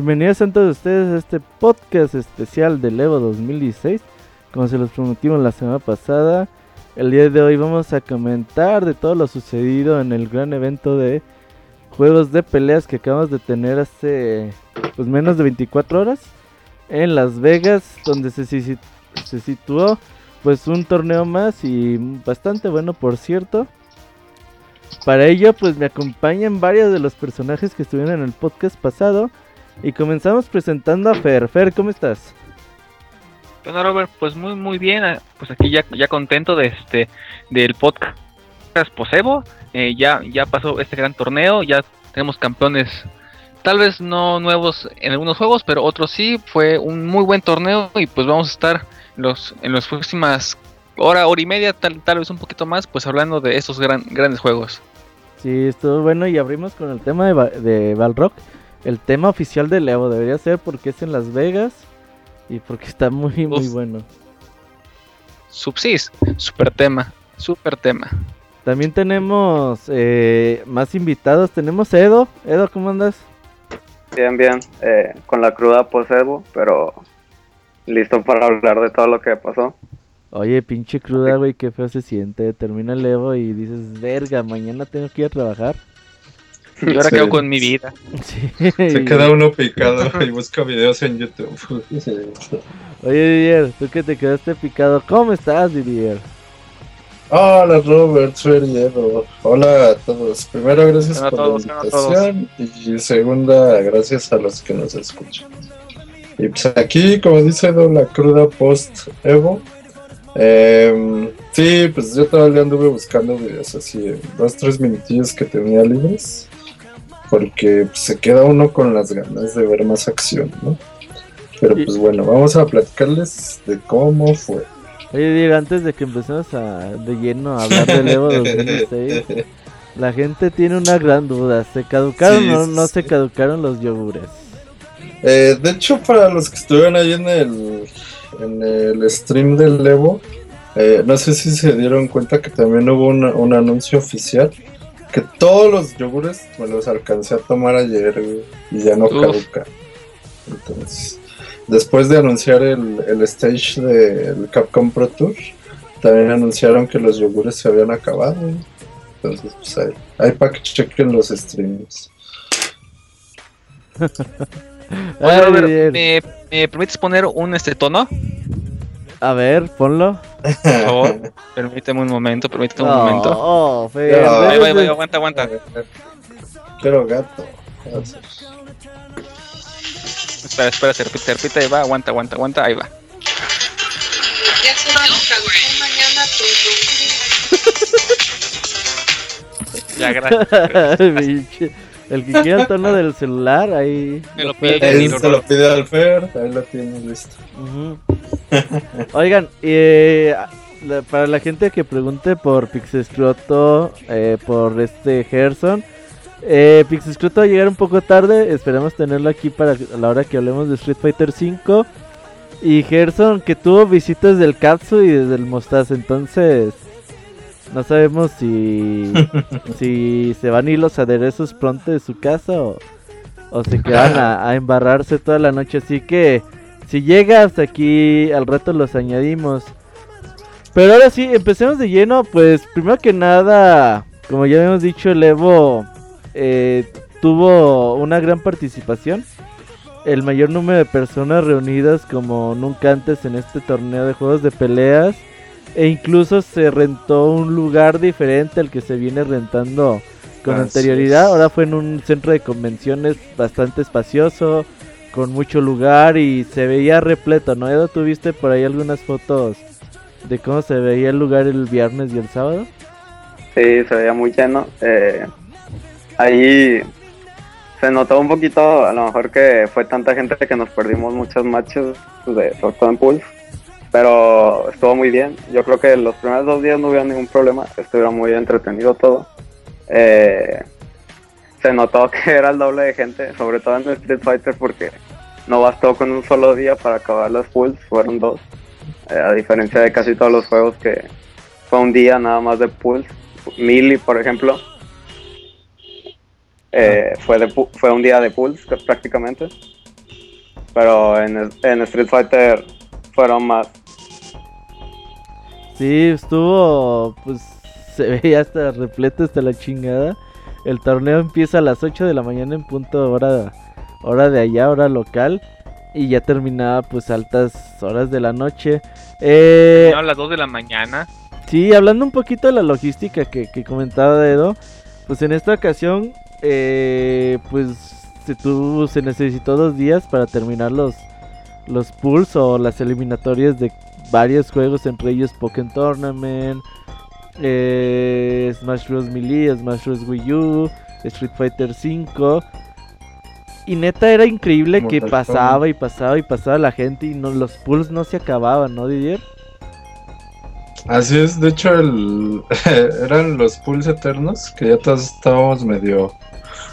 Bienvenidos a todos ustedes a este podcast especial del Evo 2016. Como se los prometimos la semana pasada, el día de hoy vamos a comentar de todo lo sucedido en el gran evento de juegos de peleas que acabamos de tener hace pues menos de 24 horas en Las Vegas, donde se, se situó pues un torneo más y bastante bueno por cierto. Para ello pues me acompañan varios de los personajes que estuvieron en el podcast pasado y comenzamos presentando a Fer. Fer, ¿cómo estás? Bueno Robert, pues muy muy bien, ah, pues aquí ya, ya contento de este del podcast Posebo, eh, ya, ya pasó este gran torneo, ya tenemos campeones tal vez no nuevos en algunos juegos, pero otros sí, fue un muy buen torneo y pues vamos a estar en los, en las próximas hora, hora y media, tal, tal vez un poquito más, pues hablando de estos gran, grandes juegos. Sí, estuvo bueno y abrimos con el tema de, de Balrock. El tema oficial de Evo debería ser porque es en Las Vegas y porque está muy, muy bueno. Subsis, super tema, super tema. También tenemos eh, más invitados. Tenemos Edo. Edo, ¿cómo andas? Bien, bien. Eh, con la cruda posevo, pero listo para hablar de todo lo que pasó. Oye, pinche cruda, güey, qué feo se siente. Termina el Evo y dices, verga, mañana tengo que ir a trabajar. Y ahora quedo con mi vida. Se queda uno picado y busca videos en YouTube. Oye, Didier, tú que te quedaste picado, ¿cómo estás, Didier? Hola Robert, soy Edo. Hola a todos. Primero, gracias por la invitación. Y segunda, gracias a los que nos escuchan. Y pues aquí, como dice Edo, la cruda post Evo. Eh, sí, pues yo todavía anduve buscando videos así, dos, tres minutillos que tenía libres. Porque se queda uno con las ganas de ver más acción, ¿no? Pero pues bueno, vamos a platicarles de cómo fue. Oye, Diego, antes de que empecemos a, de lleno a hablar del Evo 2006, la gente tiene una gran duda. ¿Se caducaron o no, se caducaron los yogures? Eh, de hecho, para los que estuvieron ahí en el, en el stream del Evo, eh, no sé si se dieron cuenta que también hubo un anuncio oficial. Que todos los yogures me los alcancé a tomar ayer y ya no caducan. Entonces, después de anunciar el, el stage del Capcom Pro Tour, también anunciaron que los yogures se habían acabado. Entonces, pues ahí, ahí para que chequen los streams. Oye, Robert, ¿me, ¿me, permites poner un este tono? A ver, ponlo. Por favor, permíteme un momento, permíteme un Oh, momento. oh, Fer, Ahí va, ahí va, aguanta, aguanta. Pero gato. Espera, espera, se repite, se repite, ahí va, aguanta, aguanta, aguanta, ahí va. Ya se va mañana Ya, gracias. El que quiera el tono del celular, ahí. Me lo pide. Él se lo pide al Fer, ahí lo tienes listo. Oigan, eh, la- para la gente que pregunte por Pixescroto, eh, por este Gerson, eh, Pixescroto va a llegar un poco tarde, esperamos tenerlo aquí para a la hora que hablemos de Street Fighter V. Y Gerson que tuvo visitas del Katsu y desde el Mostaza, entonces no sabemos si, si se van a ir los aderezos pronto de su casa o, o se quedan a, a embarrarse toda la noche. Así que si llega hasta aquí, al rato los añadimos. Pero ahora sí, empecemos de lleno. Pues primero que nada, como ya habíamos dicho, el Evo eh, tuvo una gran participación. El mayor número de personas reunidas como nunca antes en este torneo de juegos de peleas. E incluso se rentó un lugar diferente al que se viene rentando con Así anterioridad. es. Ahora fue en un centro de convenciones bastante espacioso, con mucho lugar y se veía repleto, ¿no? Edo, ¿tuviste por ahí algunas fotos de cómo se veía el lugar el viernes y el sábado? Sí, se veía muy lleno. Eh, ahí se notó un poquito, a lo mejor que fue tanta gente que nos perdimos muchos matches de en Pulse. Pero estuvo muy bien. Yo creo que los primeros dos días no hubo ningún problema. Estuvieron muy entretenido todo. Eh, se notó que era el doble de gente, sobre todo en el Street Fighter, porque no bastó con un solo día para acabar las Pulse, fueron dos. Eh, a diferencia de casi todos los juegos que fue un día nada más de Pulse. Mili, por ejemplo, eh, fue, de, fue un día de Pulse prácticamente. pero en, en Street Fighter fueron más. Sí, estuvo, pues se veía hasta repleto hasta la chingada. El torneo empieza a las 8 de la mañana en punto hora, hora de allá, hora local. Y ya terminaba pues altas horas de la noche. Eh, a las 2 de la mañana. Sí, hablando un poquito de la logística que, que comentaba Edo. Pues en esta ocasión, eh, pues se, tuvo, se necesitó dos días para terminar los, los pools o las eliminatorias de varios juegos, entre ellos Pokémon Tournament, eh, Smash Bros. Melee, Smash Bros. Wii U, Street Fighter 5. Y neta era increíble que pasaba y pasaba y pasaba la gente y no, los pools no se acababan, ¿no, Didier? Así es, de hecho el, eran los pools eternos que ya todos estábamos medio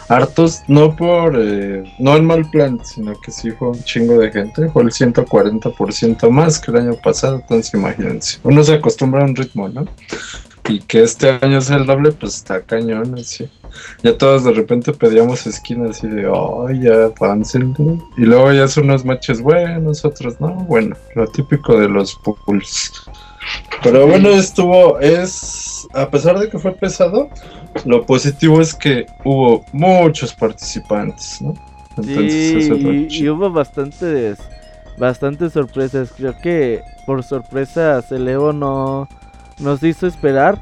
hartos, no por, eh, no en mal plan, sino que sí fue un chingo de gente, fue el 140% más que el año pasado, entonces imagínense, uno se acostumbra a un ritmo, ¿no? Y que este año sea el doble, pues está cañón, así. Ya todos de repente pedíamos esquinas así de, oh, ya avancen. Y luego ya son unos matches buenos, otros no. Bueno, lo típico de los pools. Pero bueno, estuvo, es, a pesar de que fue pesado, lo positivo es que hubo muchos participantes, ¿no? Entonces, y, y, hubo bastantes, bastantes sorpresas. Creo que por sorpresa Celevo no nos hizo esperar.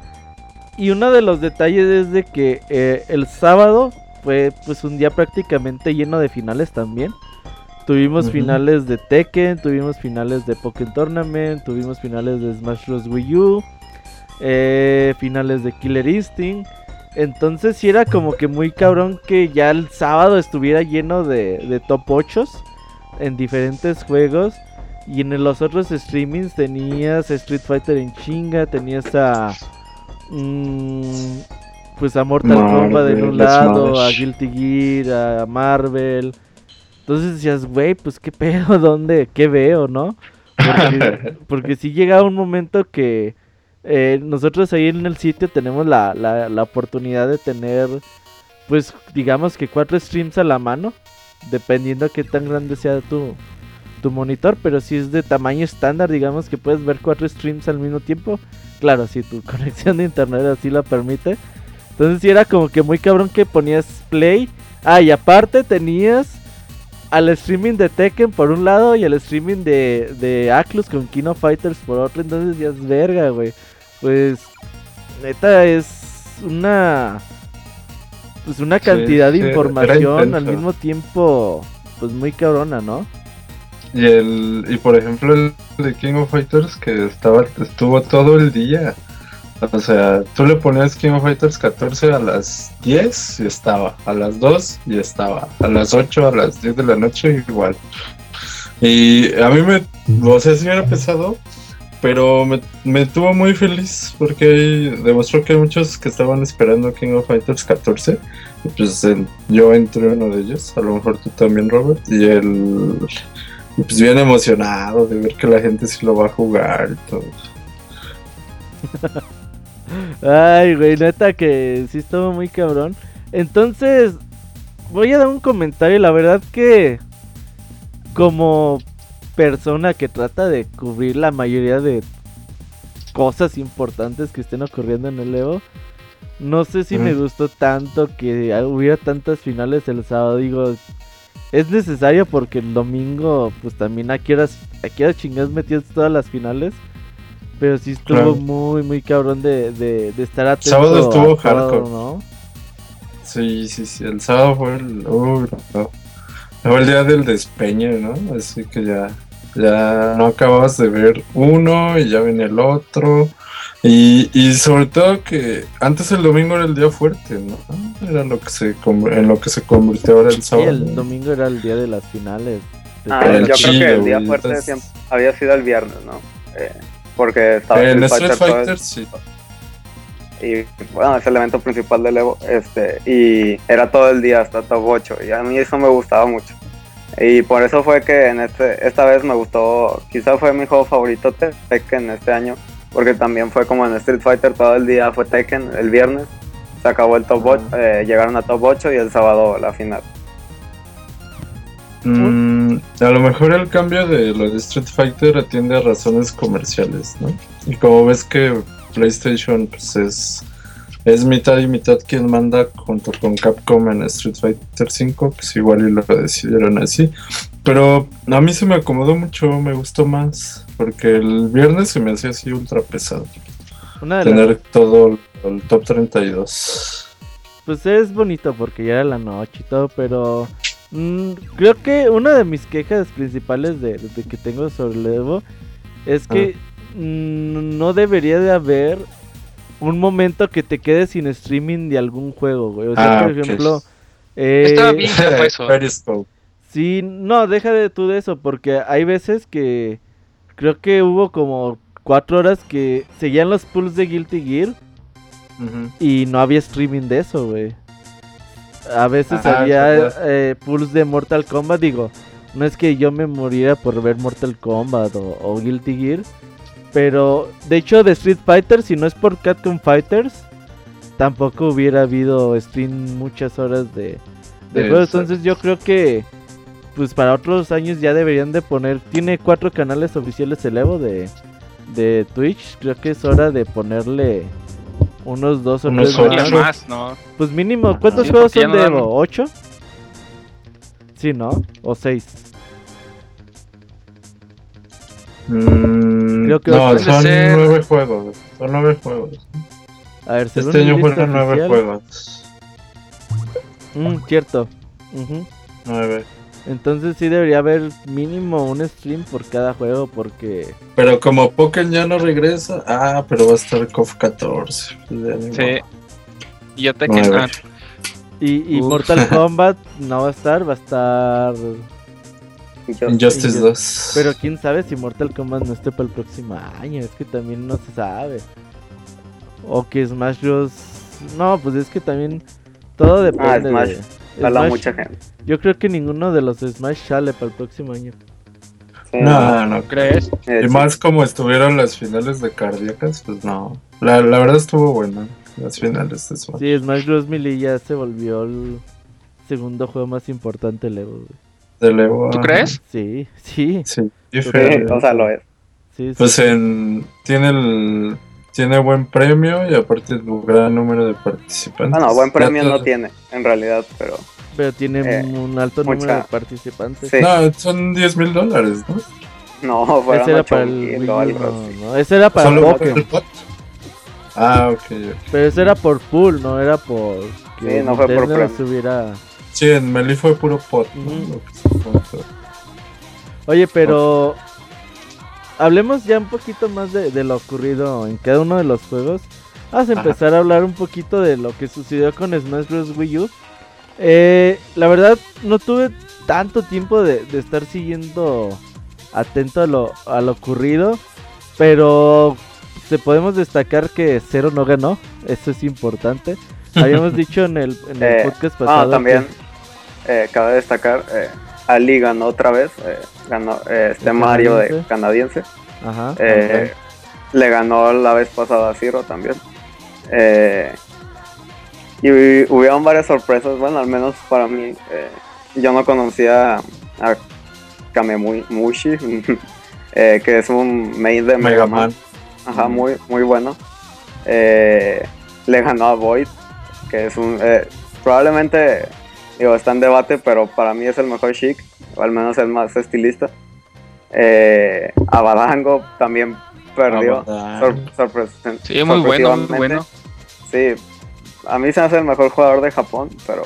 Y uno de los detalles es de que eh, el sábado fue pues un día prácticamente lleno de finales también. Tuvimos finales de Tekken, tuvimos finales de Pokémon Tournament, tuvimos finales de Smash Bros. Wii U, eh, finales de Killer Instinct. Entonces sí era como que muy cabrón que ya el sábado estuviera lleno de, de top 8 en diferentes juegos. Y en los otros streamings tenías Street Fighter en chinga, tenías a. Mm, pues a Mortal Kombat en un lado, a Guilty Gear, a Marvel. Entonces decías, güey, pues qué pedo, ¿dónde? ¿Qué veo, no? Porque, porque sí llega un momento que eh, nosotros ahí en el sitio tenemos la, la, la oportunidad de tener, pues digamos que cuatro streams a la mano, dependiendo qué tan grande sea tu, tu monitor, pero si es de tamaño estándar, digamos que puedes ver cuatro streams al mismo tiempo. Claro, si tu conexión de internet así lo permite. Entonces si era como que muy cabrón que ponías play. Ah, y aparte tenías al streaming de Tekken por un lado y al streaming de, de Aclus con Kino Fighters por otro. Entonces ya es verga, güey. Pues neta es una... Pues una cantidad de información al mismo tiempo, pues muy cabrona, ¿no? Y el y por ejemplo el de King of Fighters que estaba estuvo todo el día. O sea, tú le ponías King of Fighters 14 a las 10 y estaba, a las 2 y estaba, a las 8, a las 10 de la noche igual. Y a mí me, o sea, sí era pesado, pero me, me tuvo muy feliz porque demostró que muchos que estaban esperando King of Fighters 14. Y pues yo entré uno de ellos, a lo mejor tú también, Robert, y el pues bien emocionado de ver que la gente sí lo va a jugar y todo. Ay, güey, neta que sí estuvo muy cabrón. Entonces, voy a dar un comentario. La verdad que, como persona que trata de cubrir la mayoría de cosas importantes que estén ocurriendo en el Evo, no sé si me gustó tanto que hubiera tantas finales el sábado. Digo, es necesario porque el domingo, pues también aquí horas, aquí horas chingadas metidas todas las finales. Pero sí estuvo muy, muy cabrón de, de, de estar atento. Sábado estuvo hardcore. ¿no? Sí, sí, sí. El sábado fue el. Fue el día del despeño, ¿no? Así que ya. Ya no acababas de ver uno y ya viene el otro. Y, y sobre todo que antes el domingo era el día fuerte, ¿no? Era lo que se en lo que se convirtió ahora el sábado. el domingo era el día de las finales. Ah, yo creo que el día fuerte había sido el viernes, ¿no? Eh, porque estaba en Street Fighter, sí. Y bueno, es el evento principal del Evo, este, y era todo el día hasta top 8, y a mí eso me gustaba mucho. Y por eso fue que en este, esta vez me gustó, quizá fue mi juego favorito Tekken este año, porque también fue como en Street Fighter todo el día fue Tekken el viernes. Se acabó el top 8, eh, llegaron a top 8 y el sábado la final. Mm, a lo mejor el cambio de lo de Street Fighter atiende a razones comerciales, ¿no? Y como ves que PlayStation pues es, es mitad y mitad quien manda junto con Capcom en Street Fighter 5, pues igual y lo decidieron así. Pero a mí se me acomodó mucho, me gustó más, porque el viernes se me hacía así ultra pesado. tener todo el top 32. Pues es bonito porque ya era la noche y todo, pero Mm, creo que una de mis quejas principales de, que tengo sobre el Evo es que ah. mm, no debería de haber un momento que te quedes sin streaming de algún juego, güey. O sea, ah, por ejemplo... Eh, Estaba bien eso. sí, no, deja de tú de eso, porque hay veces que creo que hubo como cuatro horas que seguían los pools de Guilty Gear y no había streaming de eso, güey. A veces había eh, pulls de Mortal Kombat, digo, no es que yo me muriera por ver Mortal Kombat o, Guilty Gear, pero de hecho de Street Fighter, si no es por Capcom Fighters, tampoco hubiera habido stream muchas horas de, de juego. Entonces yo creo que pues para otros años ya deberían de poner, tiene cuatro canales oficiales el Evo de, de Twitch, creo que es hora de ponerle unos dos o tres más, ¿no? Pues mínimo, ¿cuántos juegos son de Evo? ¿Ocho? Sí, ¿no? ¿O seis? Mm, Creo que no, son nueve juegos. Son nueve juegos. A ver, este año fueron nueve juegos. Mm, cierto. Nueve. Entonces sí debería haber mínimo un stream por cada juego porque... Pero como Pokémon ya no regresa, ah, pero va a estar KOF 14. Sí. Y ya te quedan. Y, y Mortal Kombat no va a estar, va a estar... Injustice 2. Pero quién sabe si Mortal Kombat no esté para el próximo año, es que también no se sabe. O que Smash Bros. No, pues es que también todo depende ah, Smash. de... mucha gente. Yo creo que ninguno de los Smash sale para el próximo año. No, no crees. Y más como estuvieron las finales de cardíacas, pues no. La, la verdad estuvo buena las finales de Smash. Sí, Smash Bros. Melee ya se volvió el segundo juego más importante del Evo. ¿Del Evo? ¿Tú crees? Sí, sí. Sí, o sea, lo es. Sí, pues en, tiene el tiene buen premio y aparte un gran número de participantes. Bueno, buen premio no tiene, en realidad, pero pero tiene eh, un alto número de participantes. No, son 10 mil dólares, ¿no? No, fueron ese era para el no, no, ese era para el Pokémon. Ah, ok. Pero ese era por pool, no era por que sí, no fue por premio. Subiera... Sí, en Meli fue puro pot. Oye, pero hablemos ya un poquito más de, de, lo ocurrido en cada uno de los juegos. Vamos a empezar a hablar un poquito de lo que sucedió con Smash Bros. Wii U. Eh, la verdad, no tuve tanto tiempo de, estar siguiendo atento a lo, a lo ocurrido. Pero se podemos destacar que Cero no ganó. Eso es importante. Habíamos dicho en el, en el eh, podcast pasado. también eh, cabe destacar: eh, Ali ganó otra vez. Eh, ganó este Mario de canadiense. Ajá, Le ganó la vez pasada a Zero también. Eh, y hubieron varias sorpresas, bueno, al menos para mí. Eh, yo no conocía a Kamemushi, eh, que es un main de Mega, Man. Ajá, muy, muy bueno. Eh, le ganó a Void, que es un. probablemente, digo, está en debate, pero para mí es el mejor chic, o al menos el más estilista. a Badango también perdió. sí, muy bueno, muy bueno. Sí, a mí se me hace el mejor jugador de Japón, pero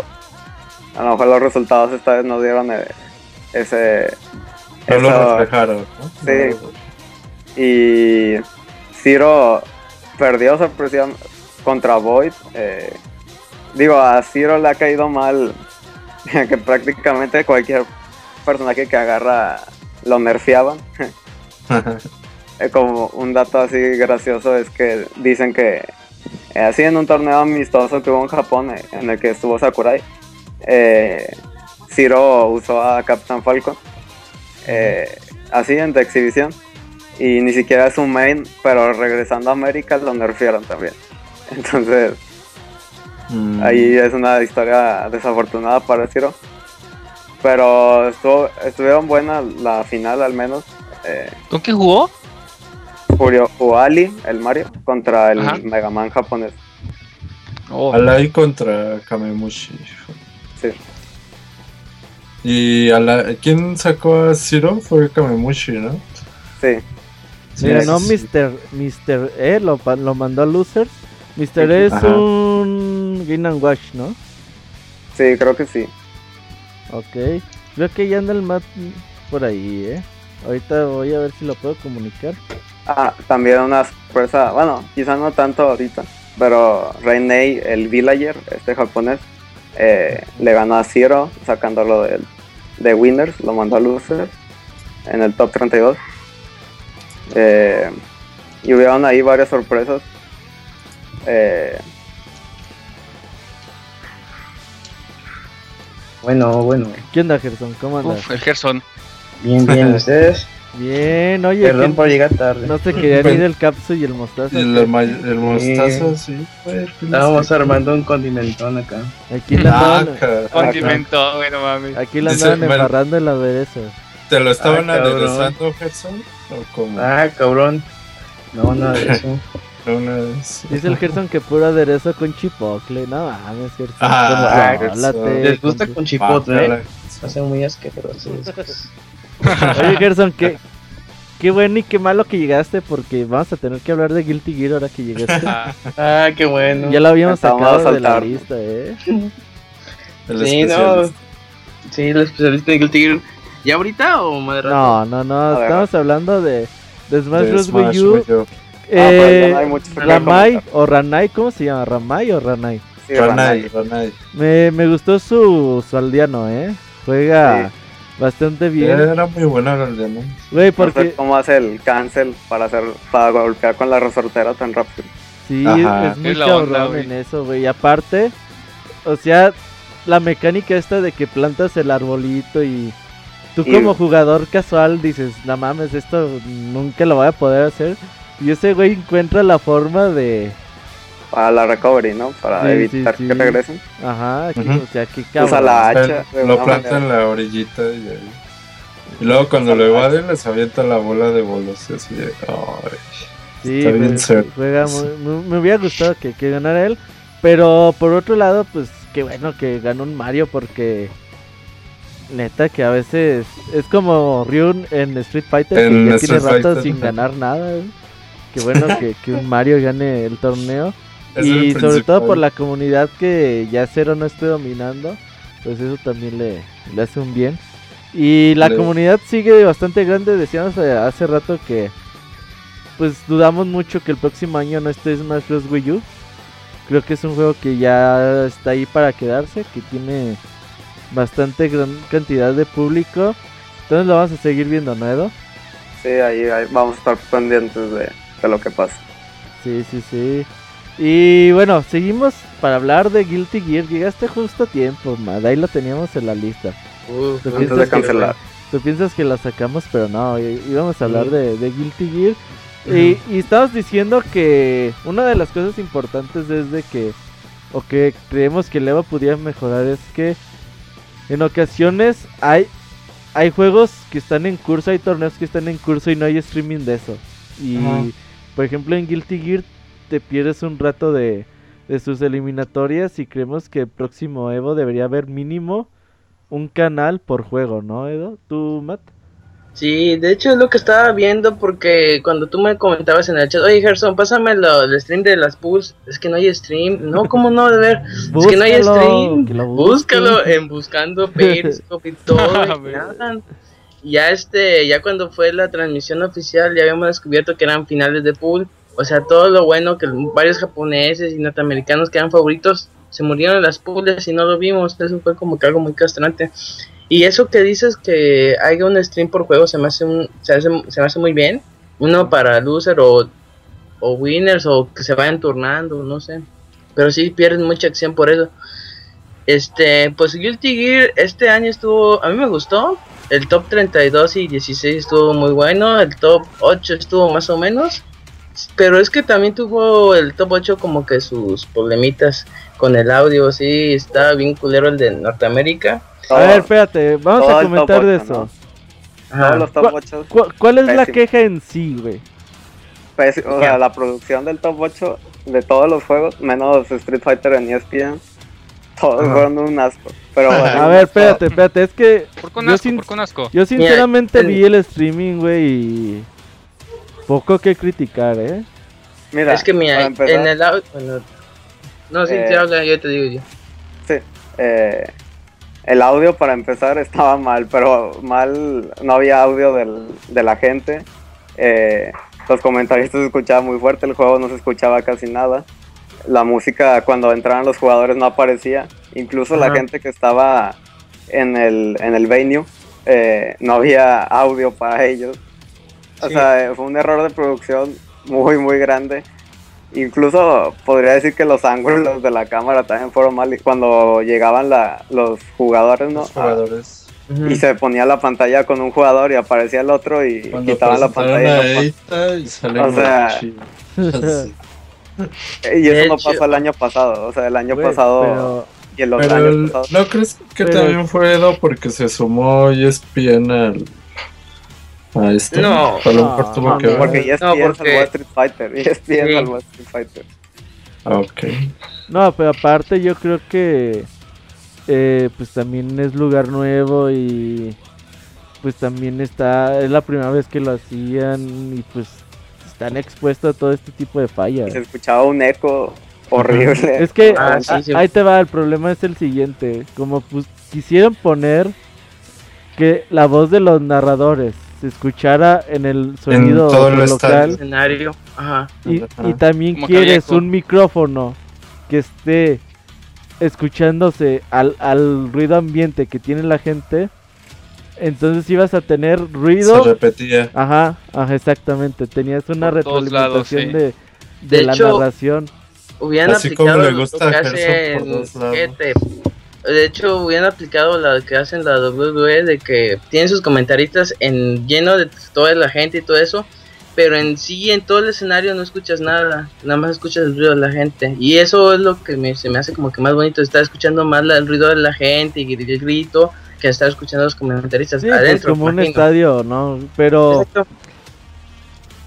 a lo mejor los resultados esta vez no dieron eh, ese... No lo reflejaron, Sí. Y Zero perdió sorpresivamente contra Void. Eh, digo, a Zero le ha caído mal que prácticamente cualquier personaje que agarra lo nerfeaban. Eh, como un dato así gracioso es que dicen que eh, así en un torneo amistoso que hubo en Japón, eh, en el que estuvo Sakurai, eh, Zero usó a Captain Falcon, así en de exhibición, y ni siquiera es un main, pero regresando a América lo nerfearon también. Entonces, mm. ahí es una historia desafortunada para Zero. Pero estuvo, estuvieron buenas la final al menos. Eh, ¿Con quién jugó? Furio Ali, el Mario, contra el Ajá. Mega Man japonés. Oh, Alai contra Kamemushi. Sí. Y a la, ¿quién sacó a Zero? Fue Kamemushi, ¿no? Sí, Sí, Mira, no, sí. Mr. Mr. E lo, pa- lo mandó a Losers. Mr. E es Ajá. un Game and Watch, ¿no? sí, creo que sí. Ok. Creo que ya anda el mat por ahí, ¿eh? Ahorita voy a ver si lo puedo comunicar. Ah, también una sorpresa, bueno, quizás no tanto ahorita, pero Reinei, el villager, este japonés, eh, le ganó a Zero sacándolo de Winners, lo mandó a Losers en el top 32. Eh, y hubieron ahí varias sorpresas. Eh, Bueno, bueno. ¿Qué onda, Gerson? ¿Cómo andas? uf, el Gerson. Bien, bien, ustedes. Bien, oye, Perdón por llegar tarde. no se querían ir el capsu y el mostaza. El, el mostaza, sí. fue el Estábamos armando un condimentón acá. Aquí la Ah, andaban, Condimento, bueno mames. aquí la andaban embarrando el aderezo. ¿Te lo estaban Ah, aderezando, Gerson? ¿O como Ah, cabrón. No, nada de eso. Dice el Gerson que puro aderezo con chipocle. No mames, Gerson. Ah, contrólate, Les gusta con- con chipotle. ¿eh? Hacen muy asquerosos. Oye, Gerson, qué, qué bueno y qué malo que llegaste porque vamos a tener que hablar de Guilty Gear ahora que llegaste. Ah, Ah, qué bueno. ya lo habíamos sacado de la lista, ¿eh? El Sí, no. especialista. Sí, el especialista de Guilty Gear. ¿Ya ahorita o rato? No, no, no, estamos hablando de, de Smash Bros. Smash Wii U. Ah, pues, ya no hay Eh, mucho que Ramai comentar. o Ranai, ¿cómo se llama? ¿Ramai o Ranai? Sí, Ranai, Ranai. Ranai. Me, me gustó su, su aldeano, ¿eh? Juega Sí. bastante bien. Era muy buena la aldea, ¿no? Güey, No sé porque cómo hace el cancel para hacer para golpear con la resortera tan rápido. sí, Ajá. es muy cabrón en eso, güey. Y aparte, o sea, la mecánica esta de que plantas el arbolito y tú Y- como jugador casual dices, no mames, esto nunca lo voy a poder hacer. Y ese güey encuentra la forma de... Para la recovery, ¿no? Para Sí, evitar sí, que regresen. Ajá, aquí, Ujú. o sea, qué Usa cabrón. la O sea, hacha. lo planta en la orillita y ahí. Y luego cuando lo evaden les avienta la bola de bolos y así de. ay. Sí, Está bien pues, ser. juega muy, muy- me hubiera gustado que, que ganara él. Pero por otro lado, pues qué bueno que ganó un Mario porque neta que a veces es como Ryun en Street Fighter que En ya Street tiene rato Fighter. sin ganar nada. güey. Qué bueno que, que un Mario gane el torneo. Es y el sobre todo por la comunidad que ya Cero no esté dominando, pues eso también le, le hace un bien. Y la comunidad sigue bastante grande, decíamos eh, hace rato que pues dudamos mucho que el próximo año no esté Smash Bros. Wii U. Creo que es un juego que ya está ahí para quedarse, que tiene bastante gran cantidad de público. Entonces lo vamos a seguir viendo, ¿no, Edo? Sí, ahí, ahí vamos a estar pendientes de, de lo que pasa. Sí, sí, sí. Y bueno, seguimos para hablar de Guilty Gear. Llegaste justo a tiempo, Mad. Ahí lo teníamos en la lista. Uf, ¿Tú Antes piensas de que- cancelar. Tú piensas que la sacamos, pero no. Íbamos a hablar Sí. de, de Guilty Gear. Y, y estabas diciendo que una de las cosas importantes es de que, o que creemos que el Evo pudiera mejorar, es que en ocasiones hay, hay juegos que están en curso, hay torneos que están en curso y no hay streaming de eso. Y. por ejemplo en Guilty Gear te pierdes un rato de, de sus eliminatorias y creemos que el próximo Evo debería haber mínimo un canal por juego, ¿no, Edo? ¿Tú, Matt? Sí, de hecho es lo que estaba viendo porque cuando tú me comentabas en el chat, oye Gerson, pásame lo- el stream de las pools, es que no hay stream, no, ¿cómo no? De ver, es que no hay stream, búscalo en buscando Periscope y todo, nada. Ya este, ya cuando fue la transmisión oficial ya habíamos descubierto que eran finales de pool, o sea, todo lo bueno que varios japoneses y norteamericanos que eran favoritos se murieron en las pools y no lo vimos, eso fue como que algo muy castrante. Y eso que dices que haya un stream por juego se me hace, se hace, se me hace muy bien. Uno para loser o, o winners o que se vayan turnando, no sé. Pero sí pierden mucha acción por eso. Este, pues Guilty Gear este año estuvo, a mí me gustó. El top 32 y 16 estuvo muy bueno. El top 8 estuvo más o menos. pero es que también tuvo el top 8 como que sus problemitas con el audio, sí, está bien culero el de Norteamérica. A ver, espérate, vamos a comentar de eso. ¿Cuál es la queja en sí, güey? O sea, la producción del top 8 de todos los juegos, menos Street Fighter en ESPN, todos fueron un asco. Pero a ver, espérate, espérate, es que. ¿Por qué un asco? Yo sinceramente vi el streaming, güey, y. Poco que criticar, ¿eh? Mira, es que mira, en el audio. no, sí, eh, habla, yo te digo yo. Sí, eh, el audio para empezar estaba mal, pero mal, no había audio del, de la gente. Eh, los comentaristas se escuchaban muy fuerte, el juego no se escuchaba casi nada. La música cuando entraban los jugadores no aparecía. Incluso la gente que estaba en el, en el venue, eh, no había audio para ellos. O sea, fue un error de producción muy, muy grande. Incluso podría decir que los ángulos de la cámara también fueron mal. Cuando llegaban la, los jugadores, ¿no? jugadores. Y se ponía la pantalla con un jugador y aparecía el otro y quitaban la pantalla. y, o sea, y eso no pasó el año pasado. O sea, el año pasado. Y el otro año pasado. ¿No crees que también fue porque se sumó ESPN al a este. No, no, tuvo que porque ESPN no, porque... salvó Street Fighter. ESPN sí. salvó Street Fighter. Ah, ok. No, pero aparte yo creo que eh, pues también es lugar nuevo y pues también está, es la primera vez que lo hacían y pues están expuestos a todo este tipo de fallas. Se escuchaba un eco horrible. Es que ah, ahí te va, el problema es el siguiente, como pues quisieron poner que la voz de los narradores se escuchara en el sonido local. Escenario. Y, y, también quieres un micrófono que esté escuchándose al, al ruido ambiente que tiene la gente. Entonces ibas a tener ruido. Se repetía. Ajá, ajá exactamente. Tenías una retroalimentación de, de, la narración. Hubieran Así aplicado como le gusta lo que de hecho, hubieran aplicado lo que hacen la WWE de que tienen sus comentaristas en lleno de toda la gente y todo eso, pero en sí, en todo el escenario no escuchas nada, nada más escuchas el ruido de la gente. Y eso es lo que me, se me hace como que más bonito, estar escuchando más el ruido de la gente y el grito que estar escuchando a los comentaristas pues, adentro. como un estadio, ¿no? Pero...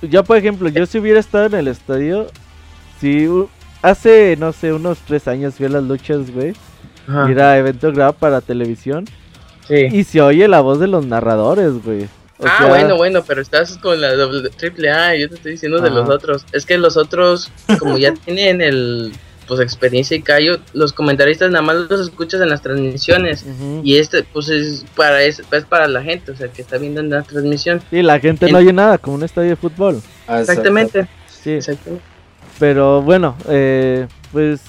Ya, por ejemplo, yo si hubiera estado en el estadio, si hace, no sé, unos tres años a las luchas, güey Mira, evento grabado para televisión. Sí. Y se oye la voz de los narradores, güey. ah, bueno, bueno, pero estás con la triple A, yo te estoy diciendo de los otros. Es que los otros, como ya tienen el pues experiencia y callo, los comentaristas nada más los escuchas en las transmisiones y este pues es para es, para la gente, o sea, que está viendo en la transmisión. Y la gente no oye nada como un estadio de fútbol. Ah, exactamente. Sí. Exactamente. Pero bueno, eh, pues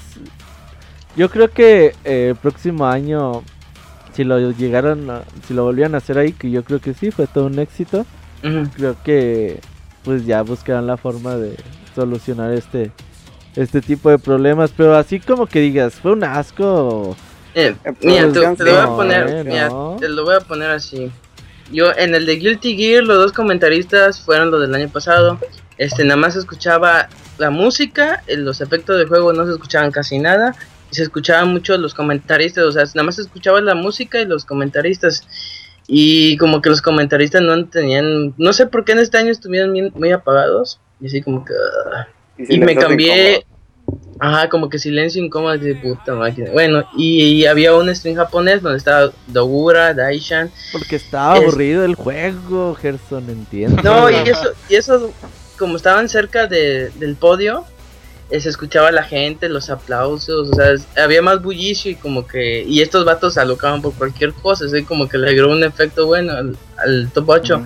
yo creo que eh, el próximo año, si lo llegaron, si lo volvían a hacer ahí, que yo creo que sí, fue todo un éxito. Creo que pues ya buscarán la forma de solucionar este este tipo de problemas, pero así como que digas, fue un asco. Eh, mira, te, lo voy a poner, mira, te lo voy a poner así. Yo en el de Guilty Gear los dos comentaristas fueron los del año pasado. Este nada más escuchaba la música, los efectos de juego no se escuchaban casi nada se escuchaban mucho los comentaristas, o sea, nada más se escuchaba la música y los comentaristas. Y como que los comentaristas no tenían, no sé por qué en este año estuvieron muy, apagados. Y así como que... Ah. Y, me cambié... Ajá, como que silencio incómodo de puta máquina. Bueno, y, había un stream japonés donde estaba Dogura, Daishan. Porque estaba aburrido el juego, Gerson, entiendo. No, y eso, y eso como estaban cerca de, del podio, eh, se escuchaba la gente, los aplausos, o sea, había más bullicio y como que, y estos vatos alocaban por cualquier cosa, así como que le agregó un efecto bueno al, top 8.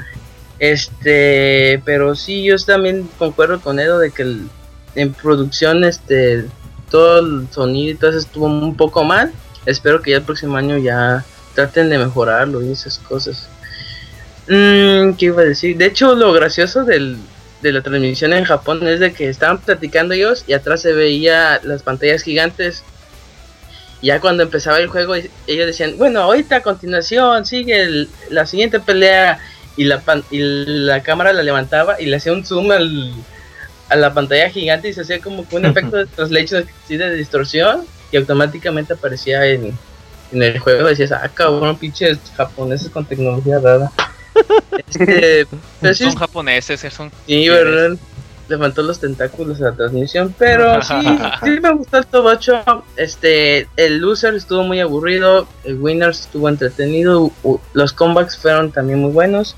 Este, pero sí, yo también concuerdo con Edo de que en producción, este, todo el sonido y todo eso estuvo un poco mal. Espero que ya el próximo año ya traten de mejorarlo y esas cosas. Mm, ¿Qué iba a decir? De hecho, lo gracioso del, de la transmisión en Japón es de que estaban platicando ellos y atrás se veía las pantallas gigantes. Ya cuando empezaba el juego ellos decían, bueno, ahorita a continuación sigue la siguiente pelea y la, y la cámara la levantaba y le hacía un zoom al, a la pantalla gigante y se hacía como que un efecto de translation así de distorsión y automáticamente aparecía en, en el juego. Decías, ah, cabrón, pinches japoneses con tecnología rara. Este, pero sí, Son japoneses, son. sí, verdad. Levantó los tentáculos a la transmisión, pero sí, sí me gustó el top 8. Este, el loser estuvo muy aburrido, el winners estuvo entretenido, los comebacks fueron también muy buenos.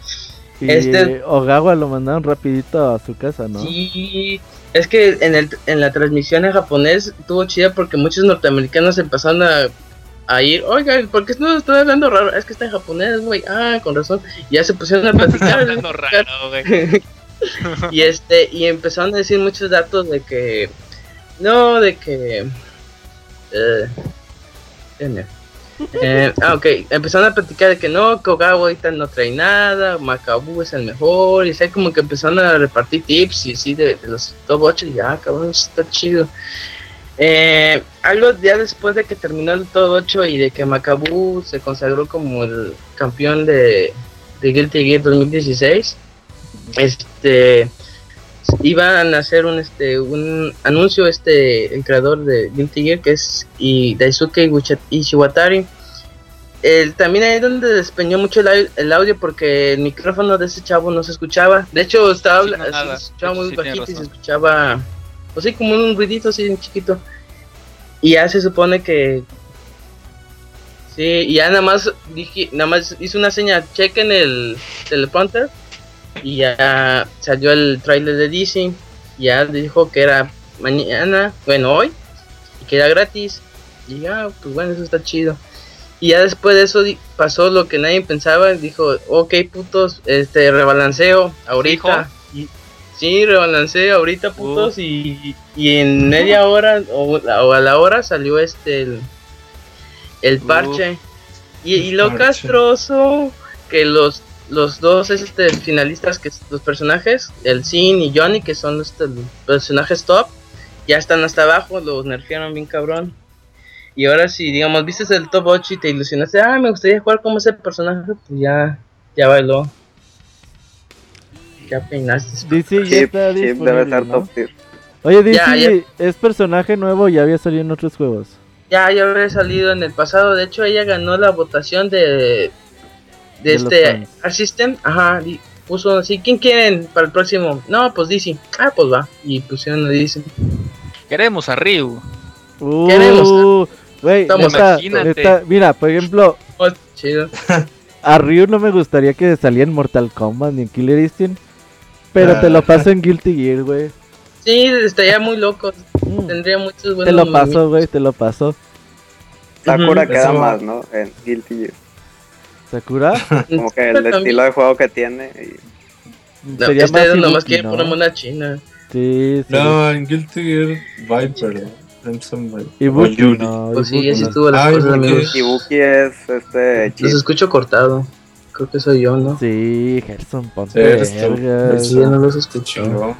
Y Este- Ogawa lo mandaron rapidito a su casa, ¿no? Sí, es que en, el, en la transmisión en japonés estuvo chida porque muchos norteamericanos empezaron a, a ir, oiga, ¿por qué no estoy hablando raro? Es que está en japonés, güey. Ah, con razón. Y ya se pusieron a platicar. Hablando raro, güey. y este, y empezaron a decir muchos datos de que, no, de que, eh. Eh, ah, ok, empezaron a platicar de que no, Kogawa ahorita no trae nada, Macabu es el mejor, y así como que empezaron a repartir tips y así de, de los top 8 y ya, cabrón, eso está chido. Eh, algo ya después de que terminó el top 8 y de que Macabu se consagró como el campeón de, de Guilty Gear 2016, este iban a hacer un este un anuncio este el creador de Guilty Gear que es y Daisuke Ishiwatari el, también ahí donde despeñó mucho el, el audio porque el micrófono de ese chavo no se escuchaba. De hecho estaba Sí, no, se escuchaba hecho, muy sí bajito y se escuchaba pues sí como un ruidito así chiquito. Y ya se supone que sí y ya nada más dije nada más hizo una señal chequen el teleprompter y ya salió el trailer de DC. Ya dijo que era mañana, bueno, hoy, y que era gratis. Y ya, pues bueno, eso está chido. Y ya después de eso pasó lo que nadie pensaba. Dijo, ok, putos, este rebalanceo ahorita. Y, sí, rebalanceo ahorita, putos. Y, y en media hora o, o a la hora salió este el, el parche. Y, y lo Parche. castroso que los los dos este, finalistas, que los personajes, el Sin y Johnny, que son este, los personajes top, ya están hasta abajo, los nerfearon bien cabrón. Y ahora si, digamos, viste el top 8 y te ilusionaste, ah, me gustaría jugar como ese personaje, pues ya, ya bailó. Ya peinaste. DC ya está debe ¿no? top tier. Oye, DC, Ya, ya. ¿es personaje nuevo? Ya había salido en otros juegos. Ya, ya había salido en el pasado, de hecho ella ganó la votación de, de, este. Art System, ajá, puso así, ¿quién quieren para el próximo? No, pues DC, ah, pues va, y pusieron a DC. Queremos a Ryu. Queremos, Uh, Güey, Imagínate. neta, mira, por ejemplo, Oh, chido. a Ryu no me gustaría que salía en Mortal Kombat ni en Killer Instinct. Pero Ah. te lo paso en Guilty Gear, güey. Sí, estaría muy loco, Mm, tendría muchos buenos Te lo paso, güey, te lo paso. Sakura Ujú. queda más, ¿no? En Guilty Gear. Sakura Como que el estilo de juego que tiene. y- No, sería este más nomás Ibuki, quiere ¿no? poner una china. Sí, sí. No, en Guilty Gear Viper. Ibuki, no, Pues sí, así no. estuvo las Ah, cosas, amigos. Ibuki es este. Los escucho cortado. Creo que soy yo, ¿no? Sí, Gerson, ponte Sí, vergas. Sí, ya no los escucho.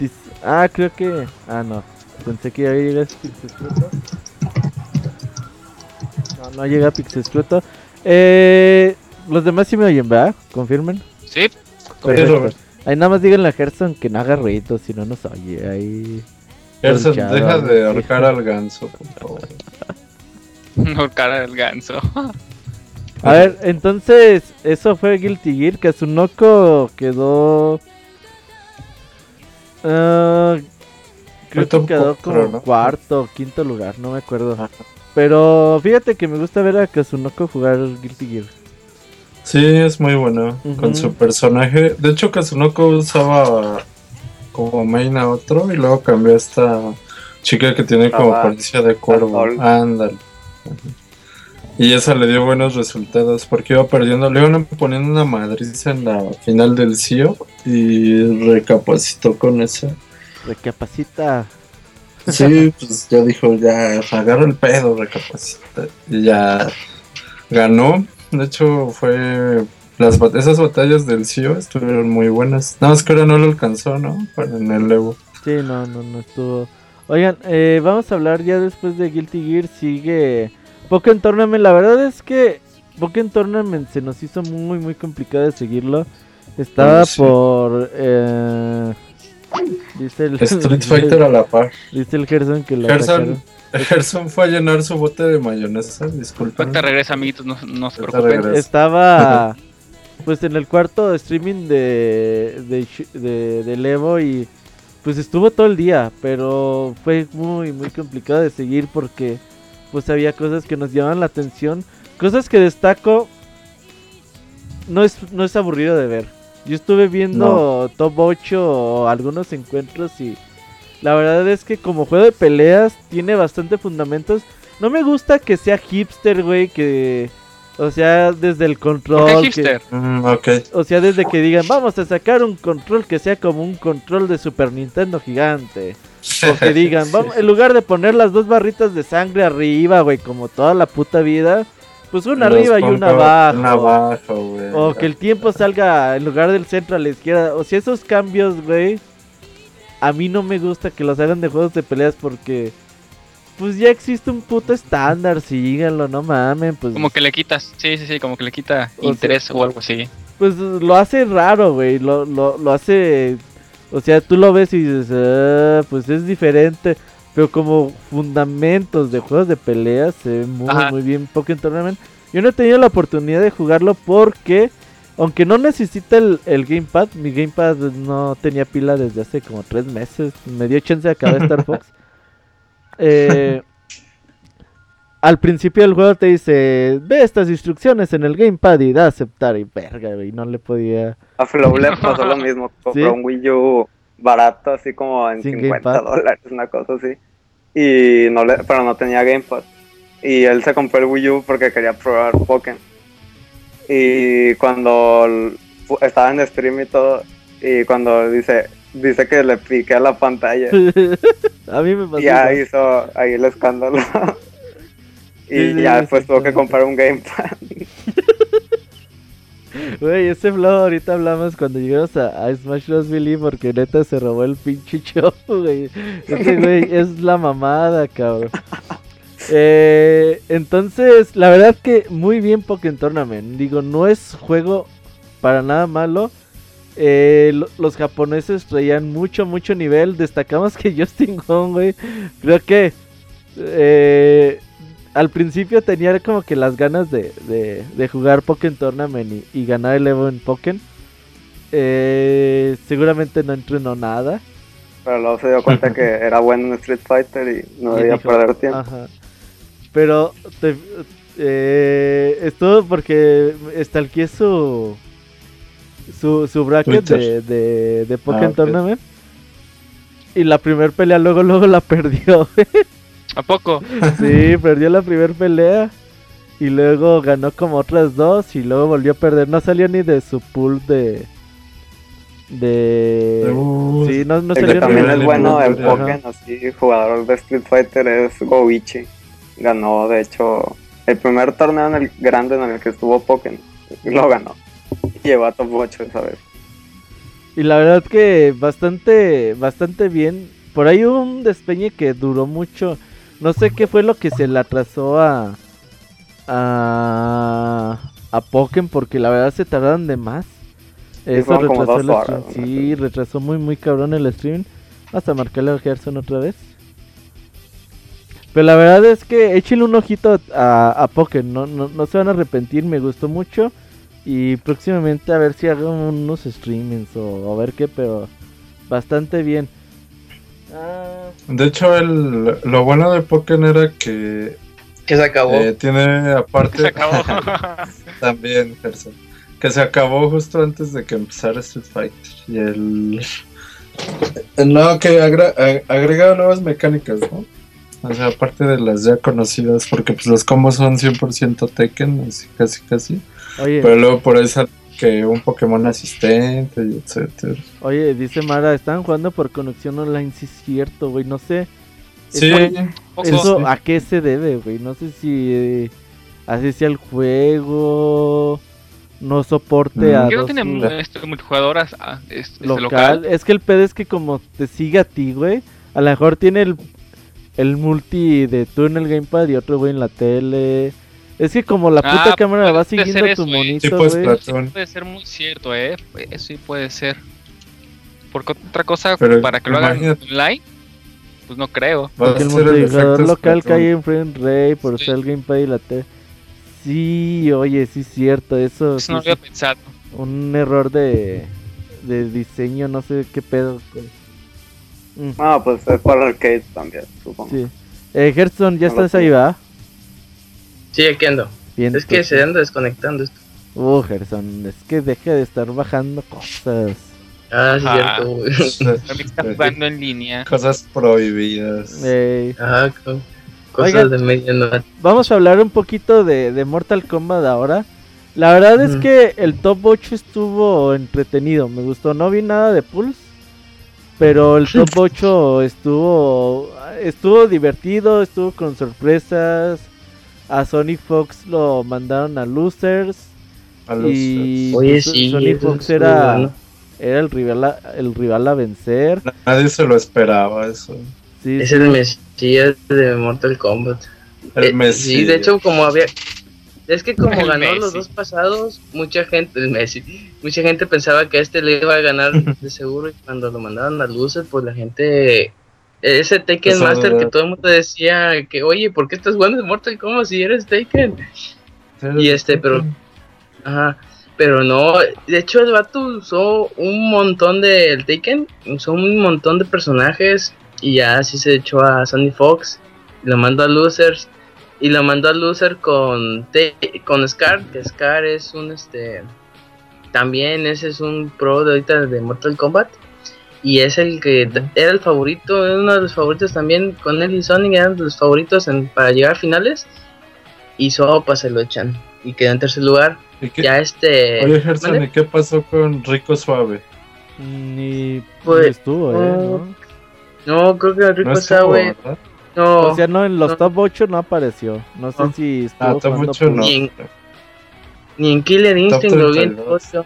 Dis- Ah, creo que. Ah, no. Pensé que ya llega Pixescroto. No, no llega Pixescroto. Eh, los demás sí me oyen, ¿verdad? Confirmen. Sí, Perfecto. Robert. Ahí nada más díganle a Gerson que no haga ruido, si no nos oye. Ahí. Gerson, deja de ahorcar al ganso, por favor. por cara del ganso. A ver, entonces, eso fue Guilty Gear. Kazunoko quedó. Ah, creo Fue top que quedó como cuarto o quinto lugar, no me acuerdo. Pero fíjate que me gusta ver a Kazunoko jugar Guilty Gear. Sí, es muy bueno. Con su personaje. De hecho, Kazunoko usaba como main a otro y luego cambió a esta chica que tiene como Ah, apariencia de cuervo. Ándale. Y esa le dio buenos resultados porque iba perdiendo. Le iban poniendo una madriza en la final del CIO y recapacitó con esa. Recapacita. Sí, pues ya dijo, ya agarra el pedo, recapacita. Y ya ganó. De hecho, fue. Las, bat- esas batallas del CIO estuvieron muy buenas. Nada más que ahora no lo alcanzó, ¿no? Para en el Evo. Sí, no, no, no estuvo. Oigan, eh, vamos a hablar ya después de Guilty Gear. Sigue Pokémon Tournament. La verdad es que Pokémon Tournament se nos hizo muy, muy complicado de seguirlo. Estaba sí. por. Eh, El Street Fighter a la par. Dice el Gerson que lo Gerson, Gerson fue a llenar su bote de mayonesa, disculpa. Ahorita regresa, amiguitos, no, no se preocupen. Estaba pues en el cuarto de streaming de, de, de, de Levo y pues estuvo todo el día, pero fue muy, muy complicado de seguir porque pues había cosas que nos llamaban la atención. Cosas que destaco, no es, no es aburrido de ver. Yo estuve viendo top 8 algunos encuentros y la verdad es que como juego de peleas tiene bastante fundamentos. No me gusta que sea hipster, güey, que o sea, desde el control. hipster? Mm, o sea, desde que digan, vamos a sacar un control que sea como un control de Super Nintendo gigante. O que digan, vamos, en lugar de poner las dos barritas de sangre arriba, güey, como toda la puta vida, pues una arriba y una abajo. O que el tiempo salga en lugar del centro a la izquierda. O sea, esos cambios, güey, a mí no me gusta que los hagan de juegos de peleas porque pues ya existe un puto estándar, síganlo, no mamen, pues. Como que le quitas, sí, sí, sí, como que le quita interés o algo así. Pues lo hace raro, güey, lo, lo, lo hace, o sea, tú lo ves y dices, ah, pues es diferente, pero como fundamentos de juegos de peleas se ve muy, muy bien Pokémon Tournament. Yo no he tenido la oportunidad de jugarlo porque, aunque no necesita el, el Gamepad, mi Gamepad no tenía pila desde hace como tres meses, me dio chance de acabar Star Fox. Eh, al principio del juego te dice, ve estas instrucciones en el gamepad y da a aceptar y verga, y no le podía... A Flow le pasó lo mismo, compró un Wii U barato, así como en 50 dólares, una cosa así, y no le, pero no tenía gamepad. Y él se compró el Wii U porque quería probar Pokémon. Y cuando estaba en stream y todo, y cuando dice, dice que le piqué a la pantalla. a mí me pasó. Ya hizo ahí el escándalo. y ya después tuvo que comprar un gamepad. Güey, ese flow ahorita hablamos cuando llegamos a, Smash Bros. Billy porque neta se robó el pinche show, güey. Ese güey es la mamada, cabrón. Eh, entonces, la verdad que muy bien Pokémon Tournament. Digo, no es juego para nada malo. Eh, los japoneses traían mucho, mucho nivel. Destacamos que Justin Wong, güey, creo que eh, al principio tenía como que las ganas de, de, jugar Pokémon Tournament y, ganar el Evo en Pokémon. Eh, seguramente no entrenó nada. Pero luego se dio cuenta que era bueno en Street Fighter y no debía perder tiempo. Pero te, eh, es todo porque estalqué su su, su bracket de, de, de Pokémon ah, Tournament. Y la primer pelea luego, luego la perdió. ¿A poco? Sí, perdió la primer pelea. Y luego ganó como otras dos. Y luego volvió a perder. No salió ni de su pool de. De. sí, no, no salió también es bueno en Pokémon, así, jugador de Street Fighter es Goichi. Ganó, de hecho, el primer torneo en el grande en el que estuvo Pokémon. Lo ganó. Lleva a top 8 esa vez. Y la verdad que bastante, bastante bien. Por ahí hubo un despeñe que duró mucho. No sé qué fue lo que se le atrasó a. a. a Pokémon porque la verdad se tardaron de más. Eso retrasó el stream. Sí, retrasó muy, muy cabrón el stream. Hasta marcarle al Gerson otra vez. Pero la verdad es que échenle un ojito a, a Pokémon. No, no, no se van a arrepentir. Me gustó mucho. Y próximamente a ver si hago unos streamings o a ver qué, pero bastante bien. Ah. De hecho, el, lo bueno de Pokémon era que... Que se acabó. Eh, tiene aparte... Se acabó. también, Que se acabó justo antes de que empezara Street Fighter. Y el... No, que agrega nuevas mecánicas, ¿no? O sea, aparte de las ya conocidas, porque pues los combos son 100% Tekken, así casi casi. Pero luego por eso que un Pokémon asistente y etcétera. Oye, dice Mara, están jugando por conexión online, sí es cierto, güey, no sé. Sí. Eso, a qué se debe, güey, no sé si eh, así sea el juego, no soporte a... ¿Qué no tiene este, multijugadoras este, local? Es que el pedo es que como te sigue a ti, güey, a lo mejor tiene el, el multi de tú en el gamepad y otro güey en la tele es que como la puta ah, cámara va siguiendo tu monito, güey. Sí, puede ser muy cierto, eh. Eso sí puede ser. por otra cosa Pero para que lo hagan online, pues no creo. Porque el multiplicador local cae en Frame Ray por Sí. ser el Gamepad y la T. Sí, oye, sí es cierto, eso Eso sí no es había pensado. un error de, de diseño, no sé qué pedo. pues. Mm, No, pues es para arcade también, supongo. sí. Eh, Hearthstone, ¿ya No estás ahí, va? Sí, aquí ando. Bien. Es que se anda desconectando esto. Uh, Hearthstone, es que deja de estar bajando cosas. Ah, cierto. También está jugando en línea. Cosas prohibidas. Ey. Ajá, co- cosas Oigan. de medianoche. Vamos a hablar un poquito de, de Mortal Kombat ahora. La verdad es que el top 8 estuvo entretenido, me gustó. No vi nada de Pulse, pero el top 8 estuvo estuvo divertido, estuvo con sorpresas. A Sonic Fox lo mandaron a Losers A los- y Oye, pues, sí, Sonic Fox era bueno. era el rival a, el rival a vencer. Nadie se lo esperaba eso. Sí, Es sí. el Mesías de Mortal Kombat. El Eh, Messi. Sí, de hecho, como había. Es que como El ganó Messi. los dos pasados, mucha gente, el Messi, mucha gente pensaba que este le iba a ganar de seguro y cuando lo mandaron a luces, pues la gente, ese Taken a Master que todo el mundo decía que, oye, ¿por qué estás jugando en Mortal Kombat si eres Taken? Y este, pero, ajá, pero no, de hecho el vato usó un montón de, el Taken, usó un montón de personajes y ya así se echó a Sonny Fox, y lo mandó a Losers y lo mandó a Loser con, con Scar, que Scar es un, este, también ese es un pro de ahorita de Mortal Kombat. Y es el que era el favorito, era uno de los favoritos también, con él y Sonic eran de los favoritos en- para llegar a finales. Y Sopa se lo echan. Y quedó en tercer lugar. ¿Y qué- Ya este. Oye, Gerson. ¿y qué pasó con Rico Suave? Ni Pues, ni estuvo, eh, no. ¿no? Creo que Rico No. ¿verdad? No, O sea, no, en los no. top 8 no apareció. No sé No. si estuvo Ah, top jugando 8 no. Pulse. Bien. ni en Killer Instinct lo vi en 32. ocho.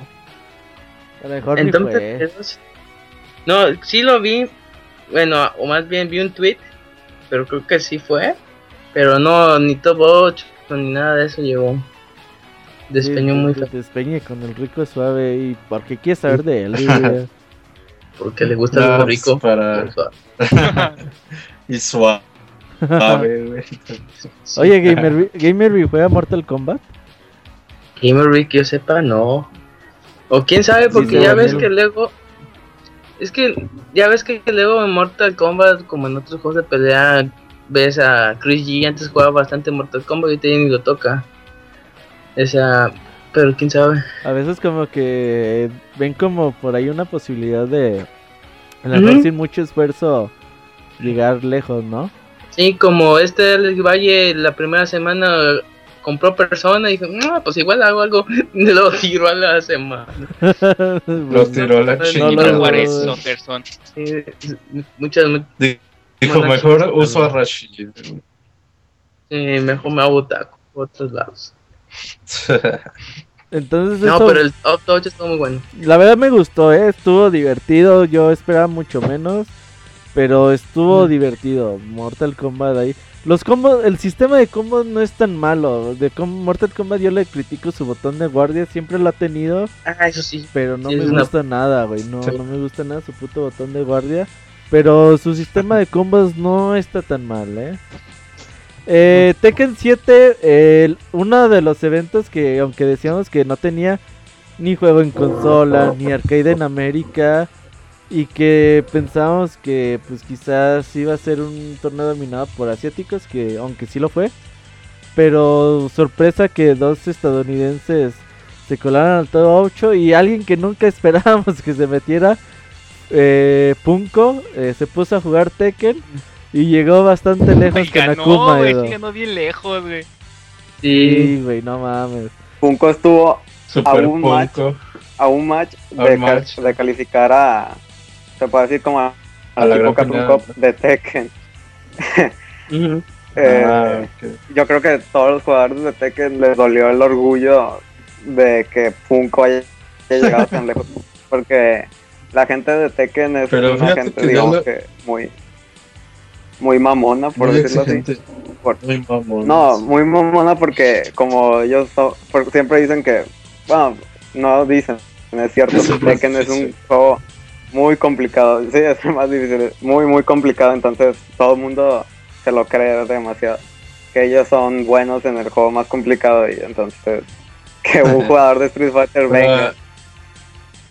A lo mejor En ni fue. 32. No, sí lo vi. Bueno, o más bien vi un tweet. Pero creo que sí fue. Pero no, ni top 8 ni nada de eso llegó. Despeñó Sí, muy que feo. te Despeñe con el rico suave y porque quieres saber de él. Porque le gusta No, lo rico. para- y suave, güey. Oye, Gamer, Gamer juega Mortal Kombat. Gamer Rick, yo sepa, no. O quién sabe, porque sí, ya ves que luego. Es que ya ves que luego en Mortal Kombat, como en otros juegos de pelea, ves a Chris G. Antes jugaba bastante Mortal Kombat y ahorita ya ni lo toca. Esa. Pero quién sabe. A veces como que ven como por ahí una posibilidad de, a lo mejor Ujú. sin mucho esfuerzo, llegar lejos, ¿no? Sí, como este Alex Valle la primera semana compró persona y dijo, no, pues igual hago algo. Lo tiró a la semana. Lo tiró a la chingada. no, Gerson. Sí, muchas, mu- Dijo, mejor uso a Rashid. sí, mejor me hago taco por otros lados. Entonces No, eso, pero el top 8 estuvo muy bueno. la verdad me gustó, ¿eh? estuvo divertido, yo esperaba mucho menos, pero estuvo Mm. divertido, Mortal Kombat ahí. Los combos, el sistema de combos no es tan malo, de com- Mortal Kombat yo le critico su botón de guardia, siempre lo ha tenido, Ah, eso sí. pero no Sí, me una- gusta nada, güey, no, Sí. no me gusta nada su puto botón de guardia, pero su sistema de combos no está tan mal, ¿eh? Eh, Tekken 7, el- uno de los eventos que, aunque decíamos que no tenía ni juego en consola, ni arcade en América, y que pensábamos que pues quizás iba a ser un torneo dominado por asiáticos, que aunque sí lo fue, pero sorpresa que dos estadounidenses se colaron al top 8 y alguien que nunca esperábamos que se metiera, eh, Punko, eh, se puso a jugar Tekken y llegó bastante lejos Y con ganó, Akuma güey. Ganó bien lejos, güey. Sí. Sí, güey, no mames. Funko estuvo Super un match. punco. a un match A de, cal- match. de calificar a, se puede decir como a, A la tipo gran Capcom final. Cup de Tekken. Eh, Ah. Yo creo que todos los jugadores de Tekken les dolió el orgullo de que Funko haya haya llegado tan lejos. Porque la gente de Tekken es Pero una gente, que digamos lo- que muy, muy mamona, por Muy decirlo así. Por- Muy mamón. No, muy mamona porque como ellos so- siempre dicen que, bueno, no dicen, es cierto, Tekken es un juego muy complicado. Sí, es más difícil. Muy, muy complicado. Entonces todo el mundo se lo cree demasiado. Que ellos son buenos en el juego más complicado y entonces que un jugador de Street Fighter venga.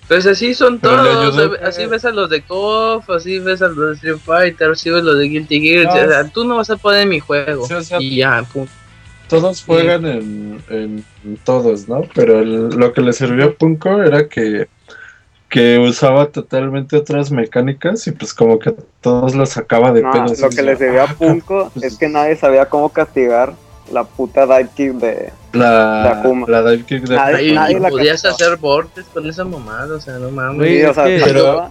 Pues así son todos, así ves a los de KOF, así ves a los de Street Fighter, así ves a los de Guilty Gear, o sea, tú no vas a poder en mi juego. y ya, Todos juegan en, en, todos, ¿no? Pero lo que le sirvió a Punko era que que usaba totalmente otras mecánicas y pues como que todos los sacaba de no, Lo que le sirvió a Punko pues es que nadie sabía cómo castigar la puta dive kick de, la, de Akuma. La dive kick de Nadie, nadie podías hacer bordes con esa mamada, o sea, no mames. Sí, o sea, pero,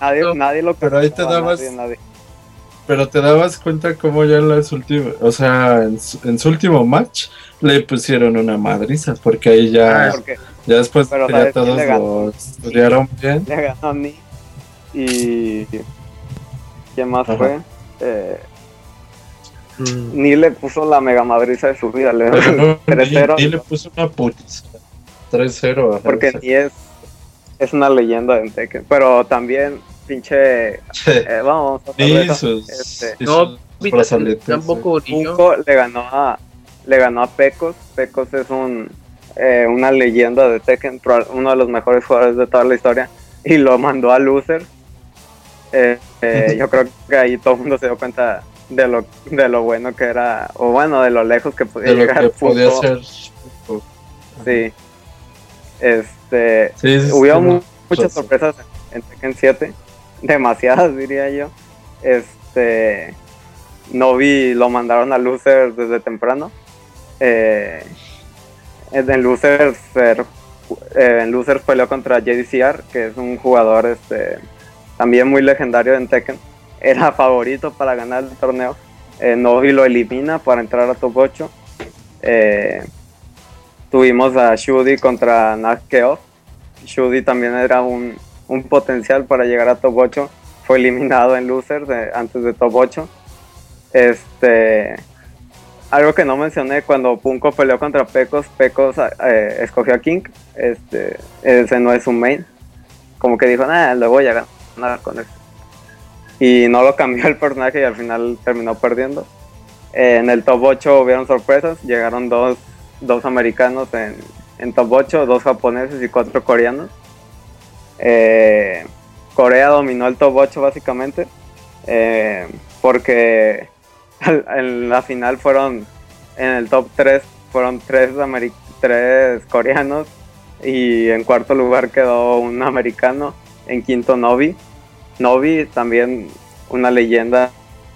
nadie, nadie, lo Pero ahí te dabas... Pero te dabas cuenta cómo ya en las últimas, o sea, en en su último match le pusieron una madriza, porque ahí ya, ah, ya después ya todos lo estudiaron bien. Le ganó a mí. Y. ¿Quién más fue? Eh, mm. Ni le puso la mega madriza de su vida. Le, no, ni, le puso una putiza. 3-0. Porque ni es, es una leyenda en Tekken. Pero también, pinche. Eh, vamos, a este, No, tampoco le ganó a le ganó a Pecos. Pecos es un, eh, una leyenda de Tekken, uno de los mejores jugadores de toda la historia, y lo mandó a Loser. Eh, eh, yo creo que ahí todo el mundo se dio cuenta de lo, de lo bueno que era, o bueno, de lo lejos que podía llegar. podía ser. Sí. Este, hubo muchas sorpresas en Tekken 7, demasiadas diría yo. Este, Novi lo mandaron a Loser desde temprano eh, en Losers, eh, en peleó contra JDCR, que es un jugador este, también muy legendario en Tekken. Era favorito para ganar el torneo. Eh, Novi lo elimina para entrar a top 8. Eh, tuvimos a Shudi contra Nakeo. Shudi también era un, un, potencial para llegar a top 8. Fue eliminado en Losers antes de top 8. Este, algo que no mencioné cuando Punko peleó contra Pecos, Pecos eh, escogió a King, este, ese no es su main, como que dijo, nada, le voy a ganar con eso. Y no lo cambió el personaje y al final terminó perdiendo. en el top 8 hubieron sorpresas, llegaron dos, dos americanos en, en, top 8, dos japoneses y cuatro coreanos. Eh, Corea dominó el top 8 básicamente, eh, porque en la final fueron, en el top 3, fueron tres, tres coreanos y en cuarto lugar quedó un americano, en quinto Novi. Novi también una leyenda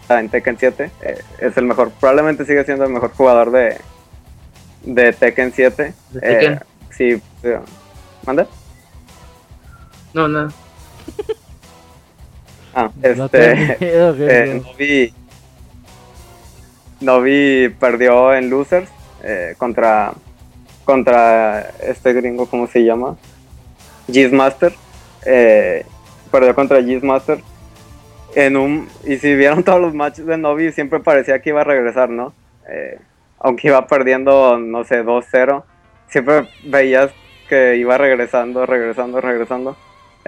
en Tekken 7, eh, es el mejor, probablemente sigue siendo el mejor jugador de, de Tekken 7. ¿De Tekken? Eh, sí, ¿manda? No, no. Ah, este, eh, Novi, Novi perdió en Losers eh, contra, contra este gringo, ¿cómo se llama? Giz Master. Eh, perdió contra Giz Master. En un, y si vieron todos los matches de Novi, siempre parecía que iba a regresar, ¿no? Eh, aunque iba perdiendo, no sé, 2-0, siempre veías que iba regresando, regresando, regresando.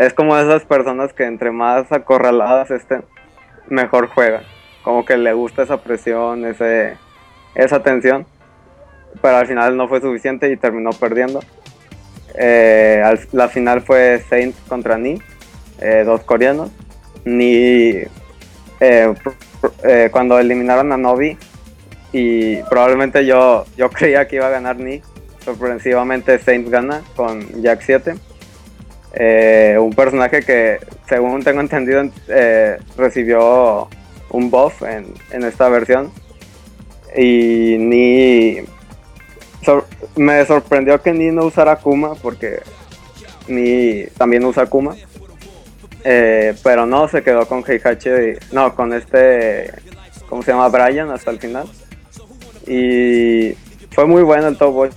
Es como esas personas que entre más acorraladas estén, mejor juegan como que le gusta esa presión, esa tensión, pero al final no fue suficiente y terminó perdiendo. Eh, la final fue Saint contra Ni, eh, dos coreanos. Ni eh, cuando eliminaron a Novi y probablemente yo, yo creía que iba a ganar Ni, sorpresivamente Saint gana con Jack 7. Un personaje que según tengo entendido recibió un buff en, esta versión. Y ni. me sorprendió que ni no usara Kuma porque ni también usa Kuma. Eh, pero no, se quedó con Heihachi, no, con este, ¿cómo se llama? Brian hasta el final. Y fue muy bueno el top 8,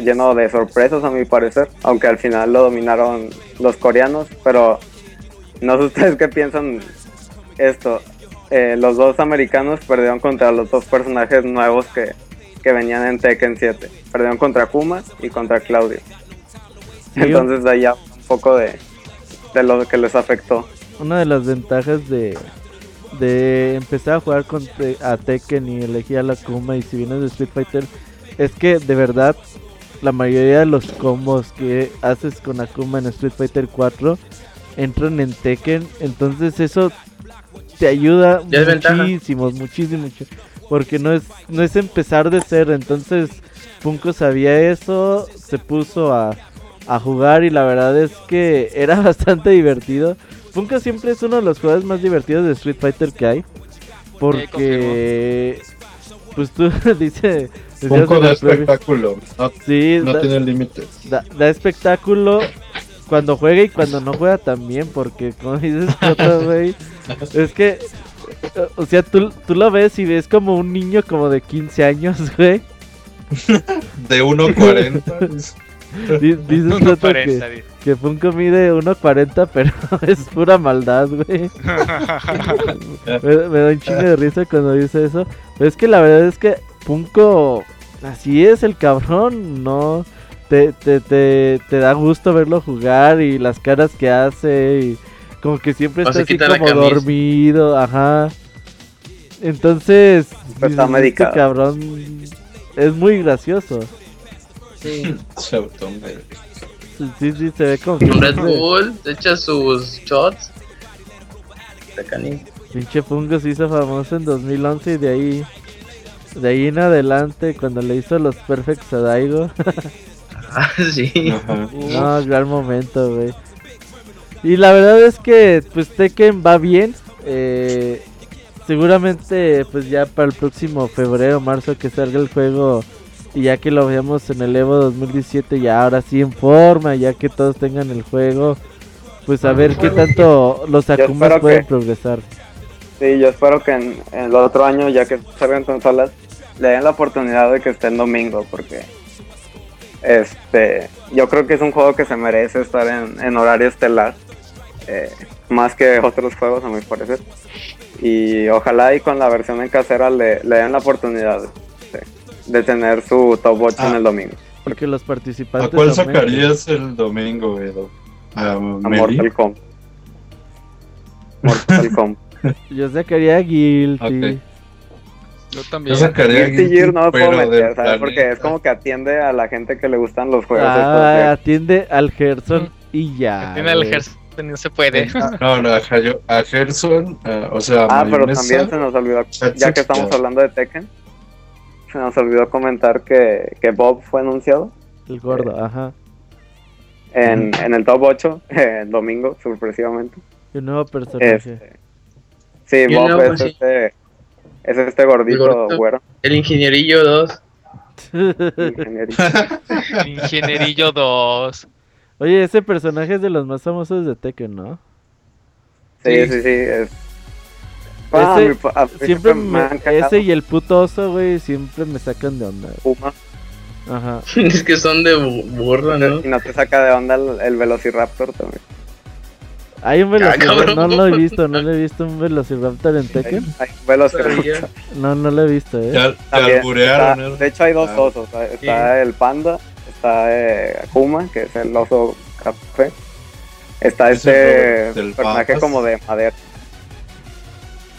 lleno de sorpresas a mi parecer, aunque al final lo dominaron los coreanos, pero no sé ustedes qué piensan esto. Eh, los dos americanos perdieron contra los dos personajes nuevos que, venían en Tekken 7. Perdieron contra Kuma y contra Claudio. Entonces de ahí ya un poco de, de lo que les afectó. Una de las ventajas de, de empezar a jugar con a Tekken y elegir a la Kuma y si vienes de Street Fighter es que de verdad la mayoría de los combos que haces con Akuma en Street Fighter 4 entran en Tekken, entonces eso te ayuda muchísimo, muchísimo, porque no es no es empezar de cero, entonces Funko sabía eso, se puso a, a jugar y la verdad es que era bastante divertido. Funko siempre es uno de los juegos más divertidos de Street Fighter que hay, porque pues tú dice Funko da espectáculo, no, sí, no tiene límites. Da, espectáculo cuando juega y cuando no juega también, porque como dices, güey, es que, o sea, tú, tú lo ves y ves como un niño como de 15 años, güey. de 1.40. Dices que, que Funko mide 1.40, pero es pura maldad, güey. me, da un chingo de risa cuando dice eso. Pero es que la verdad es que Funko, así es el cabrón, no. Te, te, te, te da gusto verlo jugar y las caras que hace y como que siempre está así como dormido, ajá. Entonces, está este cabrón es muy gracioso. Sí. se Sí, sí, se ve como que. Red Bull, se echa sus shots. Pinche Fungo se hizo famoso en 2011 y de ahí. De ahí en adelante, cuando le hizo los Perfects a Daigo. ah, sí. No, gran momento, güey. Y la verdad es que, pues Tekken va bien. Eh, seguramente, pues ya para el próximo febrero, marzo que salga el juego y ya que lo veamos en el Evo 2017 ya ahora sí en forma, ya que todos tengan el juego, pues a ver qué tanto los Akumas pueden progresar. Sí, yo espero que en, el otro año, ya que salgan consolas, le den la oportunidad de que esté en domingo, porque este yo creo que es un juego que se merece estar en, horario estelar, eh, más que otros juegos a mi parecer. Y ojalá y con la versión en casera le, le den la oportunidad de tener su top 8 en el ah. domingo. Porque los participantes. ¿A cuál sacarías el domingo, Edo? A, Mortal Kombat. Mortal Kombat. Yo sacaría Guilty. Yo también. Yo sacaría Guilty, Gear no me puedo meter, ¿sabes? Porque es como que atiende a la gente que le gustan los juegos. Ah, atiende al Gerson y ya. Atiende al Gerson no se puede. No, no, a, Gerson, uh, o sea. Ah, pero también se nos olvidó, ya que estamos hablando de Tekken, se nos olvidó comentar que, que Bob fue anunciado. El gordo, eh, ajá. En, en, el top 8, el domingo, sorpresivamente. El nuevo personaje. Este, sí, Bob es, este, es este gordito güero. El ingenierillo 2. Ingenierillo. ingenierillo 2. Oye, ese personaje es de los más famosos de Tekken, ¿no? Sí, sí, sí. Es, ese, ah, siempre me, ese y el puto oso, güey, siempre me sacan de onda. Puma. Ajá. es que son de burro, ¿no? Y no te saca de onda el, Velociraptor también. Hay un Velociraptor, no lo he visto, no lo he visto un Velociraptor en Tekken. Hay, un Velociraptor. No, no lo he visto, eh. Ya, ya de hecho hay dos ah. osos, está el panda, está eh, Akuma, que es el oso café. Está este personaje como de madera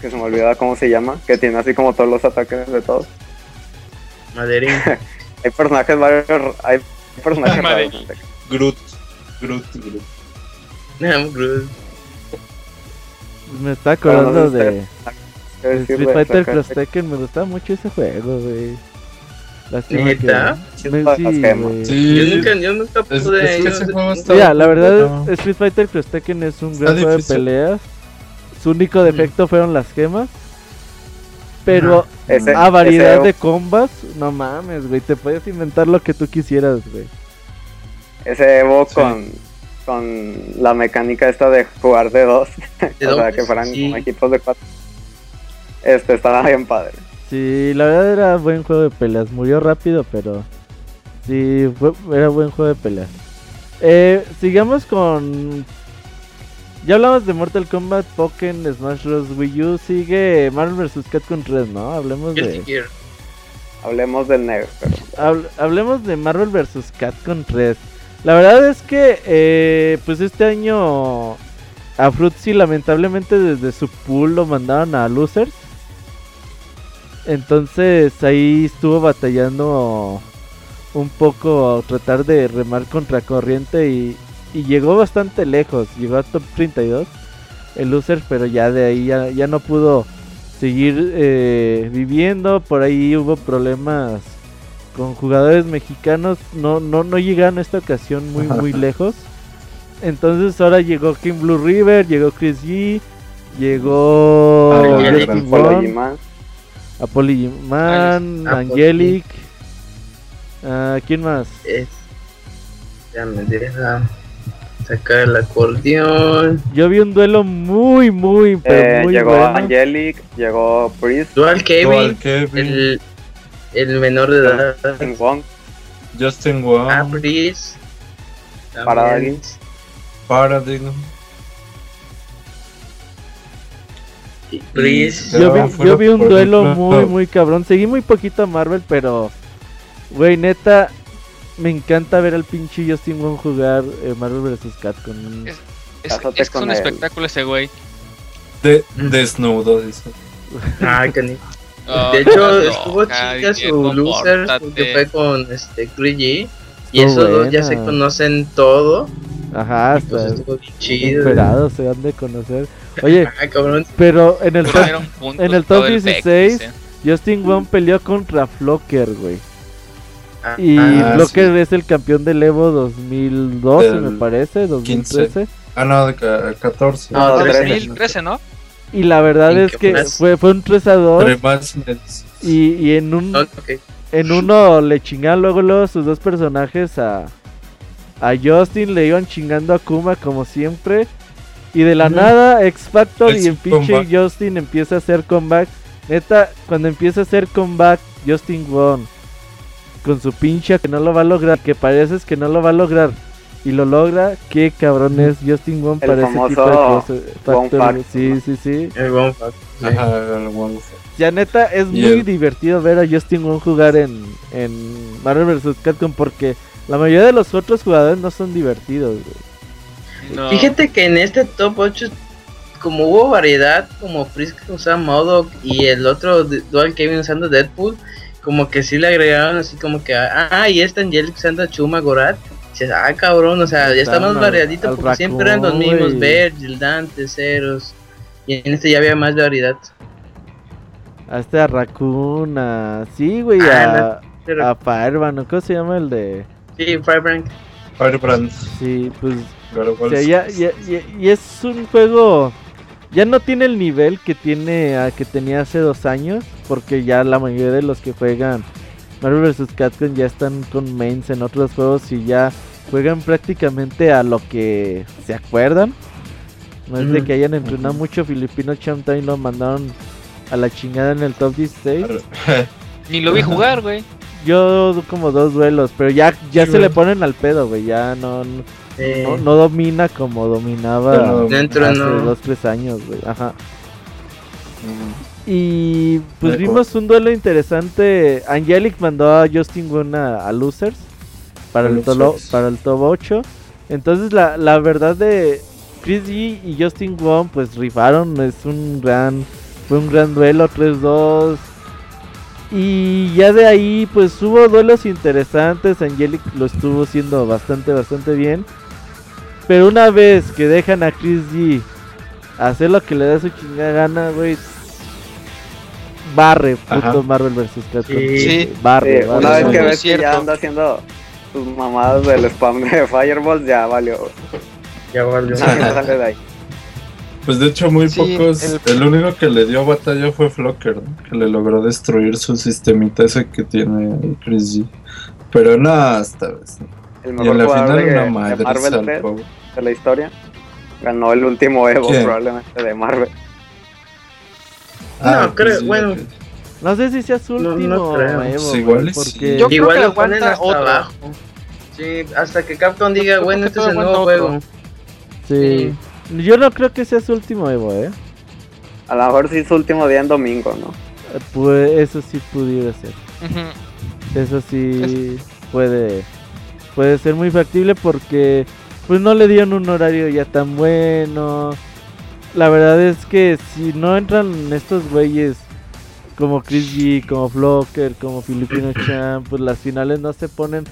que se me olvida cómo se llama, que tiene así como todos los ataques de todos. Maderín. hay personajes varios, hay personajes raros. Groot, Groot, Groot. Groot. Me está acordando de, Street Fighter Cross Tekken, me gustaba mucho ese juego, güey. ¿Neta? Sí, güey. Sí. Yo nunca, yo nunca pude. Es, es Mira, la verdad, Street Fighter Cross Tekken es un gran juego de peleas su único defecto fueron las gemas. Pero a variedad de combas, no mames, güey. Te puedes inventar lo que tú quisieras, güey. Ese Evo con, con la mecánica esta de jugar de dos. o sea, que fueran como equipos de cuatro. Este estaba bien padre. Sí, la verdad era buen juego de peleas. Murió rápido, pero sí, fue, era buen juego de peleas. Eh, sigamos con ya hablamos de Mortal Kombat, Pokémon, Smash Bros. Wii U. Sigue Marvel vs. Capcom 3, ¿no? Hablemos de. Hablemos del negro. hablemos de Marvel vs. Capcom 3. La verdad es que, eh, pues este año a Fruitsy lamentablemente desde su pool lo mandaron a Losers. Entonces ahí estuvo batallando un poco tratar de remar contra corriente y, y llegó bastante lejos. Llegó a top 32 el loser, pero ya de ahí ya, ya no pudo seguir eh, viviendo. Por ahí hubo problemas con jugadores mexicanos. No, no, no llegaron esta ocasión muy, muy lejos. Entonces ahora llegó King Blue River, llegó Chris G, llegó Angelic. Justin Polo Wong, G-Man. Apollo Man, Apollo. Angelic. Ah, ¿Quién más? Es- Ya me deja sacar el acordeón. Yo vi un duelo muy, muy, pero Eh, muy llegó bueno. Angelic, llegó Priest, Dual Kevin, Dual Kevin, el, el menor de edad. Justin Wong, Justin Wong, Ah, Priest. Paradigm. Paradigm. Priest. Yo vi, fuera, yo vi un duelo muy, muy cabrón. Seguí muy poquito a Marvel, pero, güey, neta, me encanta ver al pinche Justin Wong jugar eh, Marvel vs. Capcom. Es, Cásate es con un él. espectáculo ese güey. De, desnudo, dice. Ah, canijo. Oh, De hecho, no, estuvo chica su loser que fue con este Chris G. Y Estuvo esos dos ya se conocen todo. Ajá, Y pues hasta estuvo bien chido. se han de conocer. Oye, Ah, cabrón. pero en el top, en el todo top el 16, Texas, eh. Justin Wong peleó contra Flocker, güey. Ah, Y Ah, es el campeón del Evo 2012, me parece, 2013. Ah, no, de ca- 14. No, No, 2013, ¿no? Y la verdad ¿Y es que más? fue, fue un 3 a 2. Entre más mes- Y, y en un ok. en uno le chingaron luego, luego sus dos personajes a, a Justin, le iban chingando a Kuma como siempre. Y de la nada, X Factor y en pinche. Justin empieza a hacer comeback. Neta, cuando empieza a hacer comeback, Justin Wong con su pincha que no lo va a lograr, que parece es que no lo va a lograr. Y lo logra, qué cabrón es Justin Wong El para ese tipo de cosas. Wong Factor, sí, ¿no? sí, sí. El fact, sí. Ajá, el Wong. Ya neta, es muy divertido ver a Justin Wong jugar en, en Marvel vs. Capcom porque la mayoría de los otros jugadores no son divertidos. No. Fíjate que en este top 8, como hubo variedad, como Frisk usaba Modoc y el otro Dual Kevin usando Deadpool, como que sí le agregaron así como que, ah, y esta Angelic usando Chuma Gorat. Dices, ah, cabrón, o sea, ya está más variadito al porque siempre eran los mismos, güey. Vergil, Dante, Ceros. Y en este ya había más variedad. A este a Raccoon, a... Sí, güey, Ah, a, Pero, a Fireman, ¿no? ¿cómo se llama el de...? sí, Firebrand. Firebrand. Sí, pues... Gargoyle. O sea, ya, ya- ya- y es un juego... Ya no tiene el nivel que tiene a que tenía hace dos años, porque ya la mayoría de los que juegan Marvel vs. Capcom ya están con mains en otros juegos y ya juegan prácticamente a lo que se acuerdan. No es de que hayan entrenado mucho filipino Champ y lo mandaron a la chingada en el top 16. Ni lo vi jugar, güey. Yo como dos duelos, pero ya, ya Sí, se le ponen al pedo, güey. Ya no, no, No- no domina como dominaba Dentro hace no. dos, tres años, güey. Ajá. Mm. Y pues vimos un duelo interesante. Angelic mandó a Justin Wong a, a Losers para el, tolo- para el top 8. Entonces la, la verdad de Chris G y Justin Wong pues rifaron. Es un gran, fue un gran duelo 3-2. Y ya de ahí pues hubo duelos interesantes. Angelic lo estuvo haciendo bastante, bastante bien. Pero una vez que dejan a Chris G hacer lo que le da su chingada gana, güey. Barre, puto Ajá. Marvel vs. Capcom. Sí. Sí. Barre, Sí, barre, una vez que ves que ya anda haciendo sus mamadas del spam de Fireballs, ya valió. ya valió. De ahí. Pues de hecho muy Sí, pocos, el- el... único que le dio batalla fue Flocker, ¿no? que le logró destruir su sistemita ese que tiene Chris G. Pero nada, esta vez. Y en la final de, una de madre Marvel 3 pobre. De la historia. Ganó el último Evo, ¿Quién? probablemente, de Marvel. No, creo- sí, bueno. No sé si sea su No, no último creo. Evo, Pues igual sí. porque Yo creo Igual que lo ponen aguanta hasta otro. abajo. Sí, hasta que Capcom diga, bueno, creo este que es el nuevo otro. juego. sí. Yo no creo que sea su último Evo, eh. A lo mejor sí su último día en domingo, ¿no? Eh, Pues eso sí pudiera ser. Eso sí puede puede ser muy factible porque pues no le dieron un horario ya tan bueno. La verdad es que si no entran estos güeyes como Chris G, como Flocker, como Filipino Champ, pues las finales no se ponen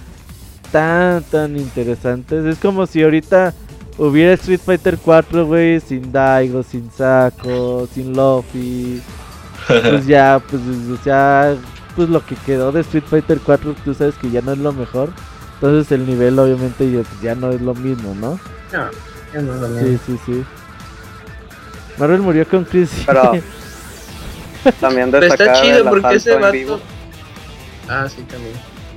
tan tan interesantes. Es como si ahorita hubiera Street Fighter 4, güey, sin Daigo, sin Saco, sin Luffy. Pues ya, pues ya pues lo que quedó de Street Fighter 4, tú sabes que ya no es lo mejor. Entonces el nivel obviamente ya, no es lo mismo, ¿no? No, ya no es lo mismo. Sí, sí, sí. Marvel murió con Chris. Pero también Pero está chido porque ese vato... Ah, sí, también.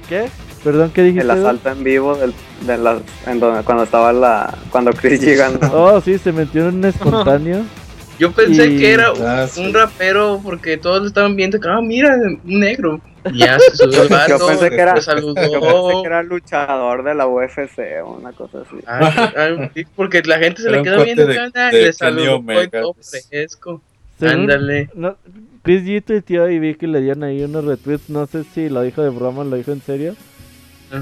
¿Qué? Perdón, ¿qué dijiste? El asalto en vivo del, de la, en donde, cuando estaba la... Cuando Chris llega. Oh, sí, se metió en un espontáneo. Yo pensé que era ah, un rapero porque todos lo estaban viendo que, ah, mira, un negro. ya se subió el vato, yo pensé que era, saludó. Yo pensé que era luchador de la UFC o una cosa así. Ah, ah porque la gente se le quedó viendo de, y le saludó todo fresco. Ándale. No, Chris G tuiteó y vi que le dieron ahí unos retweets, no sé si lo dijo de broma o lo dijo en serio.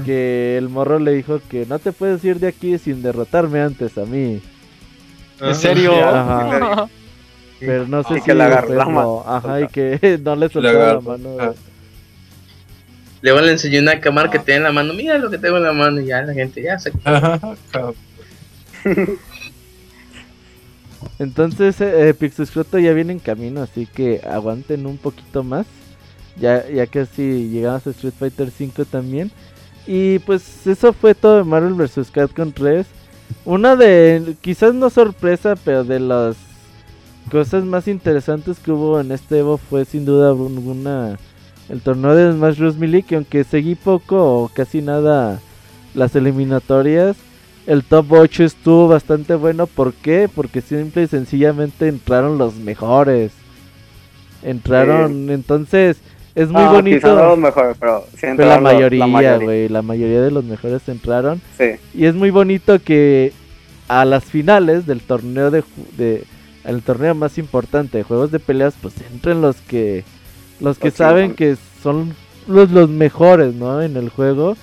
Que el morro le dijo que no te puedes ir de aquí sin derrotarme antes a mí. ¿En serio? Ajá. Pero no sé si que le agarró la mano. Ajá, y que no le soltó la mano. Luego le enseñó una cámara que tiene en la mano. Mira lo que tengo en la mano. Y ya la gente ya se. Entonces, eh, eh Pixescroto ya viene en camino. Así que aguanten un poquito más. Ya, ya casi llegamos a Street Fighter 5 también. Y pues eso fue todo de Marvel vs. Capcom 3. Una de, quizás no sorpresa, pero de los cosas más interesantes que hubo en este Evo fue sin duda alguna el torneo de Smash Bros. Melee, que aunque seguí poco o casi nada las eliminatorias, el top 8 estuvo bastante bueno. ¿Por qué? Porque simple y sencillamente entraron los mejores. Entraron, entonces es muy ah, bonito. los mejores, pero, la mayoría, güey, la, mayoría de los mejores entraron. Sí. Y es muy bonito que a las finales del torneo de, de el torneo más importante de juegos de peleas, pues entren los que los que saben que son los, los mejores, ¿no? En el juego.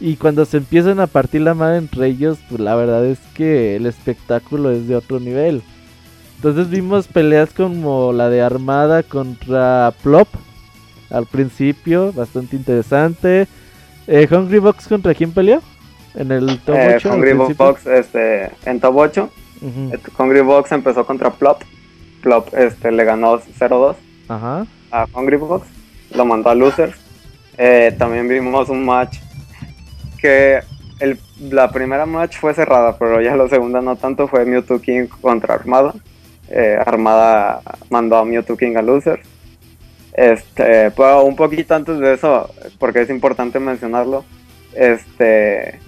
Y cuando se empiezan a partir la madre entre ellos, pues la verdad es que el espectáculo es de otro nivel. Entonces vimos peleas como la de Armada contra Plop al principio, bastante interesante. Eh, Hungry Box contra quién peleó? En el top 8. Eh, Hungry Box este, en top 8. Hungry Box empezó contra Plop. Plop este, le ganó 0-2 a Hungry Box. Lo mandó a Losers. Eh, también vimos un match que el, la primera match fue cerrada, pero ya la segunda no tanto. Fue Mewtwo King contra Armada. Eh, Armada mandó a Mewtwo King a Losers. Este, pero un poquito antes de eso, porque es importante mencionarlo, este,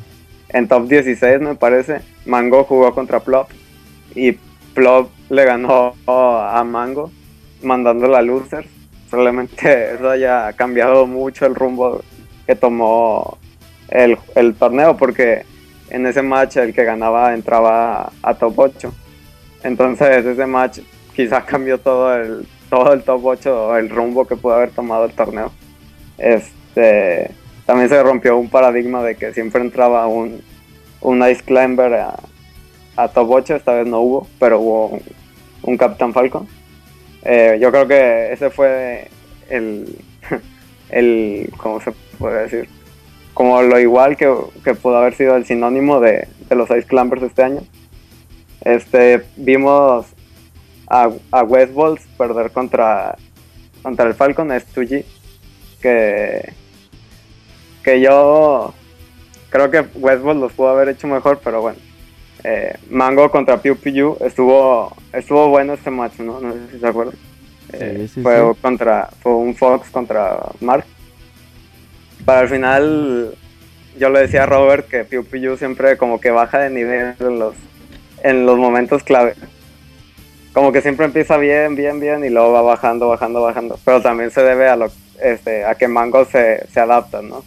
en top 16 me parece, Mango jugó contra Plop y Plop le ganó a Mango mandándola a losers. Probablemente eso haya cambiado mucho el rumbo que tomó el, torneo porque en ese match el que ganaba entraba a top 8. Entonces ese match quizás cambió todo el, todo el top 8, el rumbo que pudo haber tomado el torneo. Este, también se rompió un paradigma de que siempre entraba un, un Ice Climber a, a top 8, esta vez no hubo, pero hubo un, Captain Falcon. Eh, yo creo que ese fue el, el, ¿cómo se puede decir? Como lo igual que, que pudo haber sido el sinónimo de, de los Ice Climbers este año. Este, vimos a, a West Balls perder contra, contra el Falcon, es 2G, que, que yo creo que West Balls los pudo haber hecho mejor, pero bueno, eh, Mango contra Piu Piu estuvo estuvo bueno este match, ¿no? No sé si se acuerdan. Eh, fue contra fue un Fox contra Mark. Para el final yo le decía a Robert que Piu Piu siempre como que baja de nivel en los en los momentos clave. Como que siempre empieza bien, bien, bien y luego va bajando, bajando, bajando. Pero también se debe a lo este a que Mango se, se adapta, ¿no?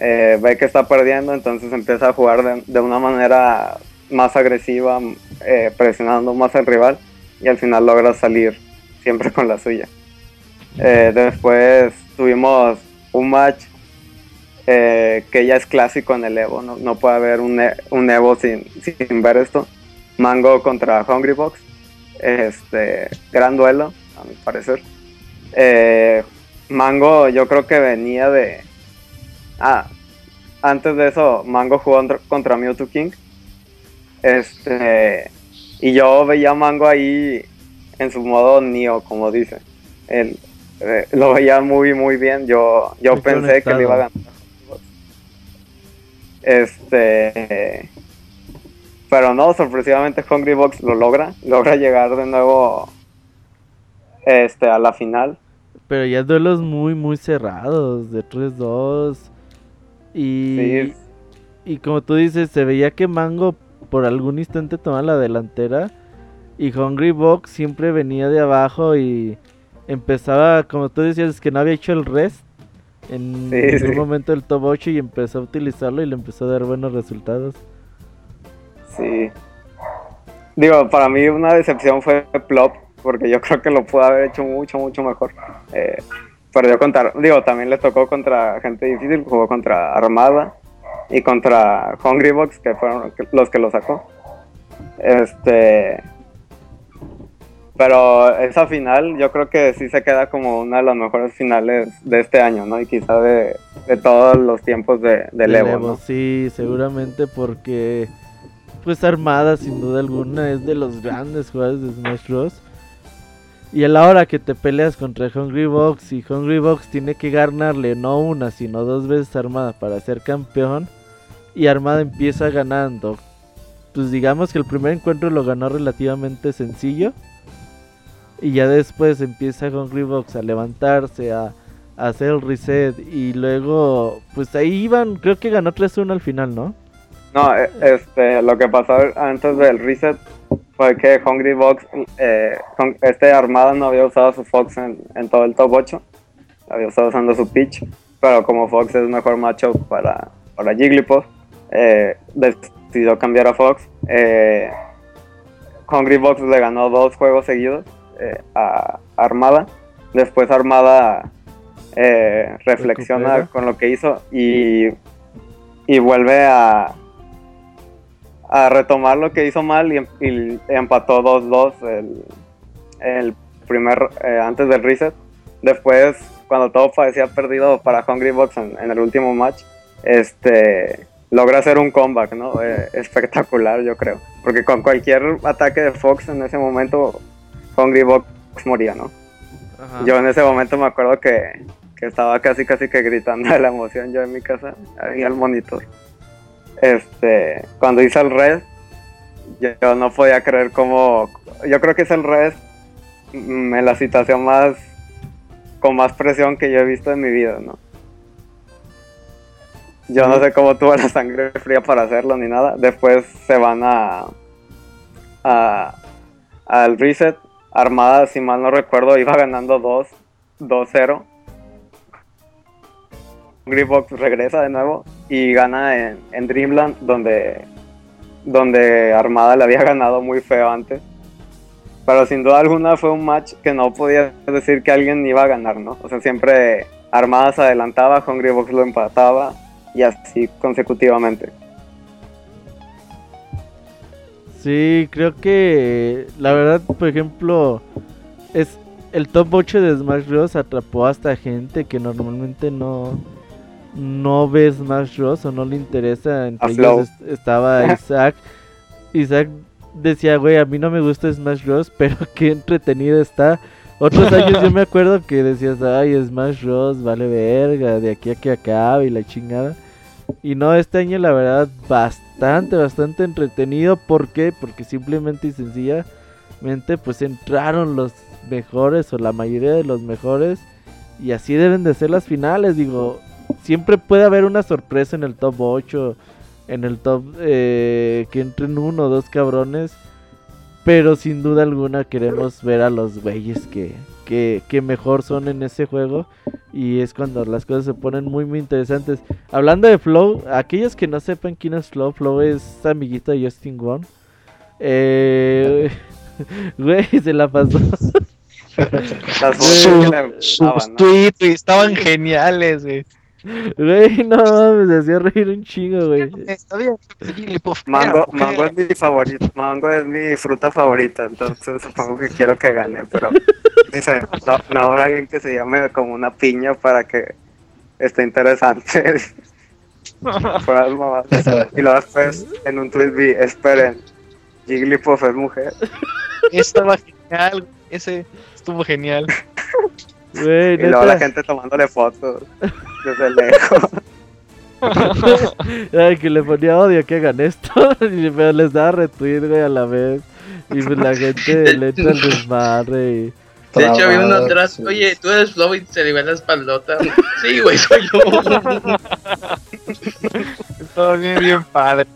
Eh, ve que está perdiendo, entonces empieza a jugar de, una manera más agresiva, eh, presionando más al rival y al final logra salir siempre con la suya. Eh, después tuvimos un match que ya es clásico en el Evo, no, puede haber un, Evo sin, ver esto. Mango contra Hungry Box, este, gran duelo, a mi parecer. Mango yo creo que venía de... Ah, antes de eso, Mango jugó contra Mewtwo King. Este, y yo veía a Mango ahí en su modo Neo, como dice. Él, eh, lo veía muy, muy bien. Yo, yo pensé que le iba a ganar. Este. Pero no, sorpresivamente Hungry Box lo logra. Logra llegar de nuevo este, a la final. Pero ya duelos muy, muy cerrados. De 3-2. Y, y como tú dices, se veía que Mango por algún instante tomaba la delantera. Y Hungry Box siempre venía de abajo y empezaba, como tú decías, que no había hecho el rest en, un momento del top 8 y empezó a utilizarlo y le empezó a dar buenos resultados. Sí. Digo, para mí una decepción fue Plop, porque yo creo que lo pudo haber hecho mucho, mucho mejor. Eh, perdió contra, digo, también le tocó contra gente difícil, jugó contra Armada y contra Hungrybox, que fueron los que lo sacó. Este. Pero esa final yo creo que sí se queda como una de las mejores finales de este año, ¿no? Y quizá de, todos los tiempos de, de, Evo, Sí, seguramente porque pues Armada sin duda alguna es de los grandes jugadores de Smash Bros. Y a la hora que te peleas contra Hungry Box y Hungry Box tiene que ganarle no una sino dos veces a Armada para ser campeón y Armada empieza ganando. Pues digamos que el primer encuentro lo ganó relativamente sencillo y ya después empieza Hungry Box a levantarse, a, hacer el reset y luego pues ahí iban, creo que ganó 3-1 al final, ¿no? No, eh, este, lo que pasó antes del reset fue que Hungry Box, eh, este Armada no había usado su Fox en, todo el top 8, había estado usando su pitch, pero como Fox es mejor macho para, para Jigglypuff, eh, decidió cambiar a Fox. Eh, Hungry Box le ganó dos juegos seguidos eh, a Armada. Después Armada reflexiona con lo que hizo y, y vuelve a, a retomar lo que hizo mal y, empató 2-2 el, el, primer eh, antes del reset. Después, cuando todo parecía perdido para Hungry Box en, el último match, este logra hacer un comeback, ¿no? Eh, espectacular, yo creo. Porque con cualquier ataque de Fox en ese momento, Hungry Box moría, ¿no? Yo en ese momento me acuerdo que, que, estaba casi casi que gritando de la emoción yo en mi casa, ahí al monitor este, cuando hice el red, yo no podía creer cómo, yo creo que es el red mm, en la situación más, con más presión que yo he visto en mi vida, ¿no? Yo no sé cómo tuvo la sangre fría para hacerlo ni nada. Después se van a, a al reset. Armada, si mal no recuerdo, iba ganando 2, 2-0. Greenbox regresa de nuevo y gana en, Dreamland, donde, donde Armada le había ganado muy feo antes. Pero sin duda alguna fue un match que no podía decir que alguien iba a ganar, ¿no? O sea, siempre Armada se adelantaba, Hungry Box lo empataba y así consecutivamente. Sí, creo que la verdad, por ejemplo, es el top 8 de Smash Bros. atrapó hasta gente que normalmente no, no ve Smash Bros. o no le interesa. Entre ellos estaba Isaac. Isaac decía, güey, a mí no me gusta Smash Bros. Pero qué entretenido está. Otros años yo me acuerdo que decías, ay, Smash Bros. vale verga, de aquí a que acabe y la chingada. Y no, este año la verdad bastante, bastante entretenido. ¿Por qué? Porque simplemente y sencillamente pues entraron los mejores o la mayoría de los mejores. Y así deben de ser las finales. Digo, siempre puede haber una sorpresa en el top 8, en el top eh, que entren uno o dos cabrones. Pero sin duda alguna queremos ver a los güeyes que, que, mejor son en ese juego. Y es cuando las cosas se ponen muy, muy interesantes. Hablando de Flow, aquellos que no sepan quién es Flow, Flow es amiguito de Justin Wong. Eh, güey, se la pasó. sus, tweets estaban geniales, güey. Güey, no mames, me hacía reír un chingo, güey. Está bien, Jigglypuff. Mango, mango es mi favorito, mango es mi fruta favorita, entonces supongo que quiero que gane, pero dice, no, no habrá alguien que se llame como una piña para que esté interesante. Fuera de mamadas. y luego después en un tweet vi, esperen, Jigglypuff es mujer. Estaba genial. Ese estuvo genial. Güey, Y luego la gente tomándole fotos desde lejos. Ay, que le ponía odio que hagan esto. y pero les daba retweet, güey, a la vez. Y pues la gente le entra el desmadre. Y... De hecho, había uno atrás. sí. Oye, tú eres Flow y se le ve la espaldota. Sí, güey, soy yo. Estaba bien, bien padre.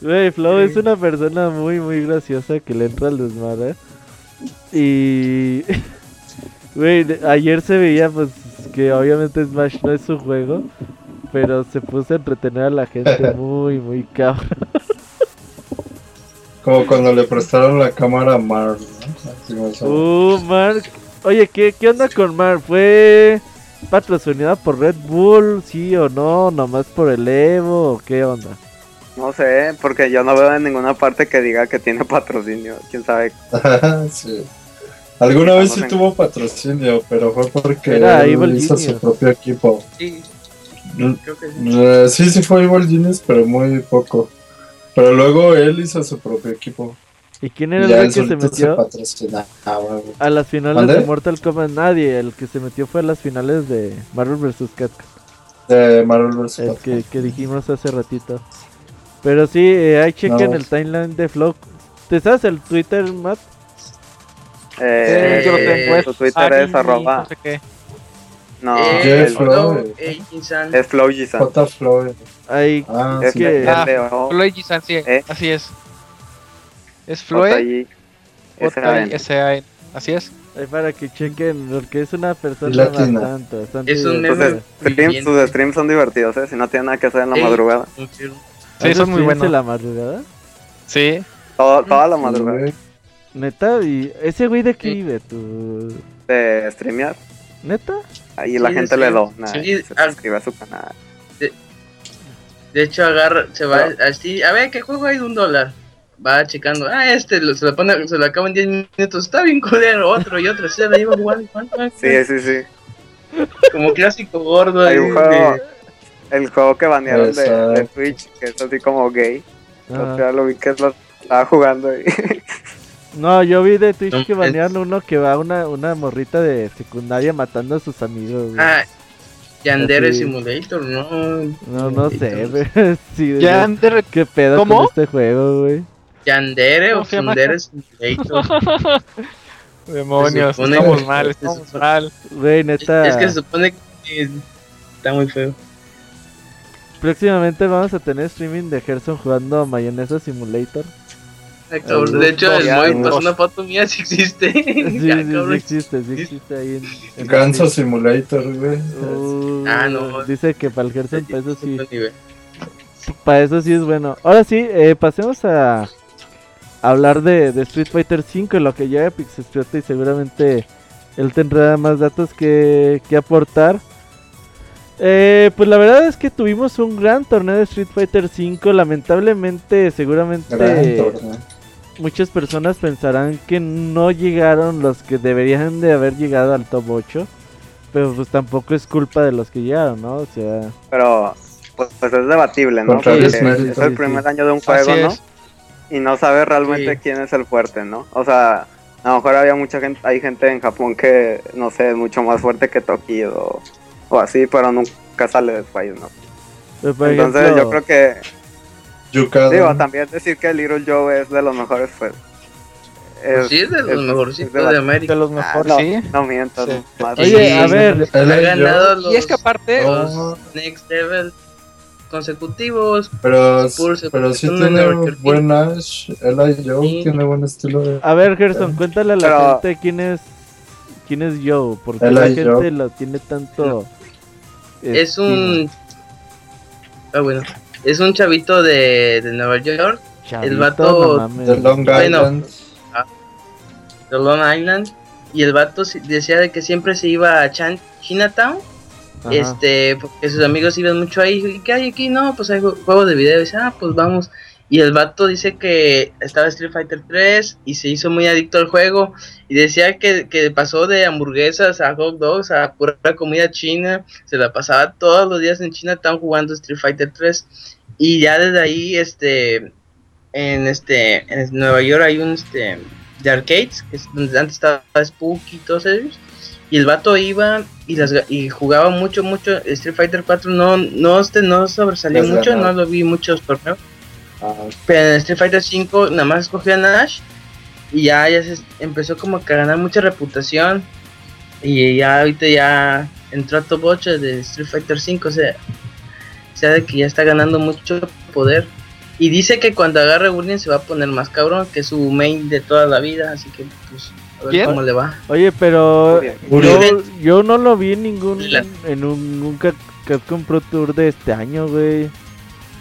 Güey, Flow es una persona muy, muy graciosa que le entra al desmadre. Y. Güey, ayer se veía, pues, que obviamente Smash no es su juego. Pero se puso a entretener a la gente muy, muy cabrón. Como cuando le prestaron la cámara a Marv, ¿no? Uh, Mark. Oye, ¿qué, ¿qué onda con Mark? ¿Fue patrocinada por Red Bull? ¿Sí o no? ¿Nomás por el Evo? ¿O qué onda? No sé, porque yo no veo en ninguna parte que diga que tiene patrocinio. Quién sabe. sí. Alguna vez sí en- tuvo patrocinio, pero fue porque Era él hizo Genius. su propio equipo. Sí, creo que sí. eh, Sí, sí fue Evil Genius, pero muy poco. Pero luego él hizo su propio equipo. ¿Y quién Y era el que se metió a las finales de Mortal Kombat? Nadie. El que se metió fue a las finales de Marvel vs. Capcom. De Marvel vs. El Capcom. que, que dijimos hace ratito. Pero sí, eh, ahí chequen No. el timeline de Flow. ¿Te sabes el Twitter, Matt? Eh, yo lo tengo. su Twitter Ari, es arroba. No sé qué. No, Eh, el- Flow. Flow, eh, es Flow Gisan. J. Floyd. Ahí, Ah, Es sí. que- Ah, F-L-O, Floyd Gisan, sí, ¿Eh? así es. Es Floyd J-I, S-A-N. Así es. ahí para que chequen, porque es una persona Latina. bastante, bastante Es un. Sus streams, sus streams son divertidos, ¿eh? Si no tienen nada que hacer en la Ey. madrugada. Sí, ¿Haces son muy buenos. en la madrugada? Sí. Todo, toda la Sí, madrugada. Neta, y ese güey de qué Sí. vive, tú. De streamear. ¿Neta? Ahí la Sí, gente sí. le dona. Sí, se ah. suscribe a su canal. De hecho, agarra, se va así. A ver, ¿qué juego hay de un dólar? Va checando. Ah, este lo- se lo pone, se lo acaba en 10 minutos. Está bien culero. Otro y otro. Se la iba igual, Sí, sí, sí. Como clásico gordo. Hay un juego, de- el juego que banearon de, de. Twitch, que es así como gay. O sea, lo vi que lo estaba jugando y No, yo vi de Twitch No, que es- banearon uno que va una, una morrita de secundaria matando a sus amigos. güey. Ah, Yandere Así. Simulator, no. no, no sé, Simulator. sí, Ya güey. Ander- ¿Qué pedo ¿Cómo? con este juego, güey? Yandere o. Fundere Simulator. Demonios, supone estamos mal, estamos supone- mal. Güey, neta. Es que se supone que está muy feo. Próximamente vamos a tener streaming de Gerson jugando Mayonesa Simulator. Ah, cabrón, De hecho, el Moy pasó una foto mía si existe. Sí, Ya, sí, sí existe, sí existe ahí en... en Ganso Simulator, güey. Uh, Ah, no. Dice que para el Gerson, para eso sí, para eso sí es bueno. Ahora sí, eh, pasemos a hablar de, de Street Fighter V, lo que lleva Pixescriota y seguramente él tendrá más datos que, que aportar. Eh, pues la verdad es que tuvimos un gran torneo de Street Fighter V. Lamentablemente, seguramente Gran torneo. Muchas personas pensarán que no llegaron los que deberían de haber llegado al top 8. Pero pues tampoco es culpa de los que llegaron, ¿no? O sea, Pero pues, pues es debatible, ¿no? Porque es el primer año de un Así juego, ¿no? es. Y no sabes realmente Sí. quién es el fuerte, ¿no? O sea, a lo mejor había mucha gente, hay gente en Japón que, no sé, es mucho más fuerte que Tokido o, o así, pero nunca sale del país, ¿no? Entonces ejemplo, yo creo que, Digo, también decir que Little Joe es de los mejores, pues... Pues sí, es de los mejorcitos de debatible. América. De los Ah, mejores, no, sí. No mientas, Sí. Oye, Sí, a ver, ha ganado los, Y es que aparte, los Next Level consecutivos. Pero, Pulse, pero sí tiene buen Ash. Y yo Sí. tiene buen estilo de. a ver, Gerson, cuéntale a la Pero- gente quién es quién es Joe, porque la gente Joe. lo tiene tanto Es estima. un. Ah, bueno. Es un chavito de, de Nueva York, Chavito, vato no mames. De Long Bueno. Island. de Long Island. Y el vato decía de que siempre se iba a Chan Chinatown este, porque sus amigos iban mucho ahí, ¿y qué hay aquí? No, pues hay juegos de video, y dice, ah, pues vamos. Y el vato dice que estaba Street Fighter 3 y se hizo muy adicto al juego. Y decía que, que pasó de hamburguesas a hot dogs a pura comida china. Se la pasaba todos los días en China, estaban jugando Street Fighter 3. Y ya desde ahí, este, en este, en Nueva York hay un este de arcades, que es donde antes estaba Spooky y todos ellos. Y el vato iba y las y jugaba mucho, mucho. Street Fighter 4 no, no, este, no sobresalió mucho, no lo vi muchos torneos. Pero en Street Fighter 5 nada más escogió a Nash y ya, ya se empezó como que a ganar mucha reputación. Y ya ahorita ya entró a top 8 de Street Fighter 5, o sea, o sea de que ya está ganando mucho poder. Y dice que cuando agarre Burning se va a poner más cabrón que su main de toda la vida, así que pues a ver cómo le va. Oye, pero yo, yo, no lo vi en ningún en un, un Capcom Pro Tour de este año, güey.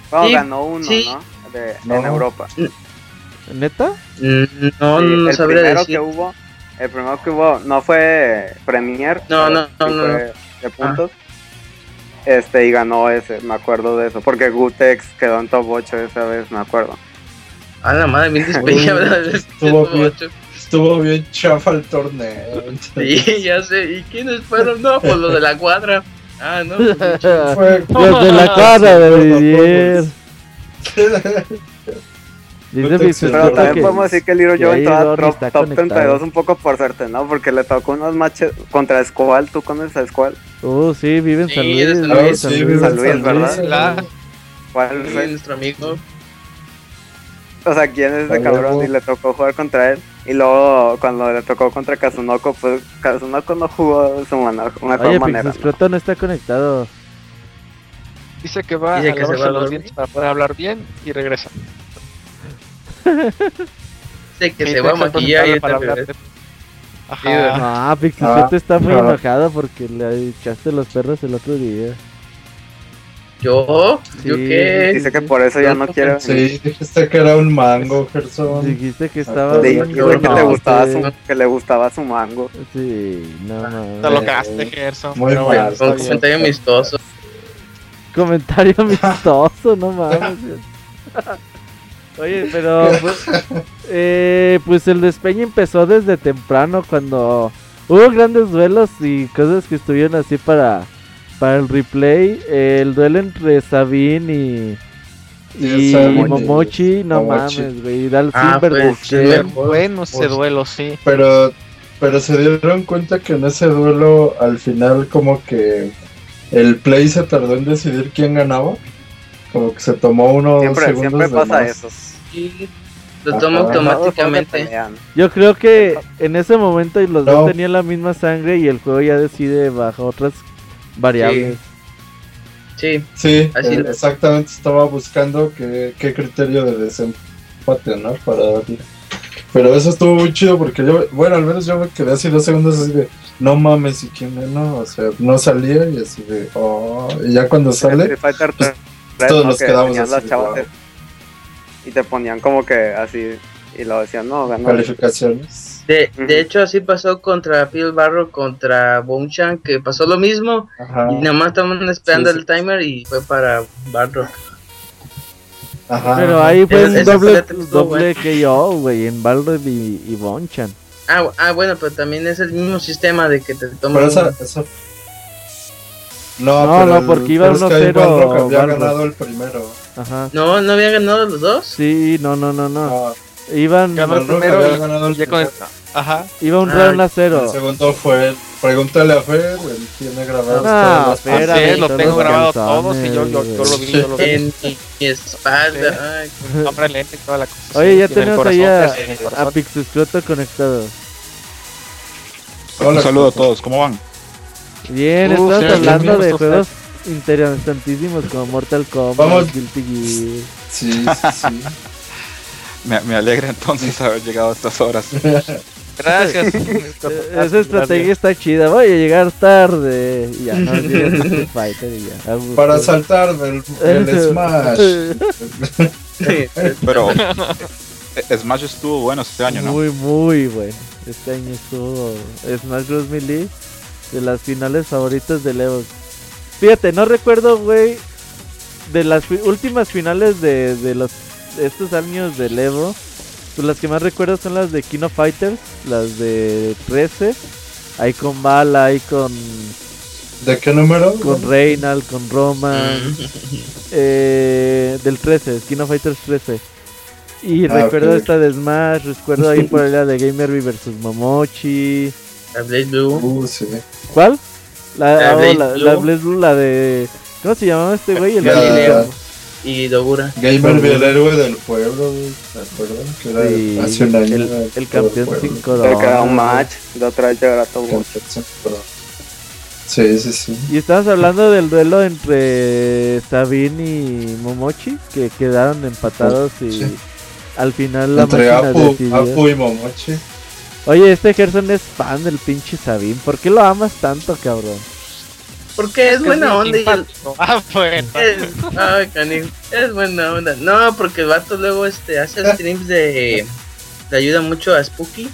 Oh, ganó uno, ¿no? En Europa. ¿Neta? No, no el primero que hubo, el primero que hubo no fue Premier, no, no, no, no, de puntos. Este, y ganó ese, me acuerdo de eso, porque Gutex quedó en top 8 esa vez, me acuerdo. A la madre, bien estuvo, bien, estuvo bien chafa el torneo. Sí, ya sé. ¿Y quiénes fueron? No, pues los de la cuadra. Ah, no. Pues, los de la cuadra de Didier. Dice pero también podemos decir que el Little Joe entró top, top 32 un poco por suerte, ¿no? Porque le tocó unos matches contra Squall. ¿Tú conoces a Squall? Uh, sí, vive en San Luis. Sí, Luis, San Luis, San Luis, ¿verdad? ¿Cuál es nuestro amigo? O sea, ¿quién es ese cabrón? Y le tocó jugar contra él. Y luego, cuando le tocó contra Kazunoko, pues Kazunoko no jugó de su manera, mejor Oye, manera. Oye, no está conectado. Dice que va Dice a que se va a los dientes para poder hablar bien y regresa. Dice que se va a maquillar y para hablar. Ajá. Ah, Pixisete está muy enojado porque le echaste los perros el otro día. ¿Yo? ¿Yo qué? Dice que por eso ya no quiere. Sí, dijiste que era un mango, Gerson. Dijiste que estaba. Dijiste que, que, le gustaba su, que le gustaba su mango. Sí, no mames. Te lo cagaste, Gerson. Muy mal. Un comentario amistoso. Comentario amistoso, no mames. Oye, pero pues, eh, pues el despeño empezó desde temprano cuando hubo grandes duelos y cosas que estuvieron así para, para el replay. el duelo entre Sabine y, y, Momochi, no mames, güey. Dal ah, pues, bueno ese duelo, sí. Pero, pero se dieron cuenta que en ese duelo al final como que el play se tardó en decidir quién ganaba. Como que se tomó unos siempre, segundos siempre pasa eso. Sí, lo toma automáticamente. Yo creo que en ese momento los dos tenían la misma sangre y el juego ya decide bajo otras variables. Sí. Sí, Así eh, exactamente estaba buscando qué, qué criterio de desempate, ¿no? Para Pero eso estuvo muy chido porque yo, bueno, al menos yo me quedé así dos segundos así de, no mames, ¿y quién no? O sea, no salía y así de, oh, y ya cuando sale, pues, todos nos quedamos así. Y te ponían como que así, y lo decían, no, ganó. Calificaciones. De, de hecho, así pasó contra Phil Barro, contra Boomchan, que pasó lo mismo. Y nada más estaban esperando el timer y fue para Barro. Ajá. Pero ahí fue un doble, doble KO, güey, en Balrog y, y Bonchan. Ah, ah, bueno, pero también es el mismo sistema de que te toman. Pero esa, No, no, no, porque iba 1-0. había ganado el primero. Ajá. No, ¿no habían ganado los dos? Sí, no, no, no, no. Iban. Ganó el primero había ganado el ya con el... Ajá. Iba un round a cero. El segundo fue. Pregúntale a Fer, él tiene grabado no, todas las sí, lo tengo grabado todos y yo, yo, yo, lo vi, yo lo vi. En mi espalda. Ay, Hombre lente y toda la cosa. Oye, ya tenemos ahí a, a Pixescroto conectado. Hola, un saludo a todos, ¿cómo van? Bien, estamos hablando de juegos interesantísimos como Mortal Kombat, Vamos. Guilty Gear. Sí, sí, sí. me, me, alegra entonces haber llegado a estas horas. Gracias. Esa estrategia está chida. Voy a llegar tarde. Y ya, no, Fighter y ya. Para saltar del el Smash. Pero Smash estuvo bueno este año, ¿no? Muy, muy bueno. Este año estuvo Smash Bros. Melee de las finales favoritas de Evo. Fíjate, no recuerdo, güey, de las últimas finales de, de los estos años de Evo. Pues las que más recuerdo son las de Kino Fighters, las de 13. Ahí con Bala, ahí con. ¿De qué número? Con Reynald, con Roman. eh, del 13, Kino Fighters 13. Y ah, recuerdo esta de Smash, recuerdo ahí por la de Gamerby versus Momochi. La Blaze Blue. Uh, sí. ¿Cuál? La, la, oh, la, la Blaze Blue, la de. ¿Cómo se llamaba este güey? El Galileo. Y Dogura. Gamer el héroe del pueblo. ¿Te acuerdas? Que era sí, hace un año. El, el campeón 5 de era un match. De otra vez llegará todo. Sí, sí, sí. Y estabas hablando del duelo entre Sabine y Momochi, que quedaron empatados y sí. al final la entre Apu, Apu y Momochi. Oye, este Gerson es fan del pinche Sabine. ¿Por qué lo amas tanto, cabrón? Porque es, buena onda y Ah, pues. Es, ay, es buena onda. No, porque el vato luego este hace streams de. Le ayuda mucho a Spooky.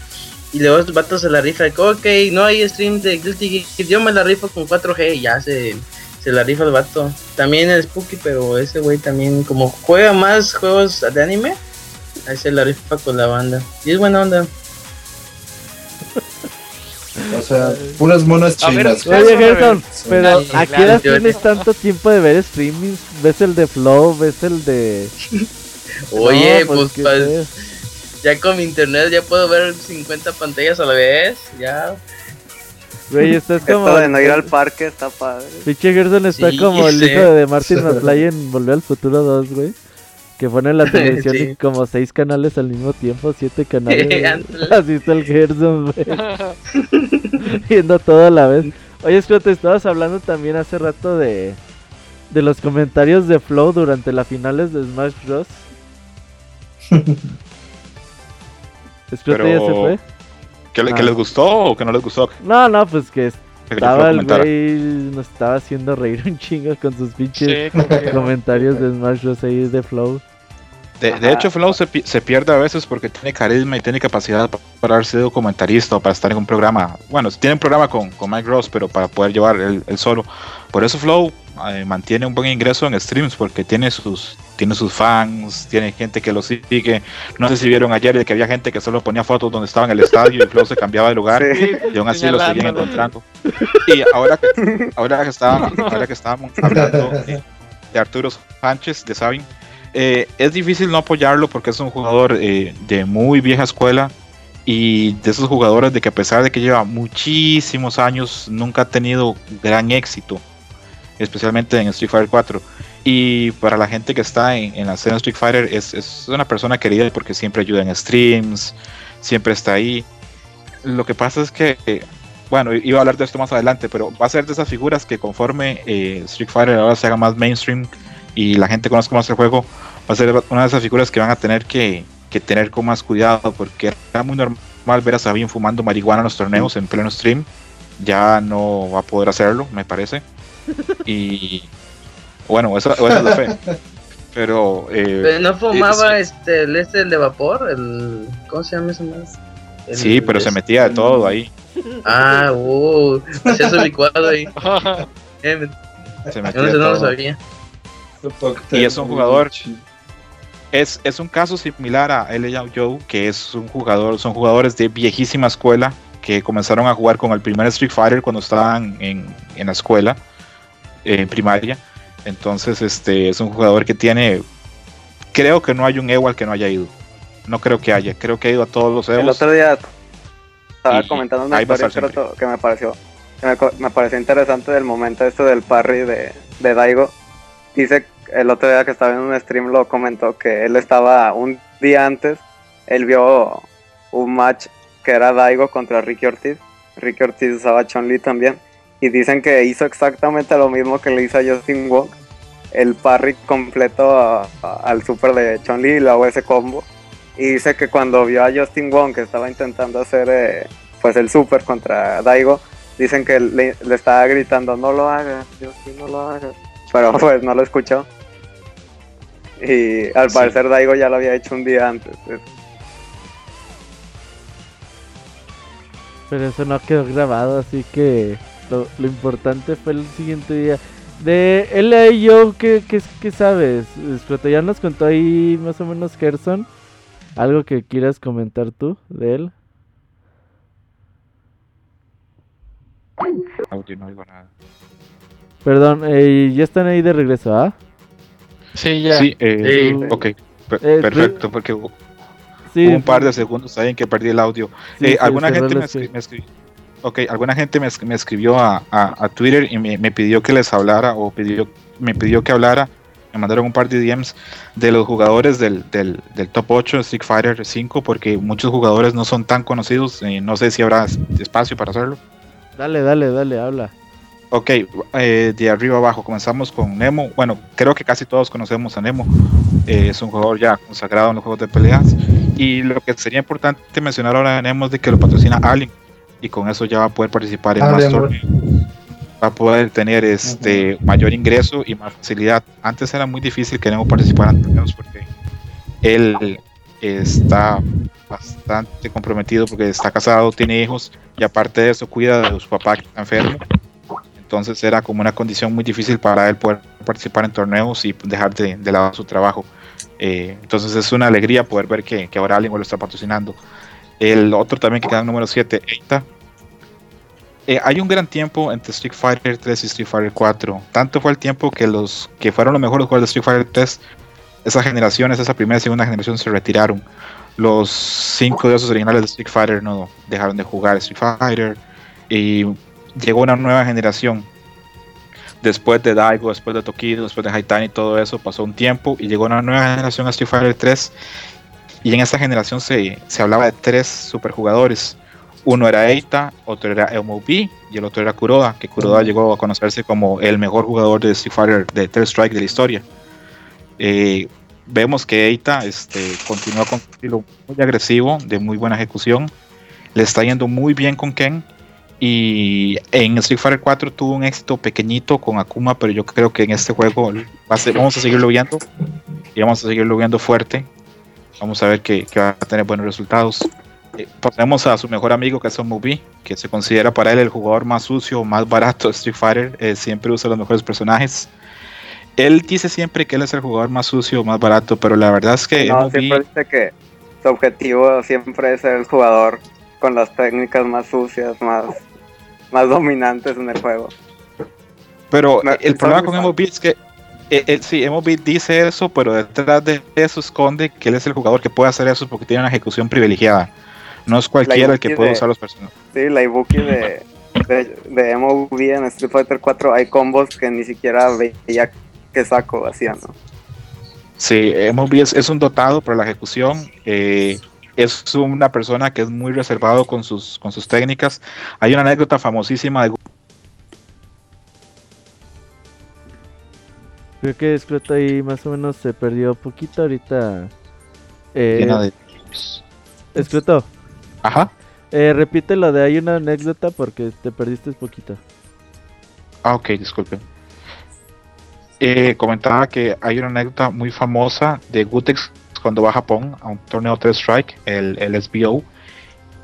Y luego el vato se la rifa de ok, no hay stream de Guilty Gear. Yo me la rifo con 4G y ya se, se la rifa el vato. También el Spooky, pero ese güey también, como juega más juegos de anime, ahí se la rifa con la banda. Y es buena onda. O sea, puras monas chinas. Oye, Gerson, pero ¿a qué edad tienes tanto tiempo de ver streaming? ¿Ves el de Flow? ¿Ves el de.? Oye, pues, pues ya con mi internet ya puedo ver 50 pantallas a la vez. Ya. Güey, estás como. Esto de no ir al parque está padre. Pinche Gerson está como el hijo de Martin McFly en Volver al Futuro 2, güey que pone la televisión y como seis canales al mismo tiempo, siete canales. Así está el Gerson, Viendo todo a la vez. Oye, es que te estabas hablando también hace rato de, de los comentarios de Flow durante las finales de Smash Bros. Pero... ya se fue. ¿Que, ¿Que, les gustó o que no les gustó? No, no, pues que estaba el güey, nos estaba haciendo reír un chingo con sus pinches comentarios de Smash Bros. ahí de Flow. De, hecho, Flow se, se, pierde a veces porque tiene carisma y tiene capacidad para haber sido documentarista o para estar en un programa. Bueno, tiene un programa con, con Mike Ross, pero para poder llevar el, solo. Por eso Flow eh, mantiene un buen ingreso en streams porque tiene sus, tiene sus fans, tiene gente que lo sigue. No sé si vieron ayer que había gente que solo ponía fotos donde estaba en el estadio y Flow se cambiaba de lugar y aún así lo seguían encontrando. Y ahora que, ahora que, estábamos, ahora que estábamos hablando de Arturo Sánchez, de Sabin eh, es difícil no apoyarlo porque es un jugador eh, de muy vieja escuela y de esos jugadores de que a pesar de que lleva muchísimos años nunca ha tenido gran éxito, especialmente en Street Fighter 4. Y para la gente que está en, la escena Street Fighter es, es, una persona querida porque siempre ayuda en streams, siempre está ahí. Lo que pasa es que, bueno, iba a hablar de esto más adelante, pero va a ser de esas figuras que conforme eh, Street Fighter ahora se haga más mainstream, y la gente conozca más el juego, va a ser una de esas figuras que van a tener que, tener con más cuidado, porque era muy normal ver a Sabine fumando marihuana en los torneos en pleno stream. Ya no va a poder hacerlo, me parece. Y bueno, eso, es la fe. Pero, eh, no fumaba este, el este el de vapor, el ¿cómo se llama ese más? sí, pero se metía de todo ahí. Ah, uh, hacía su licuado ahí. se metía no, no lo sabía. Y es un jugador. Es, es un caso similar a L.A. Joe, que es un jugador, son jugadores de viejísima escuela que comenzaron a jugar con el primer Street Fighter cuando estaban en, en la escuela, en primaria. Entonces, este es un jugador que tiene. Creo que no hay un Evo al que no haya ido. No creo que haya. Creo que ha ido a todos los Evos. El otro día estaba comentando una historia que me pareció me, me, pareció interesante del momento este del parry de, de Daigo dice el otro día que estaba en un stream lo comentó que él estaba un día antes, él vio un match que era Daigo contra Ricky Ortiz. Ricky Ortiz usaba Chun-Li también. Y dicen que hizo exactamente lo mismo que le hizo a Justin Wong. El parry completo al super de Chun-Li y luego ese combo. Y dice que cuando vio a Justin Wong que estaba intentando hacer eh, pues el super contra Daigo, dicen que le, le estaba gritando, no lo hagas, Justin, no lo hagas pero pues no lo escuchó. Y al parecer Daigo ya lo había hecho un día antes. Pero eso no quedó grabado, así que lo, importante fue el siguiente día. De LA Joe, ¿qué, qué, qué sabes? Ya nos contó ahí más o menos Gerson. ¿Algo que quieras comentar tú de él? Audio, no digo nada. Perdón, eh, ya están ahí de regreso, ¿ah? Sí, ya. Sí, eh, ok, eh, perfecto, porque hubo un par de segundos ahí en que perdí el audio. Eh, alguna gente me, escribió. Ok, alguna gente me, me escribió a, a, a, Twitter y me, me, pidió que les hablara o pidió, me pidió que hablara. Me mandaron un par de DMs de los jugadores del, del, del top 8 de Street Fighter 5 porque muchos jugadores no son tan conocidos. no sé si habrá espacio para hacerlo. Dale, dale, dale, habla. Ok, eh, de arriba abajo comenzamos con Nemo. Bueno, creo que casi todos conocemos a Nemo. Eh, es un jugador ya consagrado en los juegos de peleas. Y lo que sería importante mencionar ahora de Nemo es de que lo patrocina Alien. Y con eso ya va a poder participar en más torneos. Va a poder tener este mayor ingreso y más facilidad. Antes era muy difícil que Nemo participara en torneos porque él está bastante comprometido porque está casado, tiene hijos y aparte de eso cuida de su papá que está enfermo entonces era como una condición muy difícil para él poder participar en torneos y dejar de, lado su trabajo. Eh, entonces es una alegría poder ver que, ahora alguien lo está patrocinando. El otro también que queda en número 7, Eita. Eh, hay un gran tiempo entre Street Fighter 3 y Street Fighter 4. Tanto fue el tiempo que los que fueron los mejores jugadores de Street Fighter 3, esas generaciones, esa primera y segunda generación se retiraron. Los cinco dioses originales de Street Fighter no dejaron de jugar Street Fighter. Y llegó una nueva generación. Después de Daigo, después de Tokido, después de Haitani y todo eso, pasó un tiempo y llegó una nueva generación a Street Fighter 3. Y en esa generación se, se hablaba de tres superjugadores. Uno era Eita, otro era MOB y el otro era Kuroda, que Kuroda llegó a conocerse como el mejor jugador de Street Fighter de Third Strike de la historia. Eh, vemos que Eita este, continúa con un estilo muy agresivo, de muy buena ejecución. Le está yendo muy bien con Ken y en Street Fighter 4 tuvo un éxito pequeñito con Akuma, pero yo creo que en este juego vamos a seguirlo viendo y vamos a seguirlo viendo fuerte. Vamos a ver que, va a tener buenos resultados. Eh, a su mejor amigo que es Movie, que se considera para él el jugador más sucio, más barato de Street Fighter. Eh, siempre usa los mejores personajes. Él dice siempre que él es el jugador más sucio, más barato, pero la verdad es que. No, siempre dice que su objetivo siempre es ser el jugador con las técnicas más sucias, más más dominantes en el juego. Pero el problema con MOB es que eh, eh, sí, MOB dice eso, pero detrás de eso esconde que él es el jugador que puede hacer eso porque tiene una ejecución privilegiada. No es cualquiera el que puede usar los personajes. Sí, la Ibuki de, de, MOB en Street Fighter 4 hay combos que ni siquiera veía que saco hacía, ¿no? Sí, MOB es, es, un dotado para la ejecución. Eh, es una persona que es muy reservado con sus, con sus técnicas. Hay una anécdota famosísima de... Creo que Scrot ahí más o menos se perdió poquito ahorita. Eh, de... Ajá. Eh, repite lo de hay una anécdota porque te perdiste poquito. Ah, ok, disculpen. Eh, comentaba que hay una anécdota muy famosa de Gutex cuando va a Japón a un torneo 3 Strike, el, el SBO,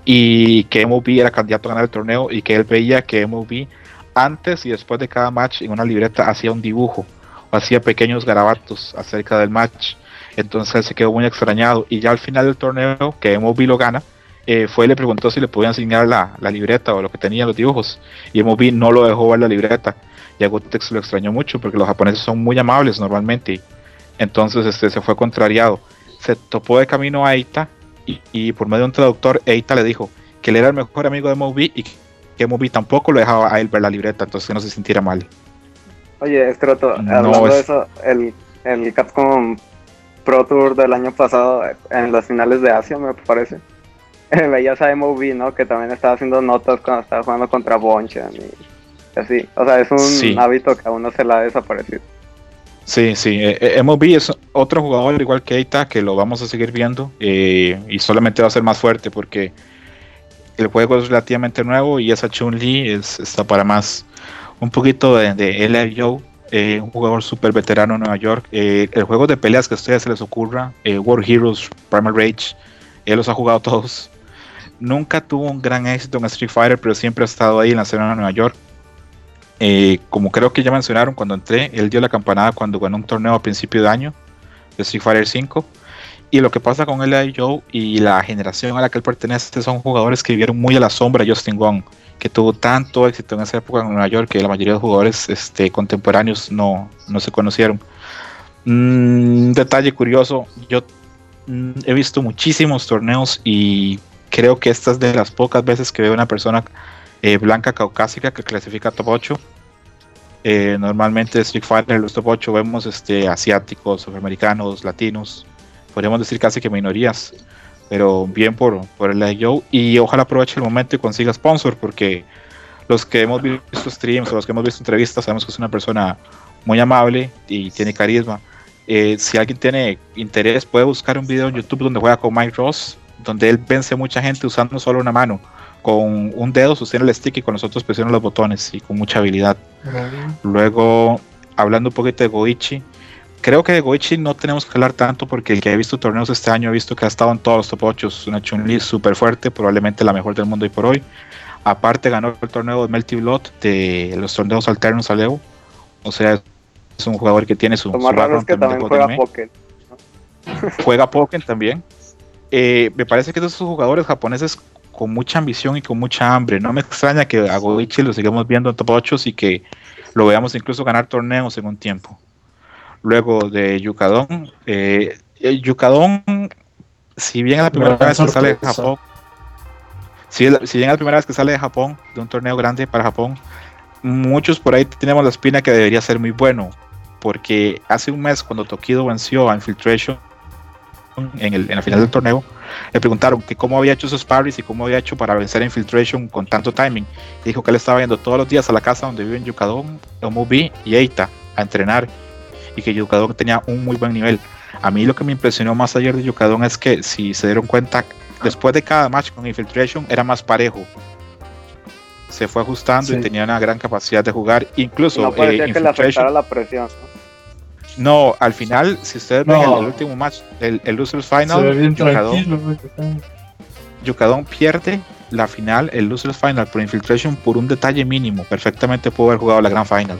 y que MOB era candidato a ganar el torneo y que él veía que MOB antes y después de cada match en una libreta hacía un dibujo hacía pequeños garabatos acerca del match. Entonces se quedó muy extrañado y ya al final del torneo que MOB lo gana, eh, fue y le preguntó si le podían enseñar la, la, libreta o lo que tenía los dibujos y MOB no lo dejó ver la libreta y a Gotex lo extrañó mucho porque los japoneses son muy amables normalmente entonces este, se fue contrariado se topó de camino a Eita y, por medio de un traductor, Eita le dijo que él era el mejor amigo de Moby y que Moby tampoco lo dejaba a él ver la libreta, entonces que no se sintiera mal. Oye, Estroto, hablando de eso, el, el Capcom Pro Tour del año pasado, en las finales de Asia, me parece, veías a MOV, ¿no? Que también estaba haciendo notas cuando estaba jugando contra Bonchan y así. O sea, es un hábito que a uno se le ha desaparecido. Sí, sí. Eh, eh MOB es otro jugador igual que Eita que lo vamos a seguir viendo eh, y solamente va a ser más fuerte porque el juego es relativamente nuevo y esa Chun-Li está para más. Un poquito de, de Joe, eh, un jugador súper veterano en Nueva York. el juego de peleas que a ustedes se les ocurra, World Heroes, Primal Rage, él los ha jugado todos. Nunca tuvo un gran éxito en Street Fighter, pero siempre ha estado ahí en la escena de Nueva York. Eh, como creo que ya mencionaron cuando entré, él dio la campanada cuando ganó un torneo a principio de año de Street Fighter 5. Y lo que pasa con L.I. Joe y la generación a la que él pertenece son jugadores que vivieron muy a la sombra de Justin Wong, que tuvo tanto éxito en esa época en Nueva York que la mayoría de jugadores este, contemporáneos no, no se conocieron. Un mm, detalle curioso, yo mm, he visto muchísimos torneos y creo que esta es de las pocas veces que veo una persona eh, blanca caucásica que clasifica top 8. Eh, normalmente Street Fighter los top 8 vemos este, asiáticos, afroamericanos, latinos, podríamos decir casi que minorías, pero bien por, por el IO y ojalá aproveche el momento y consiga sponsor porque los que hemos visto streams o los que hemos visto entrevistas sabemos que es una persona muy amable y tiene carisma eh, si alguien tiene interés, puede buscar un video en YouTube donde juega con Mike Ross, donde él vence a mucha gente usando solo una mano. Con un dedo sostiene el stick y con los otros presiona los botones y con mucha habilidad. Luego, hablando un poquito de Goichi, creo que de Goichi no tenemos que hablar tanto porque el que ha visto torneos este año ha visto que ha estado en todos los top 8, una Chun-Li súper fuerte, probablemente la mejor del mundo hoy por hoy. Aparte ganó el torneo de Melty Blood de los torneos alternos a Leo. O sea, es un jugador que tiene su. Lo más raro es que también juega Pokémon. Juega Pokémon también. Eh, me parece que esos jugadores japoneses con mucha ambición y con mucha hambre. No me extraña que a Goichi lo sigamos viendo en top 8 y que lo veamos incluso ganar torneos en un tiempo. Luego de Yukadon. Eh, Yukadon, si bien es la primera vez que sale de Japón, si, si bien es la primera vez que sale de Japón, de un torneo grande para Japón, muchos por ahí tenemos la espina que debería ser muy bueno, porque hace un mes cuando Tokido venció a Infiltration en, la final del torneo, le preguntaron que cómo había hecho esos parries y cómo había hecho para vencer a Infiltration con tanto timing. Y dijo que él estaba yendo todos los días a la casa donde viven Yukadon, Omubi y Eita a entrenar y que Yukadon tenía un muy buen nivel. A mí lo que me impresionó más ayer de Yukadon es que si se dieron cuenta, después de cada match con Infiltration era más parejo se fue ajustando y tenía una gran capacidad de jugar. Incluso no parecía eh, que le afectara la presión. ¿no? al final, si ustedes ven el último match, el, el Losers Final, Yukadon, pierde la final, el Losers Final por Infiltration por un detalle mínimo. Perfectamente pudo haber jugado la Gran Final.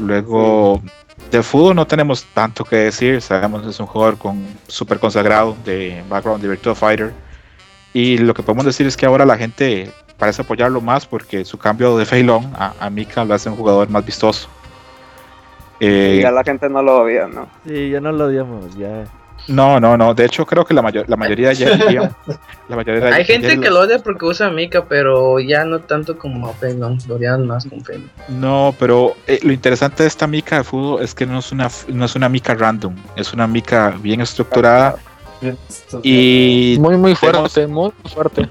Luego, de fútbol no tenemos tanto que decir. Sabemos que es un jugador con super consagrado de background de Virtua Fighter y lo que podemos decir es que ahora la gente parece apoyarlo más porque su cambio de Feilón a, a Mika lo hace un jugador más vistoso. Eh, ya la gente no lo odia, ¿no? Sí, ya no lo odiamos, ya. No, no, no. De hecho, creo que la, mayor, la mayoría ya. la mayoría Hay gente que lo odia porque usa Mika, pero ya no tanto como a Feilón. Lo odian más con. No, pero eh, lo interesante de esta Mika de fútbol es que no es una, no es una Mika random. Es una Mika bien estructurada y muy, muy fuerte, muy fuerte.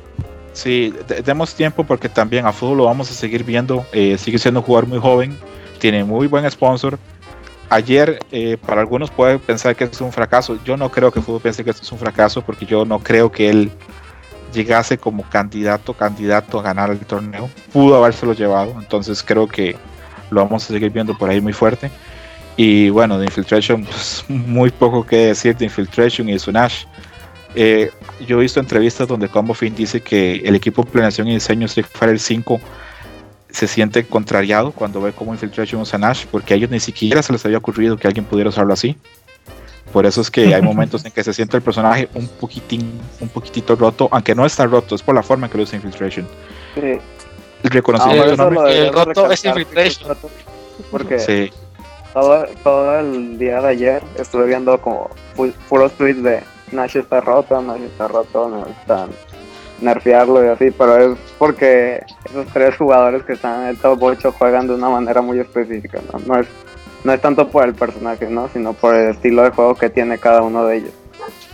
Sí, demos tiempo porque también a fútbol lo vamos a seguir viendo. Eh, sigue siendo un jugador muy joven, tiene muy buen sponsor. Ayer, eh, para algunos puede pensar que es un fracaso. Yo no creo que fútbol piense que esto es un fracaso porque yo no creo que él llegase como candidato, candidato a ganar el torneo. Pudo habérselo llevado, entonces creo que lo vamos a seguir viendo por ahí muy fuerte. Y bueno, de Infiltration, pues muy poco que decir de Infiltration y de Sunash. Eh, yo he visto entrevistas donde Combo Fin dice que el equipo de planeación y diseño Street Fighter 5 se siente contrariado cuando ve cómo Infiltration usa Nash, porque a ellos ni siquiera se les había ocurrido que alguien pudiera usarlo así. Por eso es que hay momentos en que se siente el personaje un poquitín, un poquitito roto, aunque no está roto, es por la forma en que lo usa Infiltration. Sí. El reconocimiento ah, el roto es Infiltration. Porque sí todo, todo el día de ayer estuve viendo como puros tweets de Nash está roto, Nash está roto, necesitan nerfearlo y así, pero es porque esos tres jugadores que están en el top 8 juegan de una manera muy específica, ¿no? Es, no es tanto por el personaje, ¿no? Sino por el estilo de juego que tiene cada uno de ellos.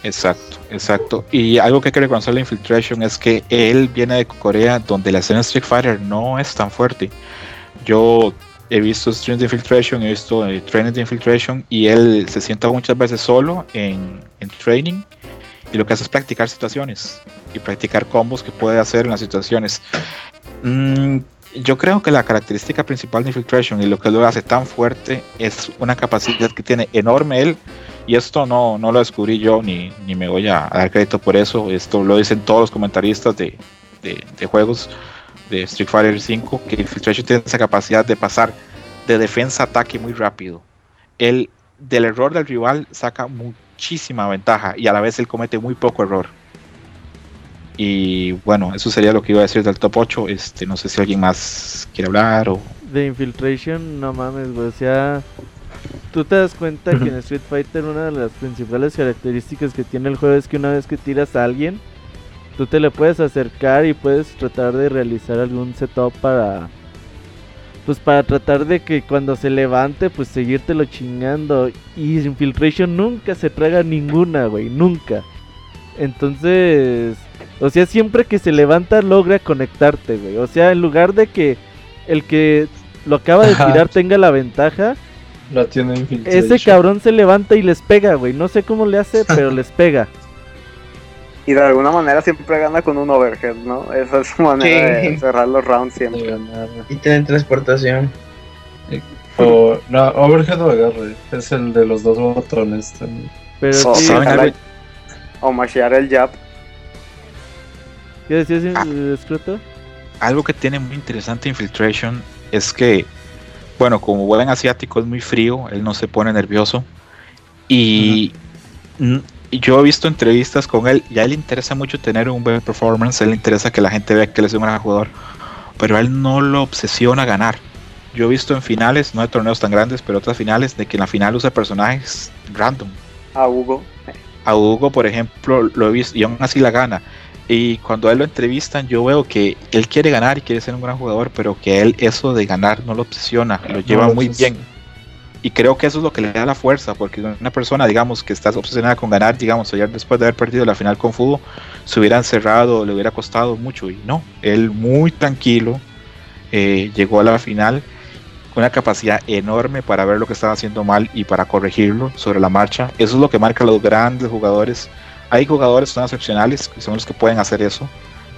Exacto, exacto. Y algo que hay que reconocer la Infiltration es que él viene de Corea, donde la escena Street Fighter no es tan fuerte. Yo he visto streams de infiltration, he visto eh, de infiltration y él se sienta muchas veces solo en, en, training y lo que hace es practicar situaciones y practicar combos que puede hacer en las situaciones. Mm, yo creo que la característica principal de infiltration y lo que lo hace tan fuerte es una capacidad que tiene enorme él y esto no, no lo descubrí yo ni, ni me voy a dar crédito por eso, esto lo dicen todos los comentaristas de, de, juegos de Street Fighter 5 que Infiltration tiene esa capacidad de pasar de defensa a ataque muy rápido. Él del error del rival saca muchísima ventaja y a la vez él comete muy poco error. Y bueno, eso sería lo que iba a decir del top 8. Este, no sé si alguien más quiere hablar o. De Infiltration, no mames, O sea, tú te das cuenta que en Street Fighter una de las principales características que tiene el juego es que una vez que tiras a alguien, tú te le puedes acercar y puedes tratar de realizar algún setup para pues para tratar de que cuando se levante, pues seguírtelo chingando. Y Infiltration nunca se traga ninguna, güey, nunca. Entonces, o sea, siempre que se levanta logra conectarte, güey. O sea, en lugar de que el que lo acaba de tirar tenga la ventaja, la tiene Infiltration. Ese cabrón se levanta y les pega, güey. No sé cómo le hace, pero les pega. Y de alguna manera siempre gana con un overhead, ¿no? Esa es su manera de cerrar los rounds siempre. Y tiene transportación. O, no, overhead o agarre. Es el de los dos botones también. Pero o, sí, o mashear el jab. ¿Qué decías, ah? Algo que tiene muy interesante Infiltration es que, bueno, como buen asiático es muy frío, él no se pone nervioso. Y yo he visto entrevistas con él y a él le interesa mucho tener un buen performance, a él le interesa que la gente vea que él es un gran jugador, pero a él no lo obsesiona ganar. Yo he visto en finales, no de torneos tan grandes, pero otras finales, de que en la final usa personajes random. A Hugo. A Hugo, por ejemplo, lo he visto y aún así la gana. Y cuando a él lo entrevistan, yo veo que él quiere ganar y quiere ser un gran jugador, pero que él eso de ganar no lo obsesiona, lo lleva muy bien y creo que eso es lo que le da la fuerza, porque una persona, digamos, que está obsesionada con ganar, digamos, ayer después de haber perdido la final con fútbol, se hubiera encerrado, le hubiera costado mucho. Y no, él muy tranquilo eh, llegó a la final con una capacidad enorme para ver lo que estaba haciendo mal y para corregirlo sobre la marcha. Eso es lo que marca a los grandes jugadores. Hay jugadores que son excepcionales, que son los que pueden hacer eso,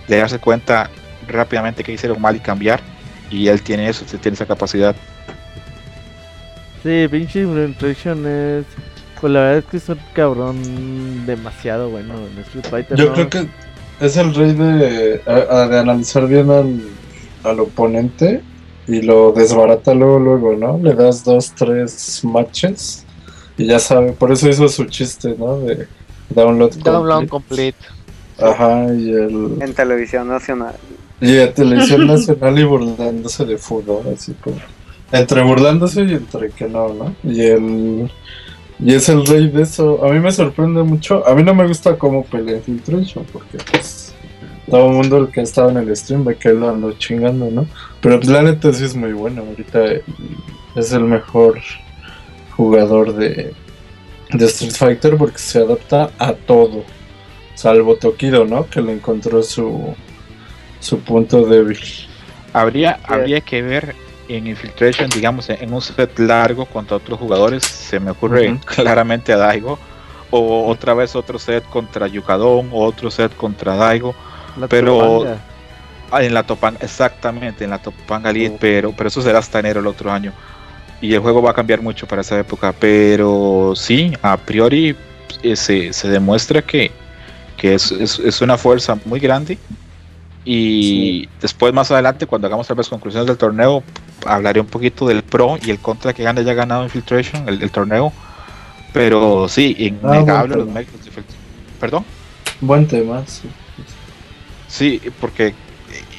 de darse cuenta rápidamente que hicieron mal y cambiar. Y él tiene eso, tiene esa capacidad. Sí, pinche Infiltration es. Pues la verdad es que es un cabrón demasiado bueno en Street Fighter. Yo creo que es el rey de, de analizar bien al, al oponente y lo desbarata luego, luego, ¿no? Le das dos, tres matches y ya sabe. Por eso hizo su chiste, ¿no? De download complete. Download complete. Ajá, y el. En televisión nacional. Y en televisión nacional y burlándose de fútbol, así como. Entre burlándose y entre que no, ¿no? Y el. Y es el rey de eso. A mí me sorprende mucho. A mí no me gusta cómo pelea Infiltration, porque pues. Todo el mundo el que ha estado en el stream ve que lo ando chingando, ¿no? Pero pues, la neta sí es muy bueno. Ahorita es el mejor jugador de, de Street Fighter porque se adapta a todo. Salvo Tokido, ¿no? Que le encontró su, su punto débil. Habría, habría que ver en Infiltration, digamos, en un set largo contra otros jugadores, se me ocurre claramente a Daigo. O otra vez otro set contra Yukadon, o otro set contra Daigo. pero ah, en la Topanga, exactamente, en la Topanga Elite, pero, pero eso será hasta enero el otro año. Y el juego va a cambiar mucho para esa época. Pero sí, a priori eh, se, se demuestra que, que es, es, es una fuerza muy grande y después, más adelante, cuando hagamos tal vez conclusiones del torneo, hablaré un poquito del pro y el contra que gane ya ganado Infiltration, el, torneo. Pero sí, ah, innegable los médicos ¿Perdón? Buen tema, sí. Sí, porque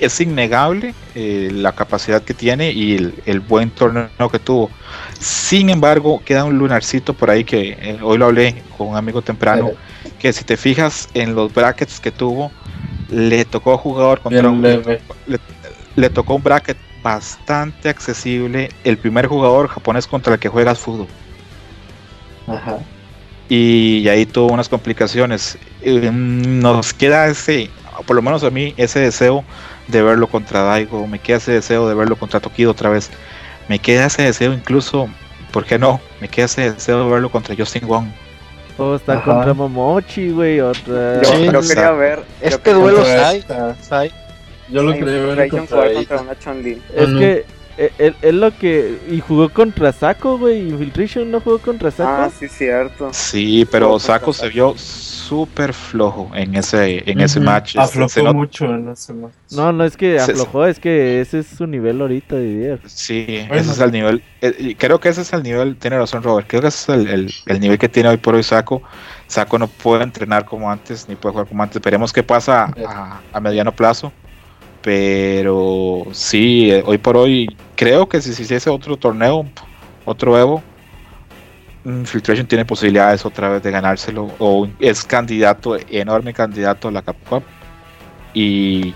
es innegable eh, la capacidad que tiene y el, buen torneo que tuvo. Sin embargo, queda un lunarcito por ahí que eh, hoy lo hablé con un amigo temprano, que si te fijas en los brackets que tuvo, le tocó jugador contra un, le, tocó un bracket bastante accesible. El primer jugador japonés contra el que juegas fútbol. Ajá. Y, ahí tuvo unas complicaciones. Nos queda ese, por lo menos a mí, ese deseo de verlo contra Daigo. Me queda ese deseo de verlo contra Tokido otra vez. Me queda ese deseo incluso, ¿por qué no? Me queda ese deseo de verlo contra Justin Wong. O está contra Momochi, güey. Otra... Yo, quería ver. Este duelo Sai. Yo lo quería ver contra, una Es que él, él, lo que. Y jugó contra Saco, güey. Infiltration no jugó contra Saco. Ah, sí, cierto. Sí, pero Saco se vio súper flojo en ese, en ese match. Este, aflojó mucho en ese match. No, no es que aflojó, es que ese es su nivel ahorita, Didier. Sí, ese es el nivel. Eh, creo que ese es el nivel, tiene razón Robert, creo que ese es el, el, nivel que tiene hoy por hoy Saco. Saco no puede entrenar como antes, ni puede jugar como antes. Veremos qué pasa a, a mediano plazo. Pero sí, eh, hoy por hoy creo que si se hiciese otro torneo, otro Evo, Filtration tiene posibilidades otra vez de ganárselo o es candidato, enorme candidato a la Cup Cup y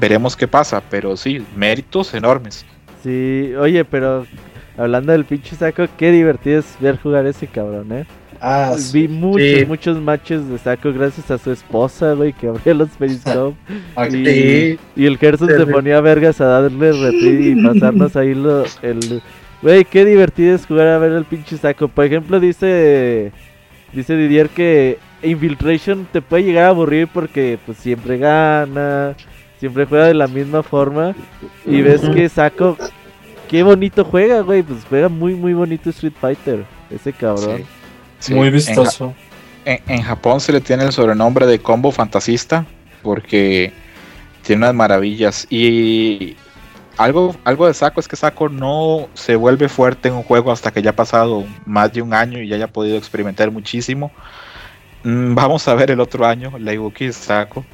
veremos qué pasa, pero sí, méritos enormes. Sí, oye, pero hablando del pinche saco, qué divertido es ver jugar ese cabrón, ¿eh? Ah, Vi muchos, muchos matches de saco gracias a su esposa, güey, que abría los Periscope. y, y, el Gerson se ponía vergas a darle retweet y pasarnos ahí lo, el, Güey, qué divertido es jugar a ver el pinche saco. Por ejemplo, dice dice Didier que Infiltration te puede llegar a aburrir porque pues siempre gana, siempre juega de la misma forma. Y ves que saco qué bonito juega, güey, pues juega muy muy bonito Street Fighter, ese cabrón. Muy vistoso. En, en, Japón se le tiene el sobrenombre de combo fantasista porque tiene unas maravillas y algo, algo de Saco es que Saco no se vuelve fuerte en un juego hasta que ya ha pasado más de un año y ya haya podido experimentar muchísimo. Mm, vamos a ver el otro año la Ibuki Saco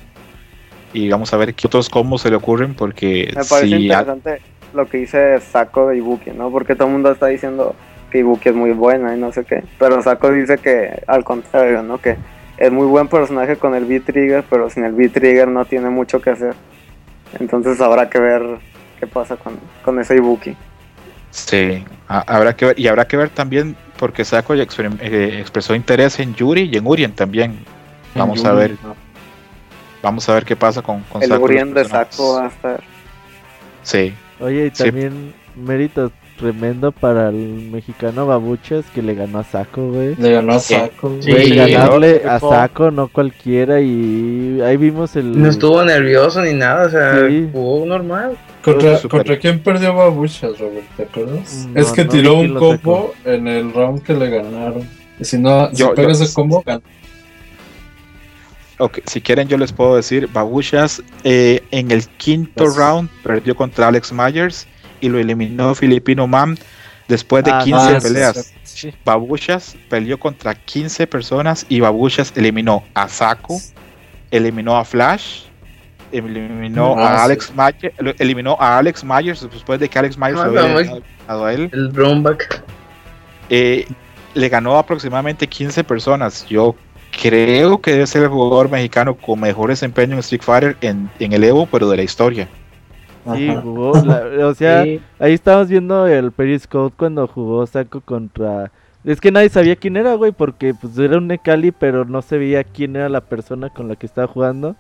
y vamos a ver qué otros combos se le ocurren porque me parece interesante lo que dice Saco de Ibuki, ¿no? Porque todo el mundo está diciendo que Ibuki es muy buena y no sé qué, pero Saco dice que al contrario, ¿no? Que es muy buen personaje con el V-Trigger, pero sin el V-Trigger no tiene mucho que hacer. Entonces habrá que ver qué pasa con, con ese Ibuki. Sí, habrá que ver, y habrá que ver también porque Sako ya eh, expresó interés en Yuri y en Urien también. Vamos a ver. Vamos a ver qué pasa con, con El Urien de Sako va a estar. Sí. Oye, y también mérito tremendo para el mexicano Babuchas que le ganó a Saco, güey. Le ganó a Saco. Sí, ganarle a Saco, no cualquiera, y ahí vimos el... No estuvo nervioso ni nada, o sea, jugó normal. ¿Contra, ¿Contra quién perdió Babuchas, Robert? ¿Te acuerdas? es que tiró un combo en el round que le ganaron. Y si no, si pega ese combo, gana. Ok, si quieren yo les puedo decir, Babuchas eh, en el quinto round perdió contra Alex Myers y lo eliminó Filipino Man después de 15 ah, peleas. Babuchas peleó contra 15 personas y Babuchas eliminó a Saku, eliminó a Flash, eliminó a Alex Myers, eliminó a Alex Myers después de que Alex Myers ah, lo a él. El Brownback. Eh, le ganó aproximadamente 15 personas. Yo creo que debe ser el jugador mexicano con mejor desempeño en Street Fighter en, en el Evo, pero de la historia. Sí, jugó, o sea, ahí estábamos viendo el Periscope cuando jugó Saco contra... Es que nadie sabía quién era, güey, porque pues era un Necali, pero no se veía quién era la persona con la que estaba jugando.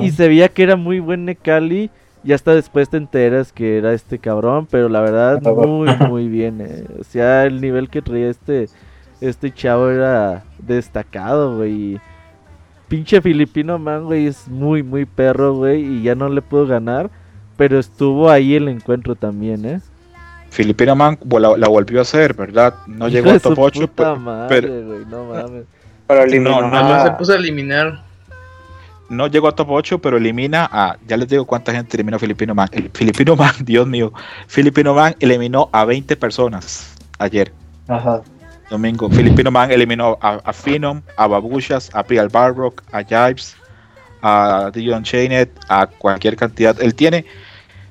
Y se veía que era muy buen Necali, y hasta después te enteras que era este cabrón, pero la verdad, muy, muy bien. Eh. O sea, el nivel que traía este, este chavo era destacado, güey. Pinche filipino man, güey, es muy, muy perro, güey, y ya no le puedo ganar. Pero estuvo ahí el encuentro también, ¿eh? Filipino Man la, volvió a hacer, ¿verdad? No llegó a top 8, pero, no mames. eliminó. No, no, se puso a eliminar. No llegó a top 8, pero elimina a. Ya les digo cuánta gente eliminó a Filipino Man. El Filipino Man, Dios mío. Filipino Man eliminó a 20 personas ayer. Ajá. Domingo. Filipino Man eliminó a, a Phenom, a Babushas, a Prial Barrock, a Jives, a Dion Chainet, a cualquier cantidad. Él tiene,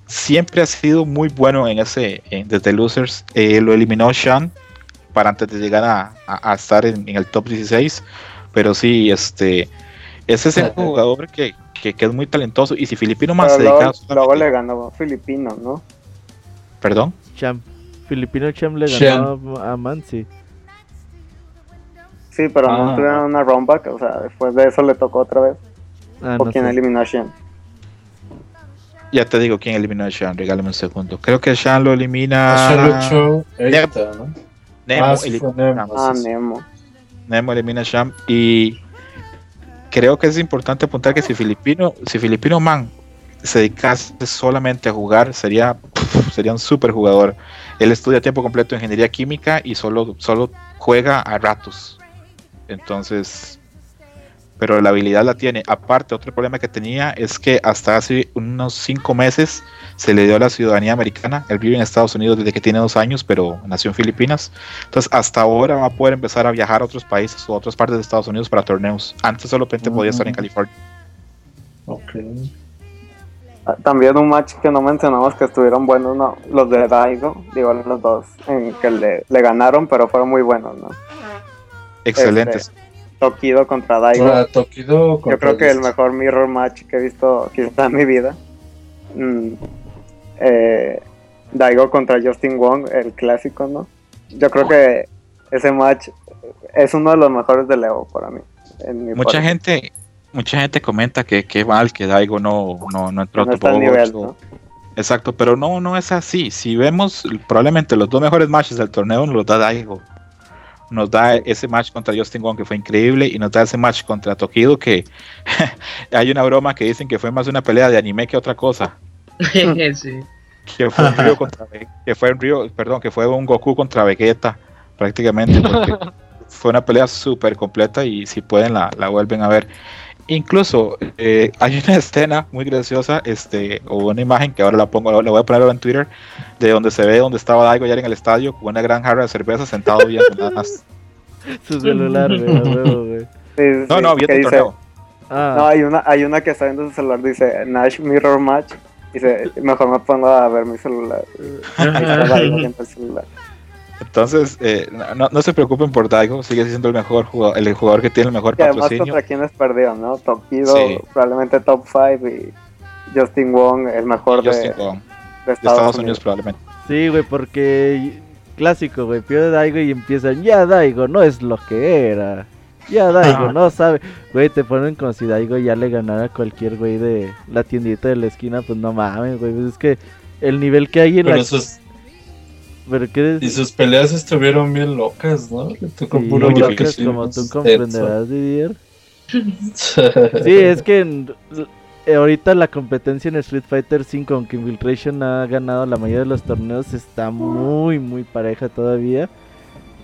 siempre ha sido muy bueno en ese, desde Losers. Eh, lo eliminó Sean para antes de llegar a, estar en, el top 16. Pero sí, este, ese es el jugador que, que, es muy talentoso. Y si Filipino más dedicado. Luego, le ganó Filipino, ¿no? ¿Perdón? Cham. Filipino Cham le ganó a Mansi. Sí, pero no ah. tuvieron una roundback, o sea, después de eso le tocó otra vez. Ah, ¿O quién eliminó a Shen? Ya te digo quién eliminó a Shen, regálame un segundo. Creo que Shen lo elimina. Nemo. Nemo, ah, elimina... ah, Nemo. Nemo elimina a Shen y creo que es importante apuntar que si Filipino, si Filipino Man se dedicase solamente a jugar, sería, sería un super jugador. Él estudia a tiempo completo ingeniería química y solo, solo juega a ratos. Entonces, pero la habilidad la tiene. Aparte, otro problema que tenía es que hasta hace unos cinco meses se le dio la ciudadanía americana. Él vive en Estados Unidos desde que tiene dos años, pero nació en Filipinas. Entonces, hasta ahora va a poder empezar a viajar a otros países o a otras partes de Estados Unidos para torneos. Antes solamente podía estar en California. Ok. Ah, También un match que no mencionamos que estuvieron buenos, ¿no? Los de Daigo, digo los dos, en que le, le ganaron, pero fueron muy buenos, ¿no? Excelentes. Tokido contra Daigo. Ah, Tokido Yo creo que el mejor mirror match que he visto quizá en mi vida. Mm, eh, Daigo contra Justin Wong, el clásico, ¿no? Yo creo que ese match es uno de los mejores de Leo para mí. en mi Mucha parte. gente, mucha gente comenta que qué mal que Daigo no, no, no entró a no Top está al Overwatch nivel, o- ¿no? Exacto, pero no, no es así. Si vemos probablemente los dos mejores matches del torneo nos los da Daigo. Nos da ese match contra Justin Wong que fue increíble y nos da ese match contra Tokido que hay una broma que dicen que fue más una pelea de anime que otra cosa. sí. Que fue un Ryo contra Ve- que fue un perdón, que fue un Goku contra Vegeta prácticamente porque fue una pelea súper completa y si pueden la, la vuelven a ver. Incluso eh, hay una escena muy graciosa, este, o una imagen que ahora la pongo, la voy a poner en Twitter, de donde se ve donde estaba Daigo ya en el estadio con una gran jarra de cerveza sentado viendo nada más. Su celular, güey. Sí, No, sí, no, viendo el dice- torneo. Ah, No, hay una, hay una que está viendo su celular, dice Nash Mirror Match. Dice, mejor me pongo a ver mi celular. Ahí está Daigo viendo el celular. Entonces, eh, no, no se preocupen por Daigo, sigue siendo el mejor jugador, el jugador que tiene el mejor Y además patrocinio. contra quienes perdieron, ¿no? Tokido, Sí. probablemente top 5 y Justin Wong, el mejor de, Wong, de de Estados, Unidos Unidos. probablemente. sí, güey, porque clásico, güey, pierde Daigo y empiezan, ya Daigo no es lo que era. Ya Daigo Ah. no sabe. Güey, te ponen como si Daigo ya le ganara a cualquier güey de la tiendita de la esquina, pues no mames, güey, pues es que el nivel que hay en Pero la... Pero y sus peleas estuvieron bien locas, ¿no? Le tocó Sí, puro locas, como tú comprenderás, Didier. Sí, es que en- ahorita la competencia en Street Fighter 5, aunque Infiltration ha ganado la mayoría de los torneos, está muy, muy pareja todavía.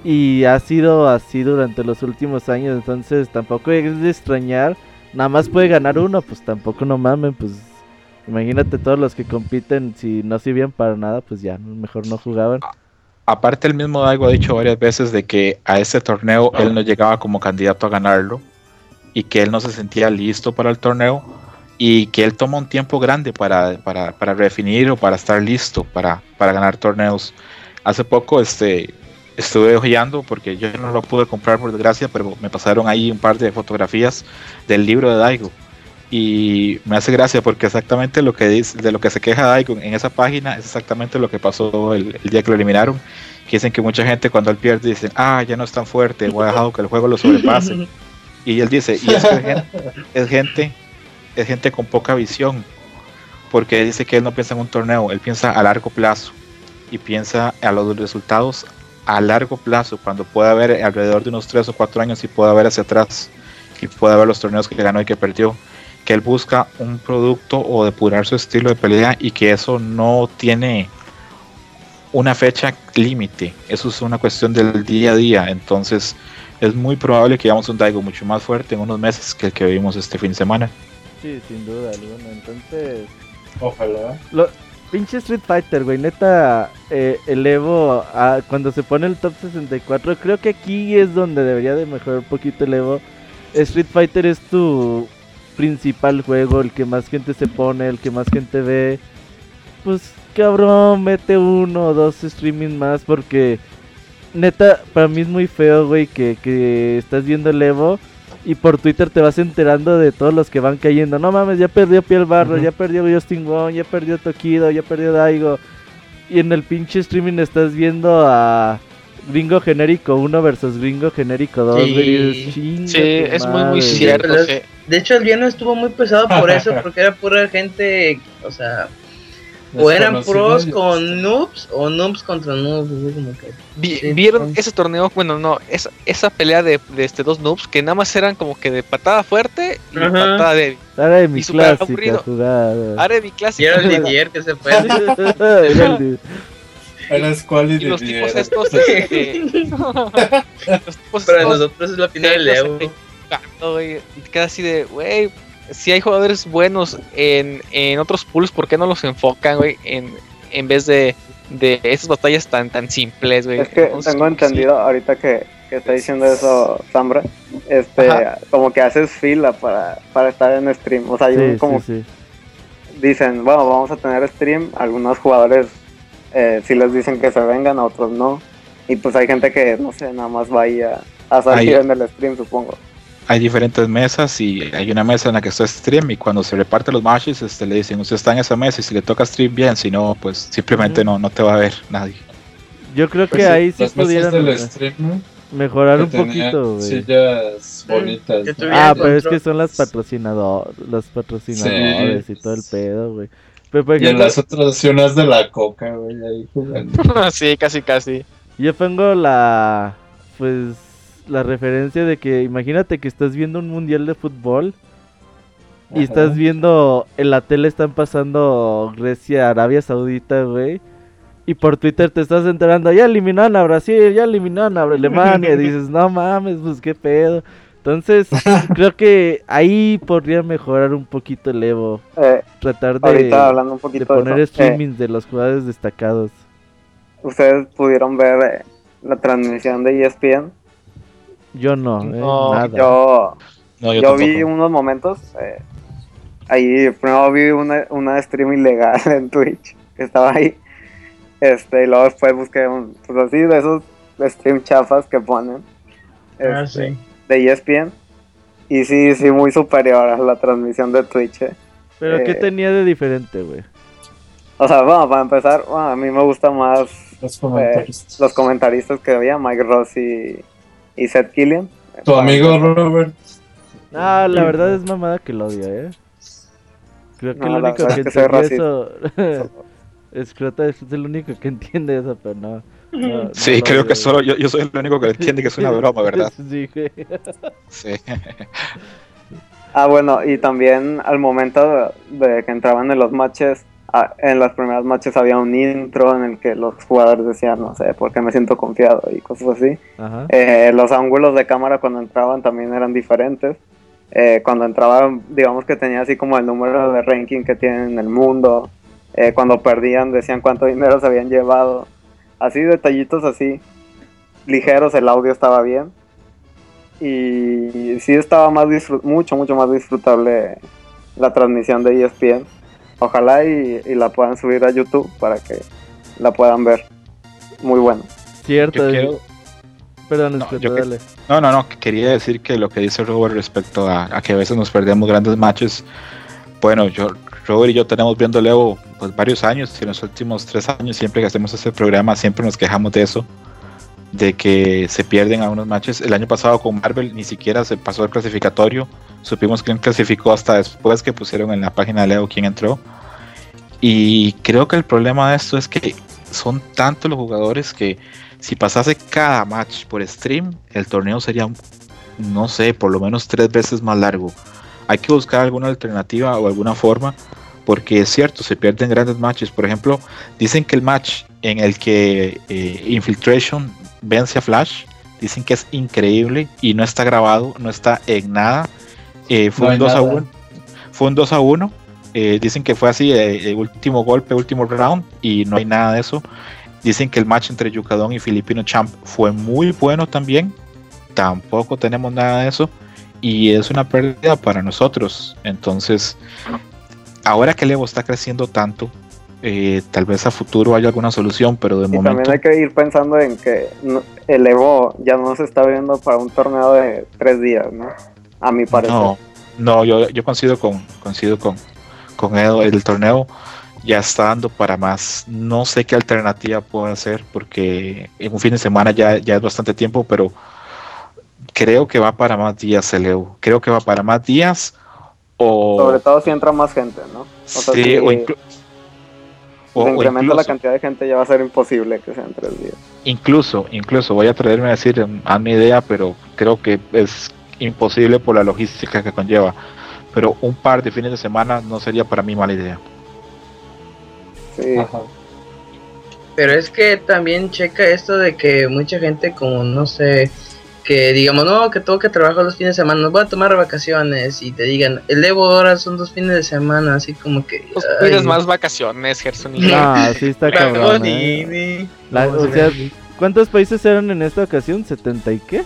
Y ha sido así durante los últimos años, entonces tampoco es de extrañar. Nada más puede ganar uno, pues tampoco no mamen, pues imagínate todos los que compiten, si no sirvían para nada, pues ya mejor no jugaban. Aparte, el mismo Daigo ha dicho varias veces de que a este torneo él no llegaba como candidato a ganarlo y que él no se sentía listo para el torneo y que él toma un tiempo grande para, para, para redefinir o para estar listo para, para ganar torneos. Hace poco este, estuve hojeando porque yo no lo pude comprar por desgracia, pero me pasaron ahí un par de fotografías del libro de Daigo. Y me hace gracia porque exactamente lo que dice, de lo que se queja Daigo en esa página es exactamente lo que pasó el, día que lo eliminaron. Dicen que mucha gente cuando él pierde dicen, ah, ya no es tan fuerte, voy a dejar que el juego lo sobrepase. Y él dice, y es gente, es gente, es gente con poca visión, porque dice que él no piensa en un torneo, él piensa a largo plazo y piensa a los resultados a largo plazo, cuando pueda ver alrededor de unos 3 o 4 años y pueda ver hacia atrás y pueda ver los torneos que ganó y que perdió, que él busca un producto o depurar su estilo de pelea y que eso no tiene una fecha límite, eso es una cuestión del día a día, entonces es muy probable que veamos un Daigo mucho más fuerte en unos meses que el que vimos este fin de semana. Sí, sin duda alguna. Entonces, Ojalá. Lo, pinche Street Fighter, güey, neta, eh, el Evo, ah, cuando se pone el top 64, creo que aquí es donde debería de mejorar un poquito el Evo. Street Fighter es tu principal juego, el que más gente se pone, el que más gente ve. Pues cabrón, mete uno o dos streaming más porque neta, para mí es muy feo, güey, que, que estás viendo el Evo y por Twitter te vas enterando de todos los que van cayendo. No mames, ya perdió Piel Barro, ya perdió Justin Wong, ya perdió Tokido, ya perdió Daigo. Y en el pinche streaming estás viendo a Gringo Genérico 1 versus Gringo Genérico 2. Sí. güey, "Chinga Sí, es muy, muy madre". cierto. De hecho, el viernes estuvo muy pesado por eso, porque era pura gente, o sea, o eran pros con noobs o noobs contra noobs. así como que- Vi- Sí, ¿Vieron ese torneo? Bueno, no, esa, esa pelea de, de este dos noobs que nada más eran como que de patada fuerte y Ajá. patada débil. De mi Y clásica aburrido. jugada. Ahora mi Y clásico. era el Didier que se fue. Era de- Squally Y de los tipos estos, este, los tipos Para estos, nosotros es la final del Evo. Jugando, güey. Y te quedas así de, güey, si hay jugadores buenos en, en otros pools, ¿por qué no los enfocan, güey? En, en vez de, de esas batallas tan tan simples, güey. Es que tengo entendido ahorita que, que está diciendo eso Zambra, este, como que haces fila para, para estar en stream. O sea, yo como dicen, bueno, vamos a tener stream, algunos jugadores eh, si les dicen que se vengan, a otros no. Y pues hay gente que, no sé, nada más va ahí a, salir en el stream, supongo. Hay diferentes mesas y hay una mesa en la que está stream y cuando se reparte los matches este, le dicen, usted está en esa mesa y si le toca stream bien, si no, pues simplemente no, no te va a ver nadie. Yo creo que pues ahí sí pudieran mejorar un poquito, Sillas bonitas. Ah, pero es que son las patrocinador, los patrocinadores y todo el pedo, güey y en las otras unas de la coca, güey, ahí jugando. sí, casi, casi. Yo pongo la. Pues. La referencia de que imagínate que estás viendo un mundial de fútbol. Y estás viendo. En la tele están pasando Grecia, Arabia Saudita, güey. Y por Twitter te estás enterando. Ya eliminaron a Brasil, ya eliminaron a Alemania. y dices, no mames, pues qué pedo. Entonces, creo que ahí podría mejorar un poquito el Evo. Eh, Tratar de, hablando un poquito de poner streaming de los jugadores destacados. ¿Ustedes pudieron ver eh, la transmisión de ESPN? Yo no, eh, nada. Yo, yo, vi unos momentos. ahí primero vi una, una stream ilegal en Twitch que estaba ahí. Este, y luego después busqué un, pues así de esos stream chafas que ponen. ah, este, sí de ESPN. Y sí, sí, muy superior a la transmisión de Twitch. Eh. ¿Pero qué eh, tenía de diferente, güey? O sea, bueno, para empezar, a mí me gustan más los comentaristas, los comentaristas que había, Mike Ross y, y Seth Killian. Tu amigo Robert. Ah, la verdad es mamada que lo odia, ¿eh? Creo que lo único que, que entiende eso... es, es el único que entiende eso, pero no sí, creo que solo yo, yo, soy el único que entiende que es una broma, ¿verdad? Sí. Ah, bueno, y también al momento de, que entraban en los matches, en las primeras matches había un intro en el que los jugadores decían, no sé, porque me siento confiado y cosas así. Eh, los ángulos de cámara cuando entraban también eran diferentes. Eh, cuando entraban, digamos que tenía así como el número de ranking que tienen en el mundo. Eh, cuando perdían decían cuánto dinero se habían llevado así detallitos así ligeros, el audio estaba bien. Y sí estaba más mucho, mucho más disfrutable la transmisión de ESPN. Ojalá y, la puedan subir a YouTube para que la puedan ver. Muy bueno. Cierto. Perdón, no, no, no, quería decir que lo que dice Robert respecto a, a, que a veces nos perdemos grandes matches. Bueno, yo Robert y yo tenemos viendo Leo pues, varios años, y en los últimos tres años, siempre que hacemos este programa, siempre nos quejamos de eso, de que se pierden algunos matches. El año pasado con Marvel ni siquiera se pasó el clasificatorio, supimos quién clasificó hasta después que pusieron en la página de Leo quién entró. Y creo que el problema de esto es que son tantos los jugadores que si pasase cada match por stream, el torneo sería, no sé, por lo menos tres veces más largo. Hay que buscar alguna alternativa o alguna forma porque es cierto, se pierden grandes matches. Por ejemplo, dicen que el match en el que eh, Infiltration vence a Flash, dicen que es increíble y no está grabado, no está en nada. Eh, fue, un 2 a 1, fue un 2 a 1. Eh, dicen que fue así, el último golpe, último round, y no hay nada de eso. Dicen que el match entre Yucadón y Filipino Champ fue muy bueno también. Tampoco tenemos nada de eso. Y es una pérdida para nosotros. Entonces, ahora que el Evo está creciendo tanto, eh, tal vez a futuro haya alguna solución, pero de y momento. También hay que ir pensando en que el Evo ya no se está viendo para un torneo de tres días, ¿no? A mi parecer. No, no yo, yo coincido con, coincido con, con Edo, el torneo ya está dando para más. No sé qué alternativa puedo hacer porque en un fin de semana ya, ya es bastante tiempo, pero creo que va para más días el Evo. Creo que va para más días sobre todo si entra más gente, ¿no? O sea, sí, o, incrementa la cantidad de gente ya va a ser imposible que sean tres días. Incluso, incluso, voy a atreverme a decir a mi idea, pero creo que es imposible por la logística que conlleva. Pero un par de fines de semana no sería para mí mala idea. Sí. Pero es que también checa esto de que mucha gente como no sé que digamos, no, que tengo que trabajar los fines de semana, no voy a tomar vacaciones y te digan, el Evo ahora son dos fines de semana, así como que... Pues pides más vacaciones, Gerson. Ah, sí está cabrón. ¿eh? o sea, ¿cuántos países eran en esta ocasión? ¿70 y qué?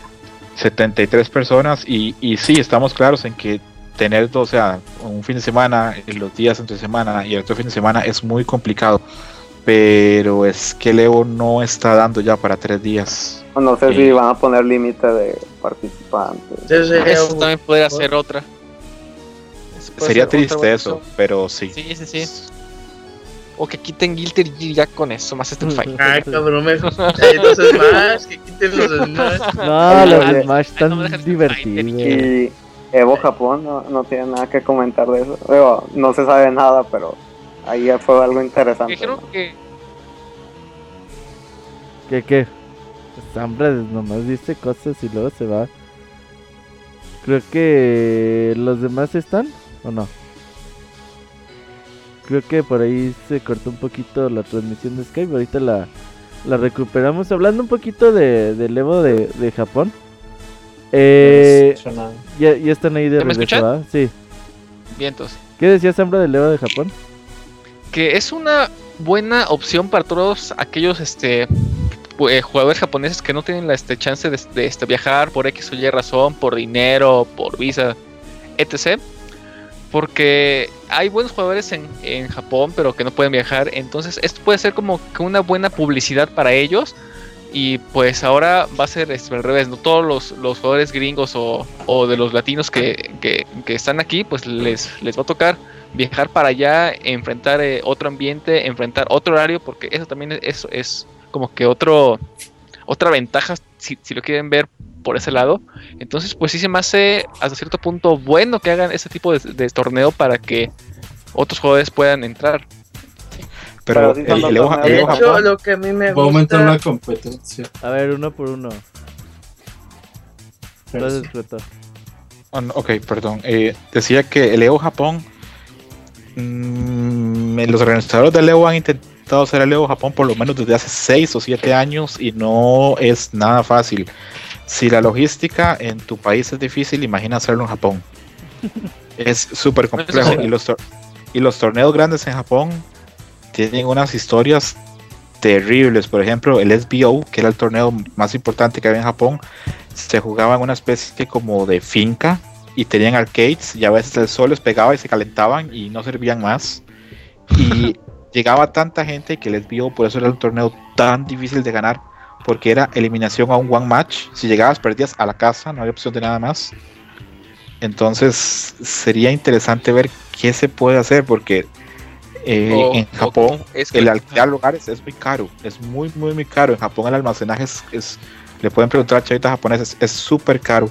73 personas y, y sí, estamos claros en que tener, o sea, un fin de semana, los días entre semana y el otro fin de semana es muy complicado. Pero es que Leo no está dando ya para tres días. No sé si van a poner límite de participantes. Eso también podría ser otra. Sería triste eso, pero sí. Sí, sí, sí. O que quiten Guilty y ya con eso, más Street Fighter. Ah, cabrón, me... los Smash, que quiten los Smash. No, los Smash están divertidos. Y Evo Japón no, no tiene nada que comentar de eso. no se sabe nada, pero ahí fue algo interesante. Que... ¿Qué, qué? Hombre, nomás dice cosas y luego se va. Creo que los demás están, ¿o no? Creo que por ahí se cortó un poquito la transmisión de Skype. Ahorita la, la recuperamos. Hablando un poquito de, del Evo de, de Japón. Eh, ya, ya están ahí de regreso, Sí. Vientos. ¿Qué decías, Sambra, del Evo de Japón? Que es una buena opción para todos aquellos este eh, jugadores japoneses que no tienen la este, chance de, este, viajar por X o Y razón, por dinero, por visa, etc porque hay buenos jugadores en, en, Japón, pero que no pueden viajar. Entonces, esto puede ser como que una buena publicidad para ellos. Y pues ahora va a ser este, al revés, ¿no? Todos los, los jugadores gringos o, o, de los latinos que, que, que, están aquí, pues les, les va a tocar viajar para allá, enfrentar eh, otro ambiente, enfrentar otro horario, porque eso también es, es como que otro, otra ventaja, si, si lo quieren ver por ese lado. Entonces, pues sí se me hace hasta cierto punto bueno que hagan ese tipo de, torneo para que otros jugadores puedan entrar. Pero, el, lo que a mí me va a aumentar la competencia. A ver, uno por uno. Oh, ok, perdón. Eh, decía que el EO Japón, mmm, los organizadores del EO han intentado hacer el EO Japón por lo menos desde hace 6 o 7 años y no es nada fácil. Si la logística en tu país es difícil, imagina hacerlo en Japón. es súper complejo. Y los, y los torneos grandes en Japón tienen unas historias terribles. Por ejemplo, el SBO, que era el torneo más importante que había en Japón, se jugaba en una especie como de finca y tenían arcades y a veces el sol les pegaba y se calentaban y no servían más. Y llegaba tanta gente que el SBO, por eso era un torneo tan difícil de ganar porque era eliminación a un one match. Si llegabas, perdías a la casa, no había opción de nada más. Entonces sería interesante ver qué se puede hacer, porque eh, en Japón el alquilar lugares es muy caro, es muy, muy, muy caro. En Japón el almacenaje es, le pueden preguntar a chavitas japoneses, es súper caro.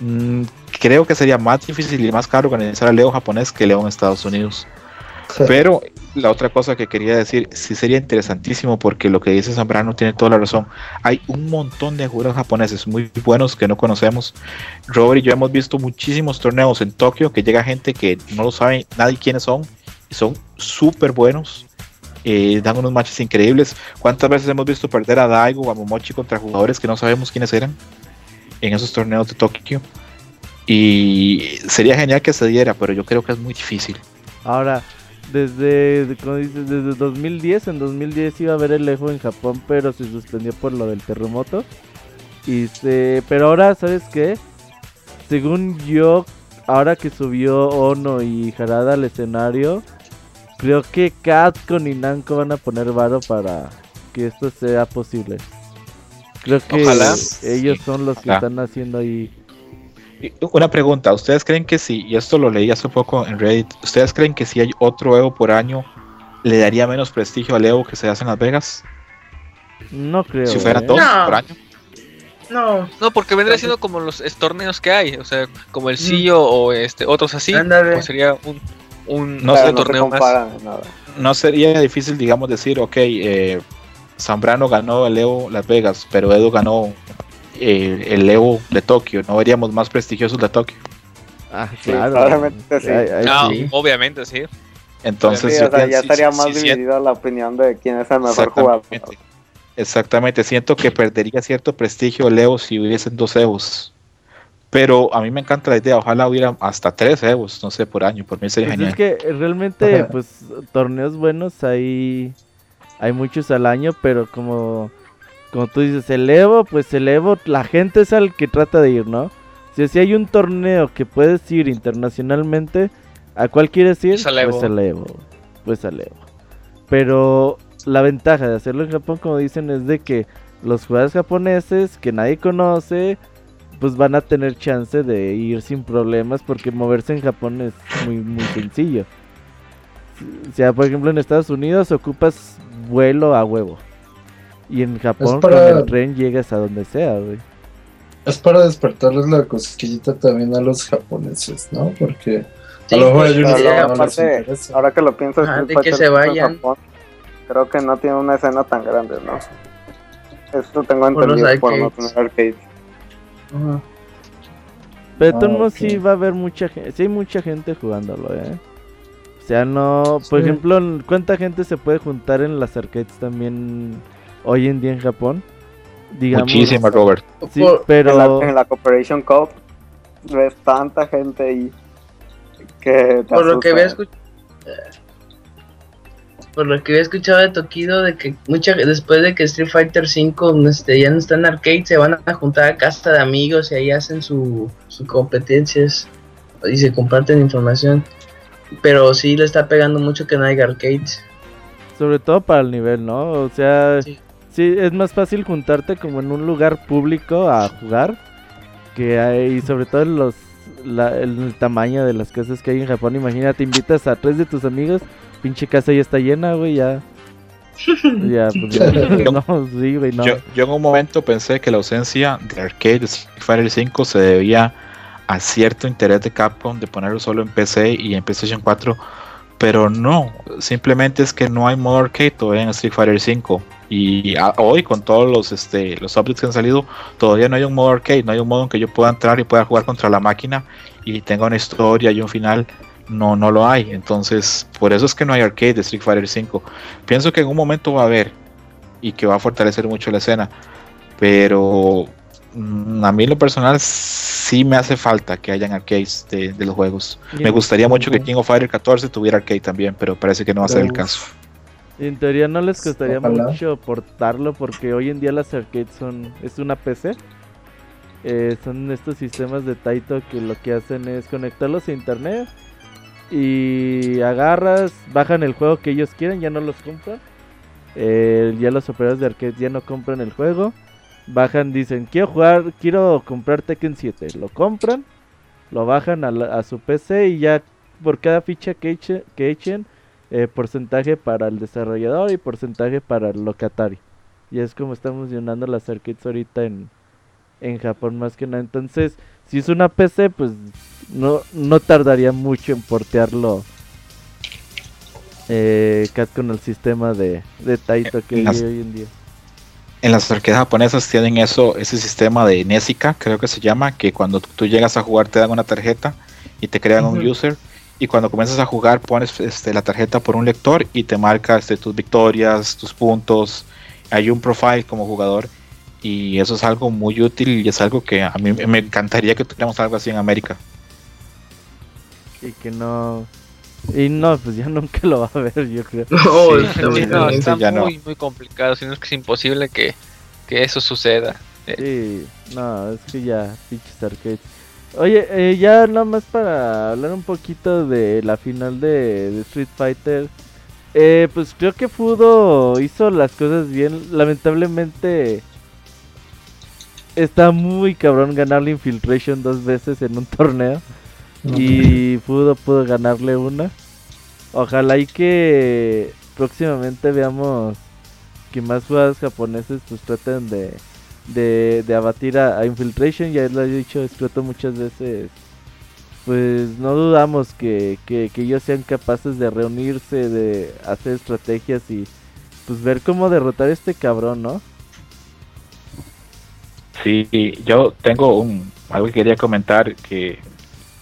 Mm, creo que sería más difícil y más caro organizar el Leo japonés que Leo en Estados Unidos. Pero la otra cosa que quería decir, sí sería interesantísimo porque lo que dice Zambrano tiene toda la razón. Hay un montón de jugadores japoneses muy buenos que no conocemos. Robert y yo hemos visto muchísimos torneos en Tokio que llega gente que no lo sabe nadie quiénes son y son súper buenos. Eh, dan unos matches increíbles. ¿Cuántas veces hemos visto perder a Daigo o a Momochi contra jugadores que no sabemos quiénes eran en esos torneos de Tokio? Y sería genial que se diera, pero yo creo que es muy difícil. Ahora, desde, como dices, desde 2010, en 2010 iba a haber el Evo en Japón, pero se suspendió por lo del terremoto. Y se, pero ahora, ¿sabes qué? Según yo, ahora que subió Ono y Harada al escenario, creo que Capcom y Namco van a poner varo para que esto sea posible. Creo que ellos son los que están haciendo ahí una pregunta, ¿ustedes creen que si, y esto lo leí hace poco en Reddit, ¿ustedes creen que si hay otro Evo por año, le daría menos prestigio al Evo que se hace en Las Vegas? No creo. Si fueran ¿eh? dos por año. No. No, porque vendría siendo como los torneos que hay, o sea, como el CEO o este otros así, pues sería un, un no sé, torneo más. No sería difícil, digamos, decir, ok, eh, Zambrano ganó el Evo Las Vegas, pero Edo ganó eh, el Evo de Tokio, ¿no veríamos más prestigiosos de Tokio? Ah, claro. sí. obviamente sí. Entonces, ya estaría más dividida la opinión de quién es el mejor jugador. Exactamente, siento que perdería cierto prestigio el Evo si hubiesen dos Evos. Pero a mí me encanta la idea, ojalá hubiera hasta tres Evos, no sé, por año, por mí sería Pues genial. es que realmente, pues, torneos buenos hay, hay muchos al año, pero como, como tú dices, el Evo, pues el Evo, la gente es al que trata de ir, ¿no? Si, si hay un torneo que puedes ir internacionalmente, ¿a cuál quieres ir? Pues al Evo. Pues al Evo, pues al Evo. Pero la ventaja de hacerlo en Japón, como dicen, es de que los jugadores japoneses que nadie conoce, pues van a tener chance de ir sin problemas porque moverse en Japón es muy muy sencillo. O sea, por ejemplo, en Estados Unidos ocupas vuelo a huevo. Y en Japón para- con el tren llegas a donde sea, güey. Es para despertarles la cosquillita también a los japoneses, ¿no? Porque Sí, a lo mejor pues, no les aparte, ahora que lo pienso, Ajá, Street de que se vayan. Japón, creo que no tiene una escena tan grande, ¿no? Esto tengo entendido por no tener arcades. Ajá. Pero Ah, modos ok. sí va a haber mucha gente, sí hay mucha gente jugándolo, ¿eh? O sea, no, por Sí. ejemplo, ¿cuánta gente se puede juntar en las arcades también hoy en día en Japón? Digamos, Muchísima, Robert. Sí, Por- En, pero la, en la Cooperation Cup ves tanta gente ahí que te por lo que había escuchado por lo que había escuchado de Tokido de que mucha después de que Street Fighter 5 este, ya no está en arcade se van a juntar a casa de amigos y ahí hacen su, su competencias y se comparten información pero sí le está pegando mucho que no haya arcades sobre todo para el nivel, ¿no? O sea, Sí. Sí, es más fácil juntarte como en un lugar público a jugar que hay, sobre todo en los la- el tamaño de las casas que hay en Japón. Imagínate, invitas a tres de tus amigos, pinche casa ya está llena, güey, ya. ya, pues ya. no, sí, güey, no. Yo, yo en un momento pensé que la ausencia de arcade de Street Fighter 5 se debía a cierto interés de Capcom de ponerlo solo en PC y en PlayStation 4, pero no, simplemente es que no hay modo arcade todavía en Street Fighter 5 y a- hoy con todos los este los updates que han salido todavía no hay un modo arcade, no hay un modo en que yo pueda entrar y pueda jugar contra la máquina y tenga una historia y un final. No, no lo hay. Entonces, por eso es que no hay arcade de Street Fighter 5. Pienso que en un momento va a haber y que va a fortalecer mucho la escena. Pero mm, a mí en lo personal sí me hace falta que hayan arcades de, de los juegos. Me gustaría mucho que King of Fighter 14 tuviera arcade también, pero parece que no va a ser el caso. En teoría no les costaría Ojalá. mucho portarlo porque hoy en día las arcades son es una PC. Eh, son estos sistemas de Taito que lo que hacen es conectarlos a internet y agarras, bajan el juego que ellos quieren, ya no los compran. Eh, ya los operadores de arcade ya no compran el juego. Bajan, dicen, quiero jugar, quiero comprar Tekken 7. Lo compran, lo bajan a, la- a su PC y ya por cada ficha que, eche- que echen, eh, porcentaje para el desarrollador y porcentaje para el locatario. Y es como estamos llenando las arcades ahorita en, en Japón más que nada. Entonces, si es una PC, pues no, no tardaría mucho en portearlo eh, Cat con el sistema de, de Taito que hay Las- hoy en día. En las arcades japonesas tienen eso, ese sistema de Nesica, creo que se llama, que cuando tú llegas a jugar te dan una tarjeta y te crean un user. Y cuando comienzas a jugar pones este, la tarjeta por un lector y te marca este, tus victorias, tus puntos. Hay un profile como jugador y eso es algo muy útil y es algo que a mí me encantaría que tuviéramos algo así en América. Y que no. Y no, pues ya nunca lo va a ver, yo creo. No, Sí, está sí, muy no, está ya no. muy, muy complicado, sino es que es imposible que, que eso suceda. Sí, no, es que ya, pinches arcades. Oye, eh, ya nada más para hablar un poquito de la final de, de Street Fighter. Eh, pues creo que Fudo hizo las cosas bien. Lamentablemente está muy cabrón ganarle Infiltration dos veces en un torneo. Y Fudo pudo ganarle una. Ojalá y que próximamente veamos que más jugadores japoneses pues traten de, de, de abatir a, a Infiltration. Ya lo he dicho, escrito muchas veces. Pues no dudamos que, que, que ellos sean capaces de reunirse, de hacer estrategias y pues ver cómo derrotar a este cabrón, ¿no? Sí, yo tengo un, algo que quería comentar que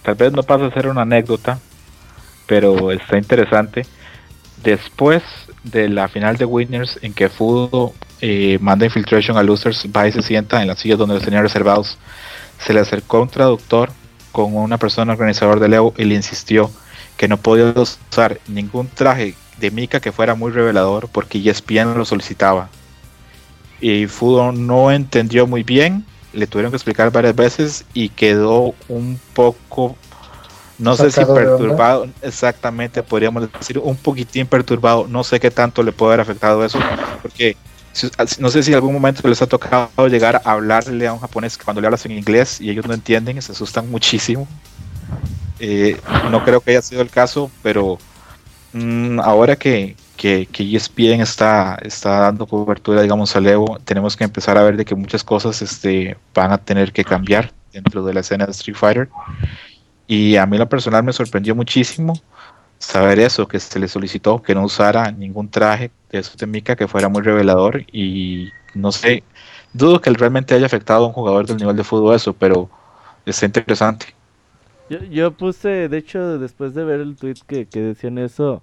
tal vez no pasa a ser una anécdota, pero está interesante. después de la final de Winners en que Fudo eh, manda Infiltration a Losers, va y se sienta en las sillas donde los tenía reservados, se le acercó un traductor con una persona organizador de Leo y le insistió que no podía usar ningún traje de Mika que fuera muy revelador porque ESPN lo solicitaba. Y Fudo no entendió muy bien, le tuvieron que explicar varias veces y quedó un poco no sé si perturbado, exactamente, podríamos decir un poquitín perturbado. No sé qué tanto le puede haber afectado eso, porque no sé si en algún momento les ha tocado llegar a hablarle a un japonés cuando le hablas en inglés y ellos no entienden y se asustan muchísimo. Eh, no creo que haya sido el caso, pero mm, ahora que, que, que, ESPN está, está dando cobertura, digamos, al Evo, tenemos que empezar a ver de que muchas cosas este, van a tener que cambiar dentro de la escena de Street Fighter. Y a mí lo personal me sorprendió muchísimo saber eso, que se le solicitó que no usara ningún traje de eso de Mika que fuera muy revelador y no sé, dudo que realmente haya afectado a un jugador del nivel de fútbol eso, pero está interesante. Yo, yo puse, de hecho, después de ver el tweet que, que decían eso,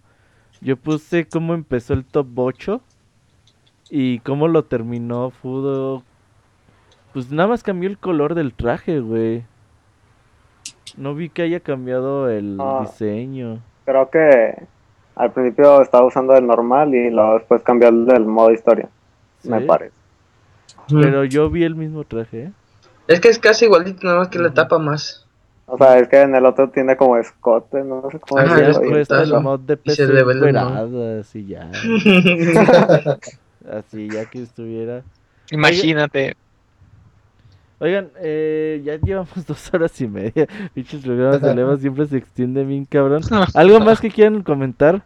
yo puse cómo empezó el top 8 y cómo lo terminó Fudo. Pues nada más cambió el color del traje, güey. No vi que haya cambiado el Ah. diseño. Creo que al principio estaba usando el normal y luego después cambió el del modo historia, me parece. Pero yo vi el mismo traje, ¿eh? Es que es casi igualito, nada más que le tapa más. O sea, es que en el otro tiene como escote, no sé cómo Ajá, decirlo. después correcto. el mod de Y se PC así ya. Así ya que estuviera. Imagínate. Oigan, eh, ya llevamos dos horas y media. Pinches programas de Leva siempre se extiende bien, cabrón. ¿Algo más que quieran comentar?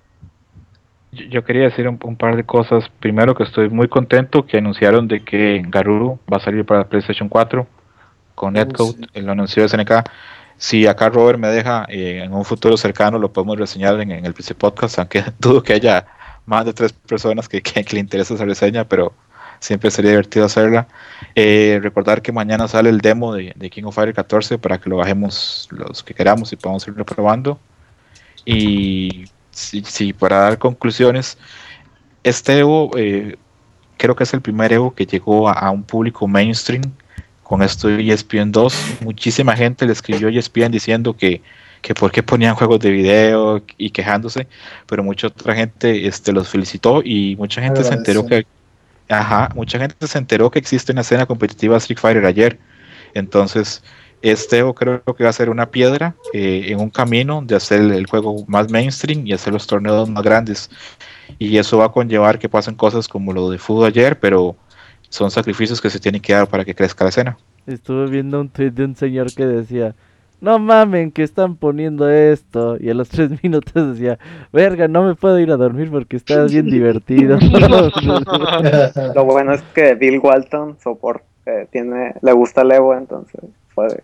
Yo, yo quería decir un, un par de cosas. Primero que estoy muy contento que anunciaron de que Garuru va a salir para PlayStation 4 con Netcode, sí. él lo anunció SNK. Si acá Robert me deja, eh, en un futuro cercano lo podemos reseñar en, en el PC Podcast, aunque dudo que haya más de tres personas que, que- que le interese esa reseña, pero siempre sería divertido hacerla. Eh, recordar que mañana sale el demo de, de King of Fighters 14 para que lo bajemos los que queramos y podamos irlo probando. Y sí, sí, para dar conclusiones, este Evo eh, creo que es el primer Evo que llegó a, a un público mainstream con esto de ESPN 2. Muchísima gente le escribió a ESPN diciendo que, que por qué ponían juegos de video y quejándose, pero mucha otra gente este, los felicitó y mucha gente se enteró que Ajá, mucha gente se enteró que existe una escena competitiva Street Fighter ayer. Entonces, este creo que va a ser una piedra eh, en un camino de hacer el juego más mainstream y hacer los torneos más grandes. Y eso va a conllevar que pasen cosas como lo de fútbol ayer, pero son sacrificios que se tienen que dar para que crezca la escena. Estuve viendo un tweet de un señor que decía, no mamen que están poniendo esto. Y a los tres minutos decía, verga, no me puedo ir a dormir porque está bien divertido. Lo bueno es que Bill Walton soporta, eh, tiene, le gusta el Evo, entonces puede.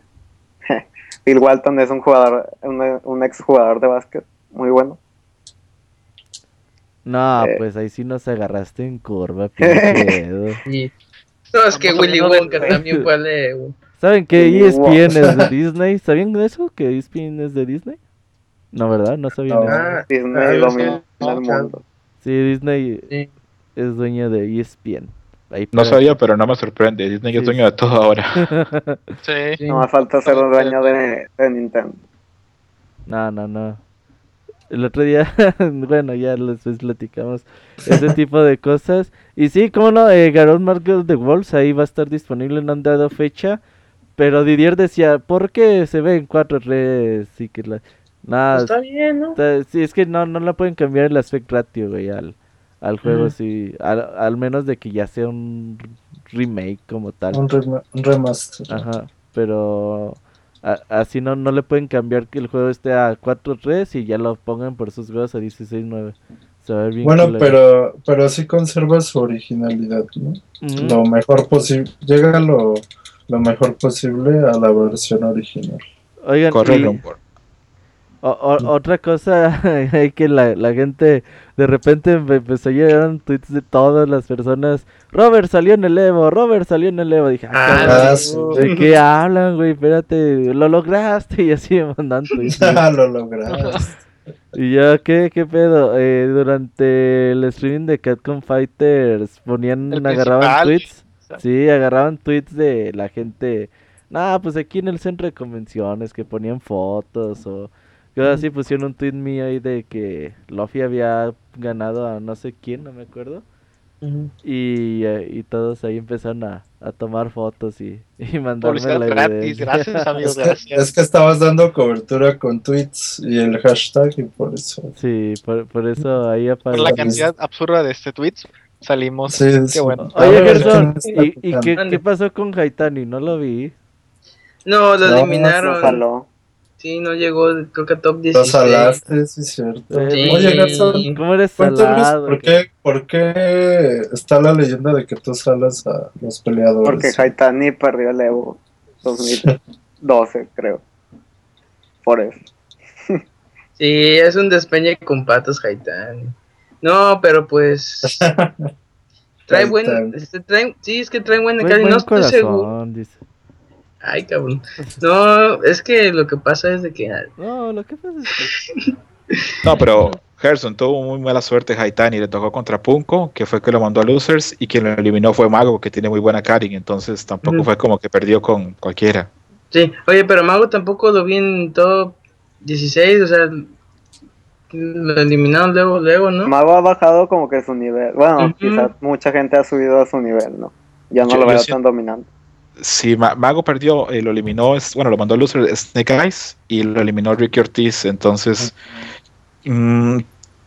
Bill Walton es un jugador, un, un ex jugador de básquet muy bueno. no, Eh. pues ahí sí nos agarraste en curva. Y... No, es que Willy Wonka también fue de... ¿Saben que Wow. ESPN es de Disney? ¿Sabían de eso? ¿Que ESPN es de Disney? No, ¿verdad? No sabían No. eso. Ah, Disney ah, domina sí, el mundo. Sí, Disney Sí. es dueño de ESPN. Ahí No para- sabía, pero no me sorprende. Disney es dueño de todo ahora. Sí. No más falta ser un dueño de, de Nintendo. No, no, no. El otro día, bueno, ya después platicamos ese tipo de cosas. Y sí, cómo no, eh, Garou Market de Wolves ahí va a estar disponible, no han dado fecha. Pero Didier decía, ¿por qué se ve en 4 redes? Y que la... Nada, Pues está bien, ¿no? está- sí, es que no, no la pueden cambiar el aspect ratio, güey, al, al juego, Ujú. sí. Al, al menos de que ya sea un remake como tal. Un, un remaster. Ajá, pero a- así no, no le pueden cambiar que el juego esté a 4.3 y ya lo pongan por sus juegos a 16.9. Se va a ver bien Bueno, pero, pero sí conserva su originalidad, ¿no? Lo mejor posible, llega lo, lo mejor posible a la versión original. Oigan, Corre y o- o- otra cosa hay que la, la gente de repente me empezó a llegar tweets de todas las personas. Robert salió en el Evo, Robert salió en el Evo. Dije, ah, Ah, Ah, sí. ¿de qué hablan, güey? Espérate, lo lograste y así me mandan tweets. güey. lo lograste. ¿Y ya qué, qué pedo? Eh, durante el streaming de Catcom Fighters ponían, El agarraban principal, tweets. Sí, agarraban tweets de la gente. Nah, pues aquí en el centro de convenciones que ponían fotos o cosas así. Pusieron un tweet mío ahí de que Luffy había ganado a no sé quién, no me acuerdo. Y, eh, y todos ahí empezaron a, a tomar fotos y, y mandarme la gratis, evidencia. gracias amigos, Es que, gracias. es que estabas dando cobertura con tweets y el hashtag y por eso. Sí, por, por eso ahí Por apareció. la cantidad absurda de este tweets salimos. Sí, Qué bueno. Oye, Gerson, ¿quién está ¿y, y qué, qué pasó con Haitani? No lo vi. No, lo No, eliminaron. No. Sí, no llegó, creo que a top Lo 16. salaste, sí, es cierto. Sí. Oye, Gerson, ¿Cómo eres salado? por qué, por qué está la leyenda de que tú salas a los peleadores. Porque Haitani perdió el Evo 2012, creo. Por eso. Sí, es un despeñe con patos, Haitán. No, pero pues. trae buen. Este, trae- sí, es que trae buena Buen- buen No estoy seguro. dice. Ay, cabrón. No, es que lo que pasa es de que. No, lo que pasa es que... No, pero Gerson tuvo muy mala suerte Haitani, le tocó contra Punko, que fue que lo mandó a Losers, y quien lo eliminó fue Mago, que tiene muy buena carrying, entonces tampoco fue como que perdió con cualquiera. Sí, oye, pero Mago tampoco lo vi en top 16, o sea. Lo eliminaron luego, luego, ¿no? Mago ha bajado como que su nivel. Bueno, quizás mucha gente ha subido a su nivel, ¿no? Ya no Yo- lo veo tan dominante. Sí, Ma- Mago perdió, eh, lo eliminó, es- bueno, lo mandó a Losers Snake Eyes y lo eliminó Ricky Ortiz, entonces mm,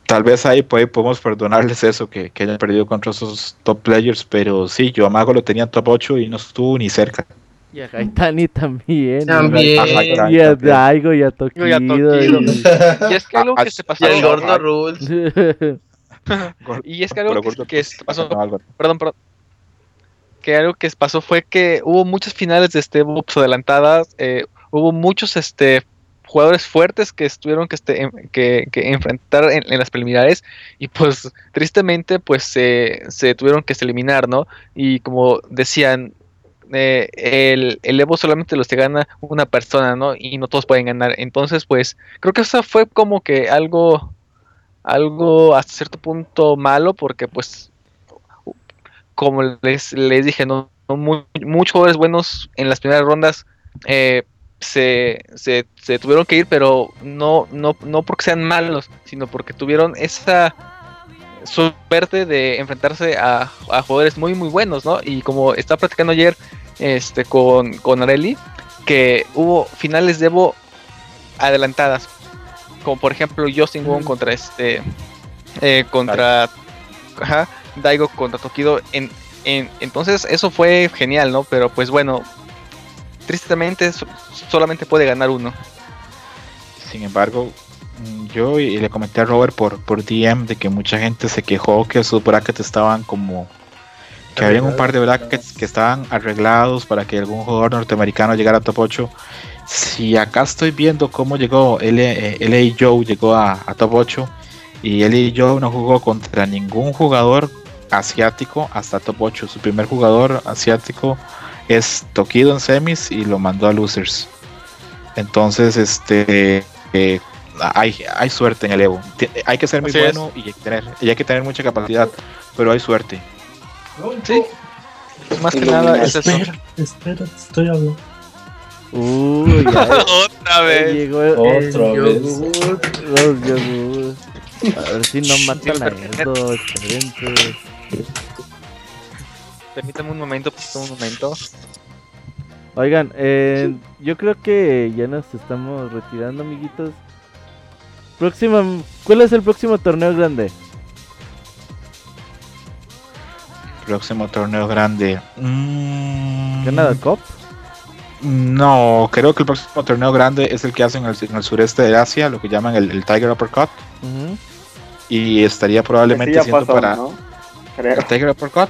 tal vez ahí pues, podemos perdonarles eso, que, que hayan perdido contra esos top players, pero sí, yo a Mago lo tenía en top 8 y no estuvo ni cerca. Y a Haitani también. También. Y a. Daigo y a Tokido. Y a Tokido. y- Y es que algo que se Y pasó. el no, gordo Rules. Y es que algo que, se pasó. Perdón, perdón. Que algo que pasó fue que hubo muchos finales de este Boops adelantadas. eh, hubo muchos este jugadores fuertes que estuvieron que, este, en- que, que enfrentar en, en las preliminares y pues tristemente pues se se tuvieron que eliminar, ¿no? Y como decían, eh, el, el Evo solamente los que gana una persona, ¿no? Y no todos pueden ganar. Entonces pues creo que eso fue como que algo algo hasta cierto punto malo porque pues como les, les dije, no, no mu- muchos jugadores buenos en las primeras rondas eh, se, se, se tuvieron que ir, pero no, no, no porque sean malos, sino porque tuvieron esa suerte de enfrentarse a, a jugadores muy muy buenos, ¿no? Y como estaba platicando ayer este, con, con Areli, que hubo finales de Evo adelantadas, como por ejemplo Justin Wong contra este eh, contra ajá, Daigo contra Tokido en, en- entonces eso fue genial, ¿no? Pero pues bueno, tristemente so- solamente puede ganar uno. Sin embargo, mm, yo y le comenté a Robert por, por DM de que mucha gente se quejó que sus brackets estaban como que había un par de brackets que estaban arreglados para que algún jugador norteamericano llegara a top 8. Si acá estoy viendo cómo llegó L- eh, LA Joe, llegó a, a top 8 y LA Joe no jugó contra ningún jugador asiático hasta top 8. Su primer jugador asiático es Tokido en semis y lo mandó a losers. Entonces, este eh, hay, hay suerte en el Evo. Hay que ser muy Así bueno y hay, que tener, y hay que tener mucha capacidad, pero hay suerte. Sí, más que nada es eso. Espera, espera, estoy hablando. Uy, Otra vez. llegó el Otra vez. yogur. los yogur. A ver si no matan a Edo, espérense. Permítame un momento, pues, un momento. Oigan, eh, yo creo que ya nos estamos retirando, amiguitos. Próxima, ¿cuál es el próximo torneo grande? Próximo torneo grande. Mm, ¿Canada Cup? No, creo que el próximo torneo grande es el que hacen en el, en el sureste de Asia, lo que llaman el, el Tiger Uppercut. Ujú. Y estaría Sí, probablemente ya siendo pasó, para ¿no? El Tiger Uppercut.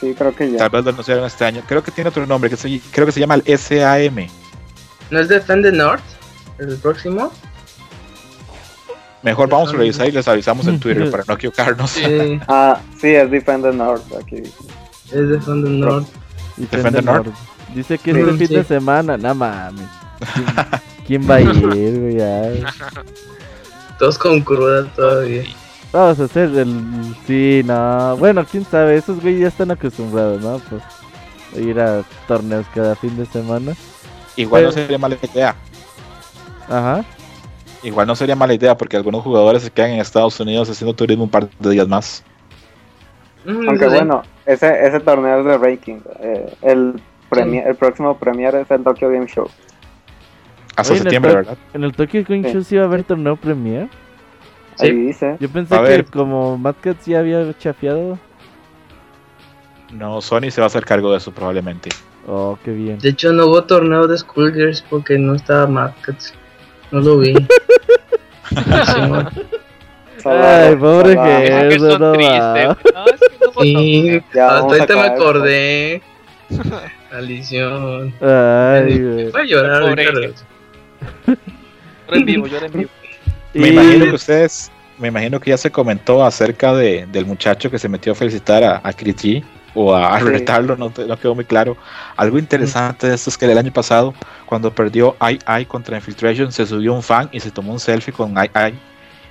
Sí, creo que ya. Tal vez lo anunciaron este año. Creo que tiene otro nombre, que se- creo que se llama el SAM. ¿No es Defend the North? ¿El próximo? Mejor vamos a revisar y les avisamos en Twitter para no equivocarnos. Sí, Ah, sí, es Defender North aquí. es Defend the North. Defender North. North. Dice que este Sí, fin sí. de semana, no mames. ¿Quién, quién va a ir, güey? Ya. Todos con cruda todavía. Vamos a hacer el. Sí, no. Bueno, quién sabe. Esos güeyes ya están acostumbrados, ¿no? Pues ir a torneos cada fin de semana. Igual no sería mala idea. Ajá. Igual no sería mala idea porque algunos jugadores se quedan en Estados Unidos haciendo turismo un par de días más. Mm, Aunque bueno, ese, ese torneo es de ranking. Eh, el, el próximo premier es el Tokyo Game Show. Hasta septiembre, ¿verdad? ¿En el Tokyo Game Show sí iba a haber torneo premier? Ahí dice. Yo pensé que como Mad Cat ya había chafiado. No, Sony se va a hacer cargo de eso probablemente. Oh, qué bien. De hecho, no hubo torneo de Skullgirls porque no estaba Mad Cat. No lo vi. Ay, pobre que eso no triste, va. sí, hasta ahorita me acordé. Maldición. Ay, güey. Voy a llorar en vivo, llora en vivo. Me imagino que ustedes, me imagino que ya se comentó acerca de, del muchacho que se metió a felicitar a, a Chris o a, retarlo, no, no, quedó muy claro. Algo interesante de esto es que el año pasado, cuando perdió AI contra Infiltration, se subió un fan y se tomó un selfie con AI.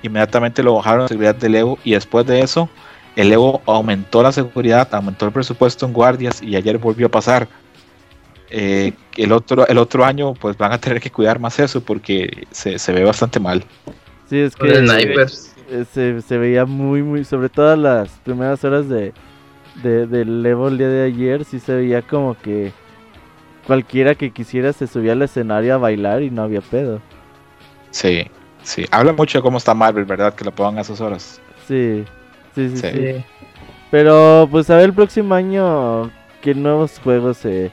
Inmediatamente lo bajaron a seguridad del Evo y después de eso, el Evo aumentó la seguridad, aumentó el presupuesto en guardias y ayer volvió a pasar. Eh, el, otro, el otro año pues van a tener que cuidar más eso porque se, se ve bastante mal. Sí, es que eh, se, se, veía muy, muy, sobre todo las primeras horas de, de, del Evo el día de ayer, sí se veía como que cualquiera que quisiera se subía al escenario a bailar y no había pedo. Sí, sí. Habla mucho de cómo está Marvel, ¿verdad? Que lo pongan a esas horas. Sí, sí, sí. sí. Pero pues a ver el próximo año qué nuevos juegos se,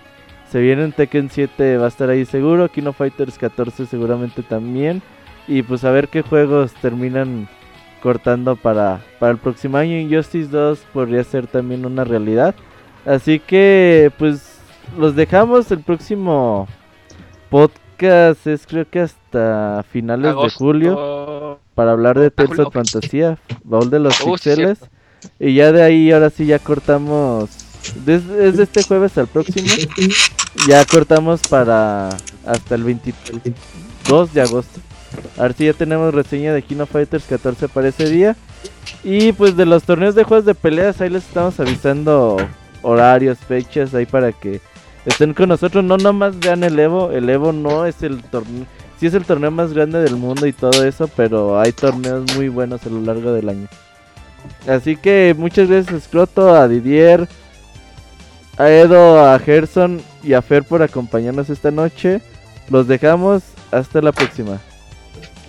se vienen. Tekken 7 va a estar ahí seguro. Kino Fighters 14 seguramente también. Y pues a ver qué juegos terminan cortando para, para el próximo año. Injustice 2 podría ser también una realidad. Así que pues los dejamos el próximo podcast. Es creo que hasta finales de julio. Para hablar de Tales of Fantasía. Baúl de los pixeles. Y ya de ahí ahora sí ya cortamos. Desde, desde este jueves al próximo. Ya cortamos para hasta el 22 de agosto. A ver si ya tenemos reseña de Kino Fighters 14 para ese día. Y pues de los torneos de juegos de peleas, ahí les estamos avisando horarios, fechas, ahí para que estén con nosotros. No nomás vean el Evo, el Evo no es el torneo, sí es el torneo más grande del mundo y todo eso, pero hay torneos muy buenos a lo largo del año. Así que muchas gracias Scroto, a Didier, a Edo, a Gerson y a Fer por acompañarnos esta noche. Los dejamos, hasta la próxima.